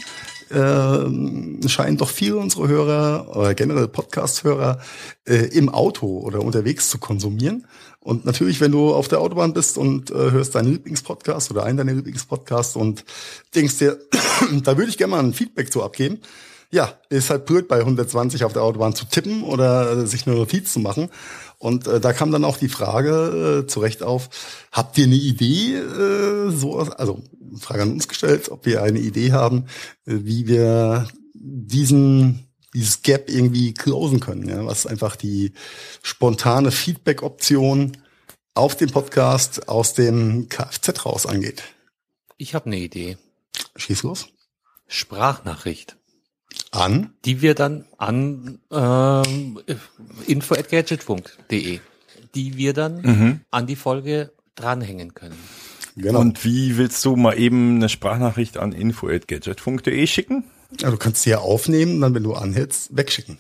äh, scheinen doch viele unserer Hörer oder generell Podcast-Hörer äh, im Auto oder unterwegs zu konsumieren. Und natürlich, wenn du auf der Autobahn bist und äh, hörst deinen Lieblingspodcast oder einen deiner Lieblingspodcasts und denkst dir, [CLEARS THROAT] da würde ich gerne mal ein Feedback zu abgeben. Ja, ist halt blöd, bei 120 auf der Autobahn zu tippen oder äh, sich eine Notiz zu machen. Und äh, da kam dann auch die Frage äh, zu Recht auf, habt ihr eine Idee, äh, so, also Frage an uns gestellt, ob wir eine Idee haben, äh, wie wir diesen dieses Gap irgendwie closen können, ja, was einfach die spontane Feedback-Option auf dem Podcast aus dem Kfz raus angeht. Ich habe eine Idee. Schieß los. Sprachnachricht. An? die wir dann an ähm, info@gadgetfunk.de, die wir dann Mhm. an die Folge dranhängen können. Genau. Und wie willst du mal eben eine Sprachnachricht an info@gadgetfunk.de schicken? Ja, du kannst sie ja aufnehmen, dann, wenn du anhältst, wegschicken.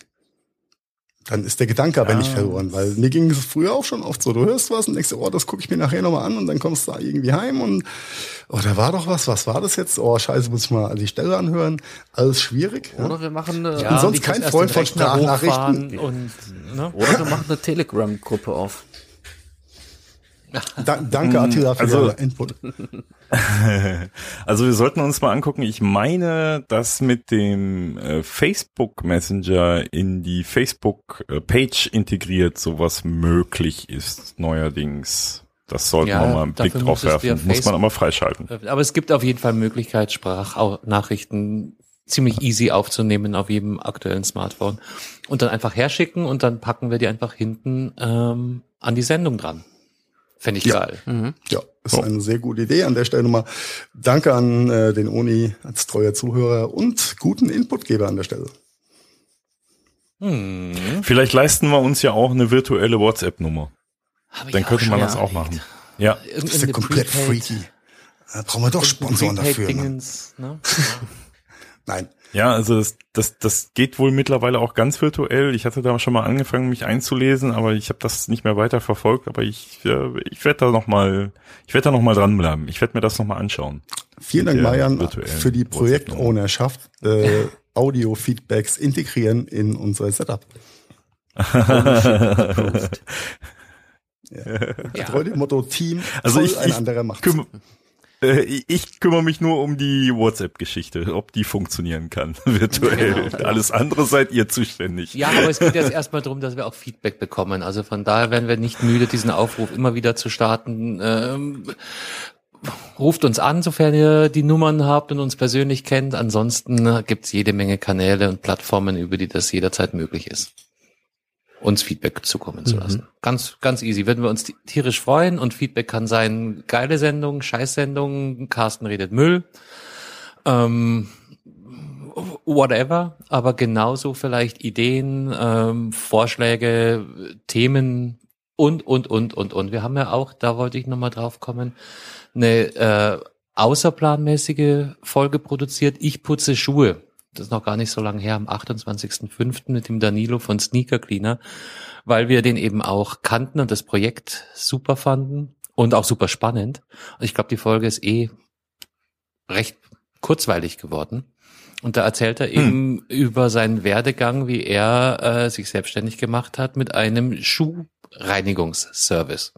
Dann ist der Gedanke aber Ah. nicht verloren, weil mir ging es früher auch schon oft so. Du hörst was und denkst, oh, das gucke ich mir nachher nochmal an und dann kommst du da irgendwie heim und oh, da war doch was, was war das jetzt? Oh, scheiße, muss ich mal die Stelle anhören. Alles schwierig. Ja? Oder wir machen eine, bin sonst ich muss kein Freund von Sprachnachrichten. Und, ne? oder wir machen eine Telegram-Gruppe auf. [LAUGHS] Da, danke, Attila, für Also- deinen Input. [LAUGHS] Also wir sollten uns mal angucken. Ich meine, dass mit dem äh, Facebook Messenger in die Facebook äh, Page integriert sowas möglich ist neuerdings. Das sollten Ja, wir mal einen Blick drauf werfen. Muss man aber freischalten. Aber es gibt auf jeden Fall Möglichkeit, Sprachnachrichten ziemlich easy aufzunehmen auf jedem aktuellen Smartphone und dann einfach herschicken und dann packen wir die einfach hinten ähm, an die Sendung dran. Fände ich Ja. geil. Mhm. Ja, ist eine sehr gute Idee. An der Stelle nochmal danke an äh, den Uni als treuer Zuhörer und guten Inputgeber an der Stelle. Hm. Vielleicht leisten wir uns ja auch eine virtuelle WhatsApp-Nummer. Dann könnte man das auch machen. Ja. Das ist ja Irgendeine komplett Prepaid- freaky. Da brauchen wir doch Sponsoren dafür. Prepaid-Dingens, ne? [LAUGHS] Nein. Ja, also das, das, das geht wohl mittlerweile auch ganz virtuell. Ich hatte da schon mal angefangen, mich einzulesen, aber ich habe das nicht mehr weiter verfolgt. Aber ich, äh, ich werde da noch mal, ich werde da noch mal dranbleiben. Ich werde mir das noch mal anschauen. Vielen Dank, Marian, für die Projektownerschaft. Äh, [LAUGHS] Audio-Feedbacks integrieren in unser Setup. [LAUGHS] ja. Treu dem Motto Team, also ich, ein ich anderer macht. Küm ich kümmere mich nur um die WhatsApp-Geschichte, ob die funktionieren kann, [LAUGHS] virtuell. Genau. Alles andere seid ihr zuständig. Ja, aber es geht jetzt erstmal darum, dass wir auch Feedback bekommen. Also von daher werden wir nicht müde, diesen Aufruf immer wieder zu starten. Ähm, ruft uns an, sofern ihr die Nummern habt und uns persönlich kennt. Ansonsten gibt's jede Menge Kanäle und Plattformen, über die das jederzeit möglich ist uns Feedback zukommen zu lassen. Mhm. Ganz, ganz easy. Würden wir uns tierisch freuen und Feedback kann sein, geile Sendung, Scheißsendung, Carsten redet Müll, ähm, whatever, aber genauso vielleicht Ideen, ähm, Vorschläge, Themen und, und, und, und, und. Wir haben ja auch, da wollte ich nochmal drauf kommen, eine äh, außerplanmäßige Folge produziert, Ich putze Schuhe das ist noch gar nicht so lange her, am 28.05. mit dem Danilo von Sneaker Cleaner, weil wir den eben auch kannten und das Projekt super fanden und auch super spannend. Und ich glaube, die Folge ist eh recht kurzweilig geworden. Und da erzählt er hm. eben hm. über seinen Werdegang, wie er äh, sich selbstständig gemacht hat mit einem Schuhreinigungsservice.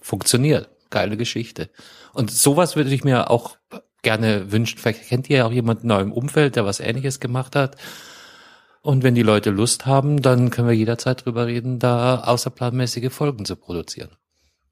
Funktioniert. Geile Geschichte. Und sowas würde ich mir auch gerne wünscht. Vielleicht kennt ihr ja auch jemanden in eurem Umfeld, der was ähnliches gemacht hat. Und wenn die Leute Lust haben, dann können wir jederzeit drüber reden, da außerplanmäßige Folgen zu produzieren.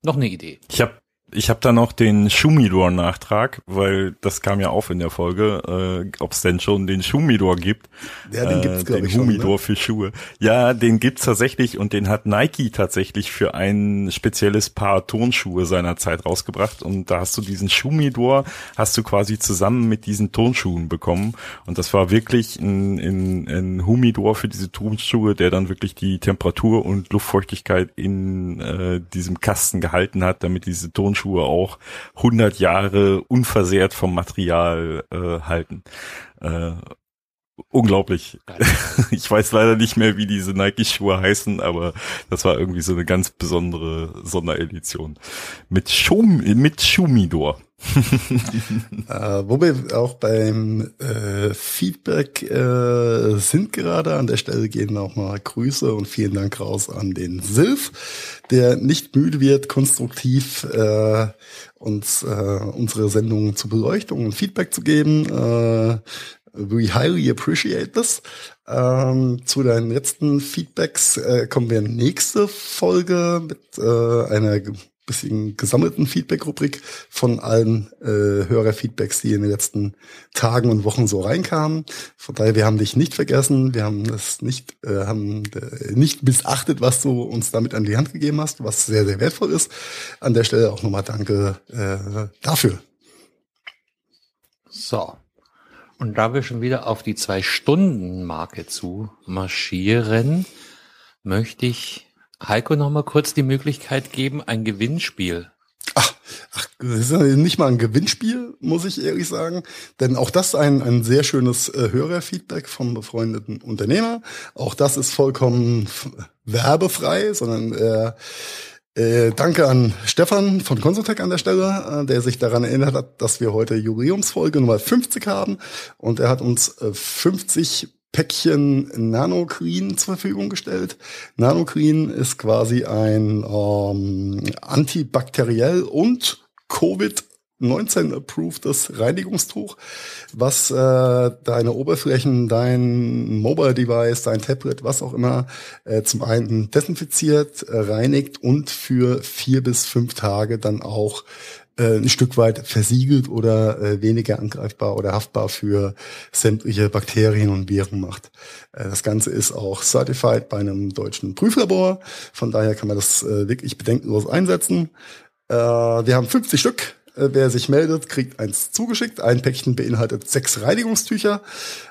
Noch eine Idee. Ich habe ich habe da noch den Schumidor-Nachtrag, weil das kam ja auf in der Folge, äh, ob es denn schon den Schumidor gibt. Ja, den gibt's, äh, Den ich Humidor schon, ne? für Schuhe. Ja, den gibt's tatsächlich und den hat Nike tatsächlich für ein spezielles Paar Tonschuhe seiner Zeit rausgebracht und da hast du diesen Schumidor, hast du quasi zusammen mit diesen Tonschuhen bekommen und das war wirklich ein, ein, ein Humidor für diese Tonschuhe, der dann wirklich die Temperatur und Luftfeuchtigkeit in äh, diesem Kasten gehalten hat, damit diese Tonschuhe Turnschuhe auch 100 Jahre unversehrt vom Material äh, halten. Äh, unglaublich. [LAUGHS] Ich weiß leider nicht mehr, wie diese Nike-Schuhe heißen, aber das war irgendwie so eine ganz besondere Sonderedition. Mit Schum, mit Schumidor. [LAUGHS] äh, wo wir auch beim äh, Feedback äh, sind gerade, an der Stelle gehen auch mal Grüße und vielen Dank raus an den Silf, der nicht müde wird, konstruktiv äh, uns äh, unsere Sendung zu beleuchten und Feedback zu geben. We highly appreciate this. Ähm, zu deinen letzten Feedbacks äh, kommen wir nächste Folge mit äh, einer bisschen gesammelten Feedback-Rubrik von allen äh, Hörerfeedbacks, die in den letzten Tagen und Wochen so reinkamen. Von daher, wir haben dich nicht vergessen, wir haben das nicht, äh, haben äh, nicht missachtet, was du uns damit an die Hand gegeben hast, was sehr, sehr wertvoll ist. An der Stelle auch nochmal danke äh, dafür. So. Und da wir schon wieder auf die Zwei-Stunden-Marke zu marschieren, möchte ich Heiko noch mal kurz die Möglichkeit geben, ein Gewinnspiel. Ach, ach, das ist ja nicht mal ein Gewinnspiel, muss ich ehrlich sagen. Denn auch das ein, ein sehr schönes äh, Hörerfeedback vom befreundeten Unternehmer. Auch das ist vollkommen werbefrei, sondern äh, äh, danke an Stefan von Consotec an der Stelle, äh, der sich daran erinnert hat, dass wir heute Jubiläumsfolge Nummer 50 haben. Und er hat uns äh, 50 Päckchen Nanocreen zur Verfügung gestellt. Nanocreen ist quasi ein ähm, antibakteriell und Covid 19 approvedes Reinigungstuch, was äh, deine Oberflächen, dein Mobile Device, dein Tablet, was auch immer, äh, zum einen desinfiziert, äh, reinigt und für vier bis fünf Tage dann auch äh, ein Stück weit versiegelt oder äh, weniger angreifbar oder haftbar für sämtliche Bakterien und Viren macht. Äh, das Ganze ist auch certified bei einem deutschen Prüflabor. Von daher kann man das äh, wirklich bedenkenlos einsetzen. Äh, wir haben 50 Stück wer sich meldet, kriegt eins zugeschickt. Ein Päckchen beinhaltet sechs Reinigungstücher.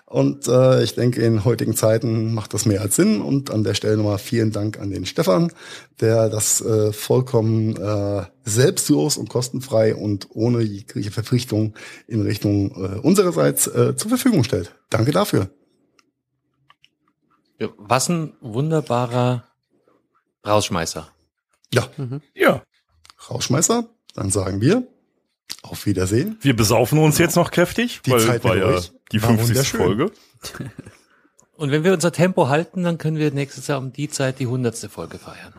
Und äh, ich denke, in heutigen Zeiten macht das mehr als Sinn. Und an der Stelle nochmal vielen Dank an den Stefan, der das äh, vollkommen äh, selbstlos und kostenfrei und ohne jegliche Verpflichtung in Richtung äh, unsererseits äh, zur Verfügung stellt. Danke dafür. Ja, was ein wunderbarer Rausschmeißer. Ja. Ja. Rausschmeißer, dann sagen wir auf Wiedersehen. Wir besaufen uns jetzt noch kräftig, Die weil Zeit war ja euch die war 50. wunderschön. Folge. [LAUGHS] Und wenn wir unser Tempo halten, dann können wir nächstes Jahr um die Zeit die hundertste Folge feiern.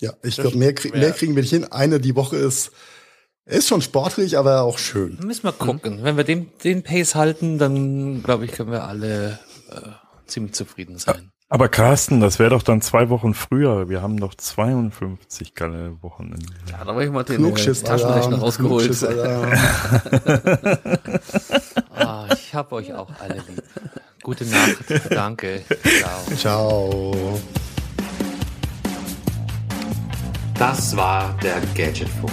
Ja, ich glaube, mehr, krie mehr kriegen wir nicht hin. Eine die Woche ist, ist schon sportlich, aber auch schön. Müssen wir gucken. Wenn wir den, den Pace halten, dann glaube ich, können wir alle äh, ziemlich zufrieden sein. Aber Carsten, das wäre doch dann zwei Wochen früher. Wir haben doch 52 geile Wochenende. Ja, da habe ich mal den äh, Taschenrechner rausgeholt. [LAUGHS] Ah, ich hab euch auch alle lieb. Gute Nacht. Danke. Ciao. Ciao. Das war der Gadgetfunk.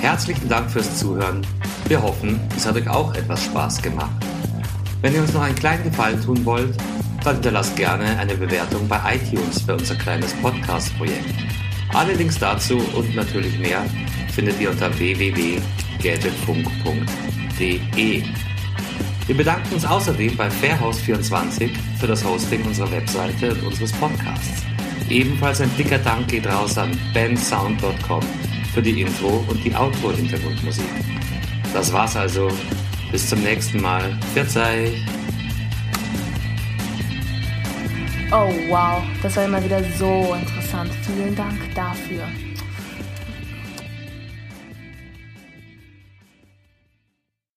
Herzlichen Dank fürs Zuhören. Wir hoffen, es hat euch auch etwas Spaß gemacht. Wenn ihr uns noch einen kleinen Gefallen tun wollt, dann hinterlasst gerne eine Bewertung bei iTunes für unser kleines Podcast-Projekt. Alle Links dazu und natürlich mehr findet ihr unter www.gadgetfunk.de. Wir bedanken uns außerdem bei Fairhouse24 für das Hosting unserer Webseite und unseres Podcasts. Ebenfalls ein dicker Dank geht raus an bensound.com für die Intro und die Outro-Hintergrundmusik. Das war's also. Bis zum nächsten Mal. Verzeih. Oh wow, das war immer wieder so interessant. Vielen Dank dafür.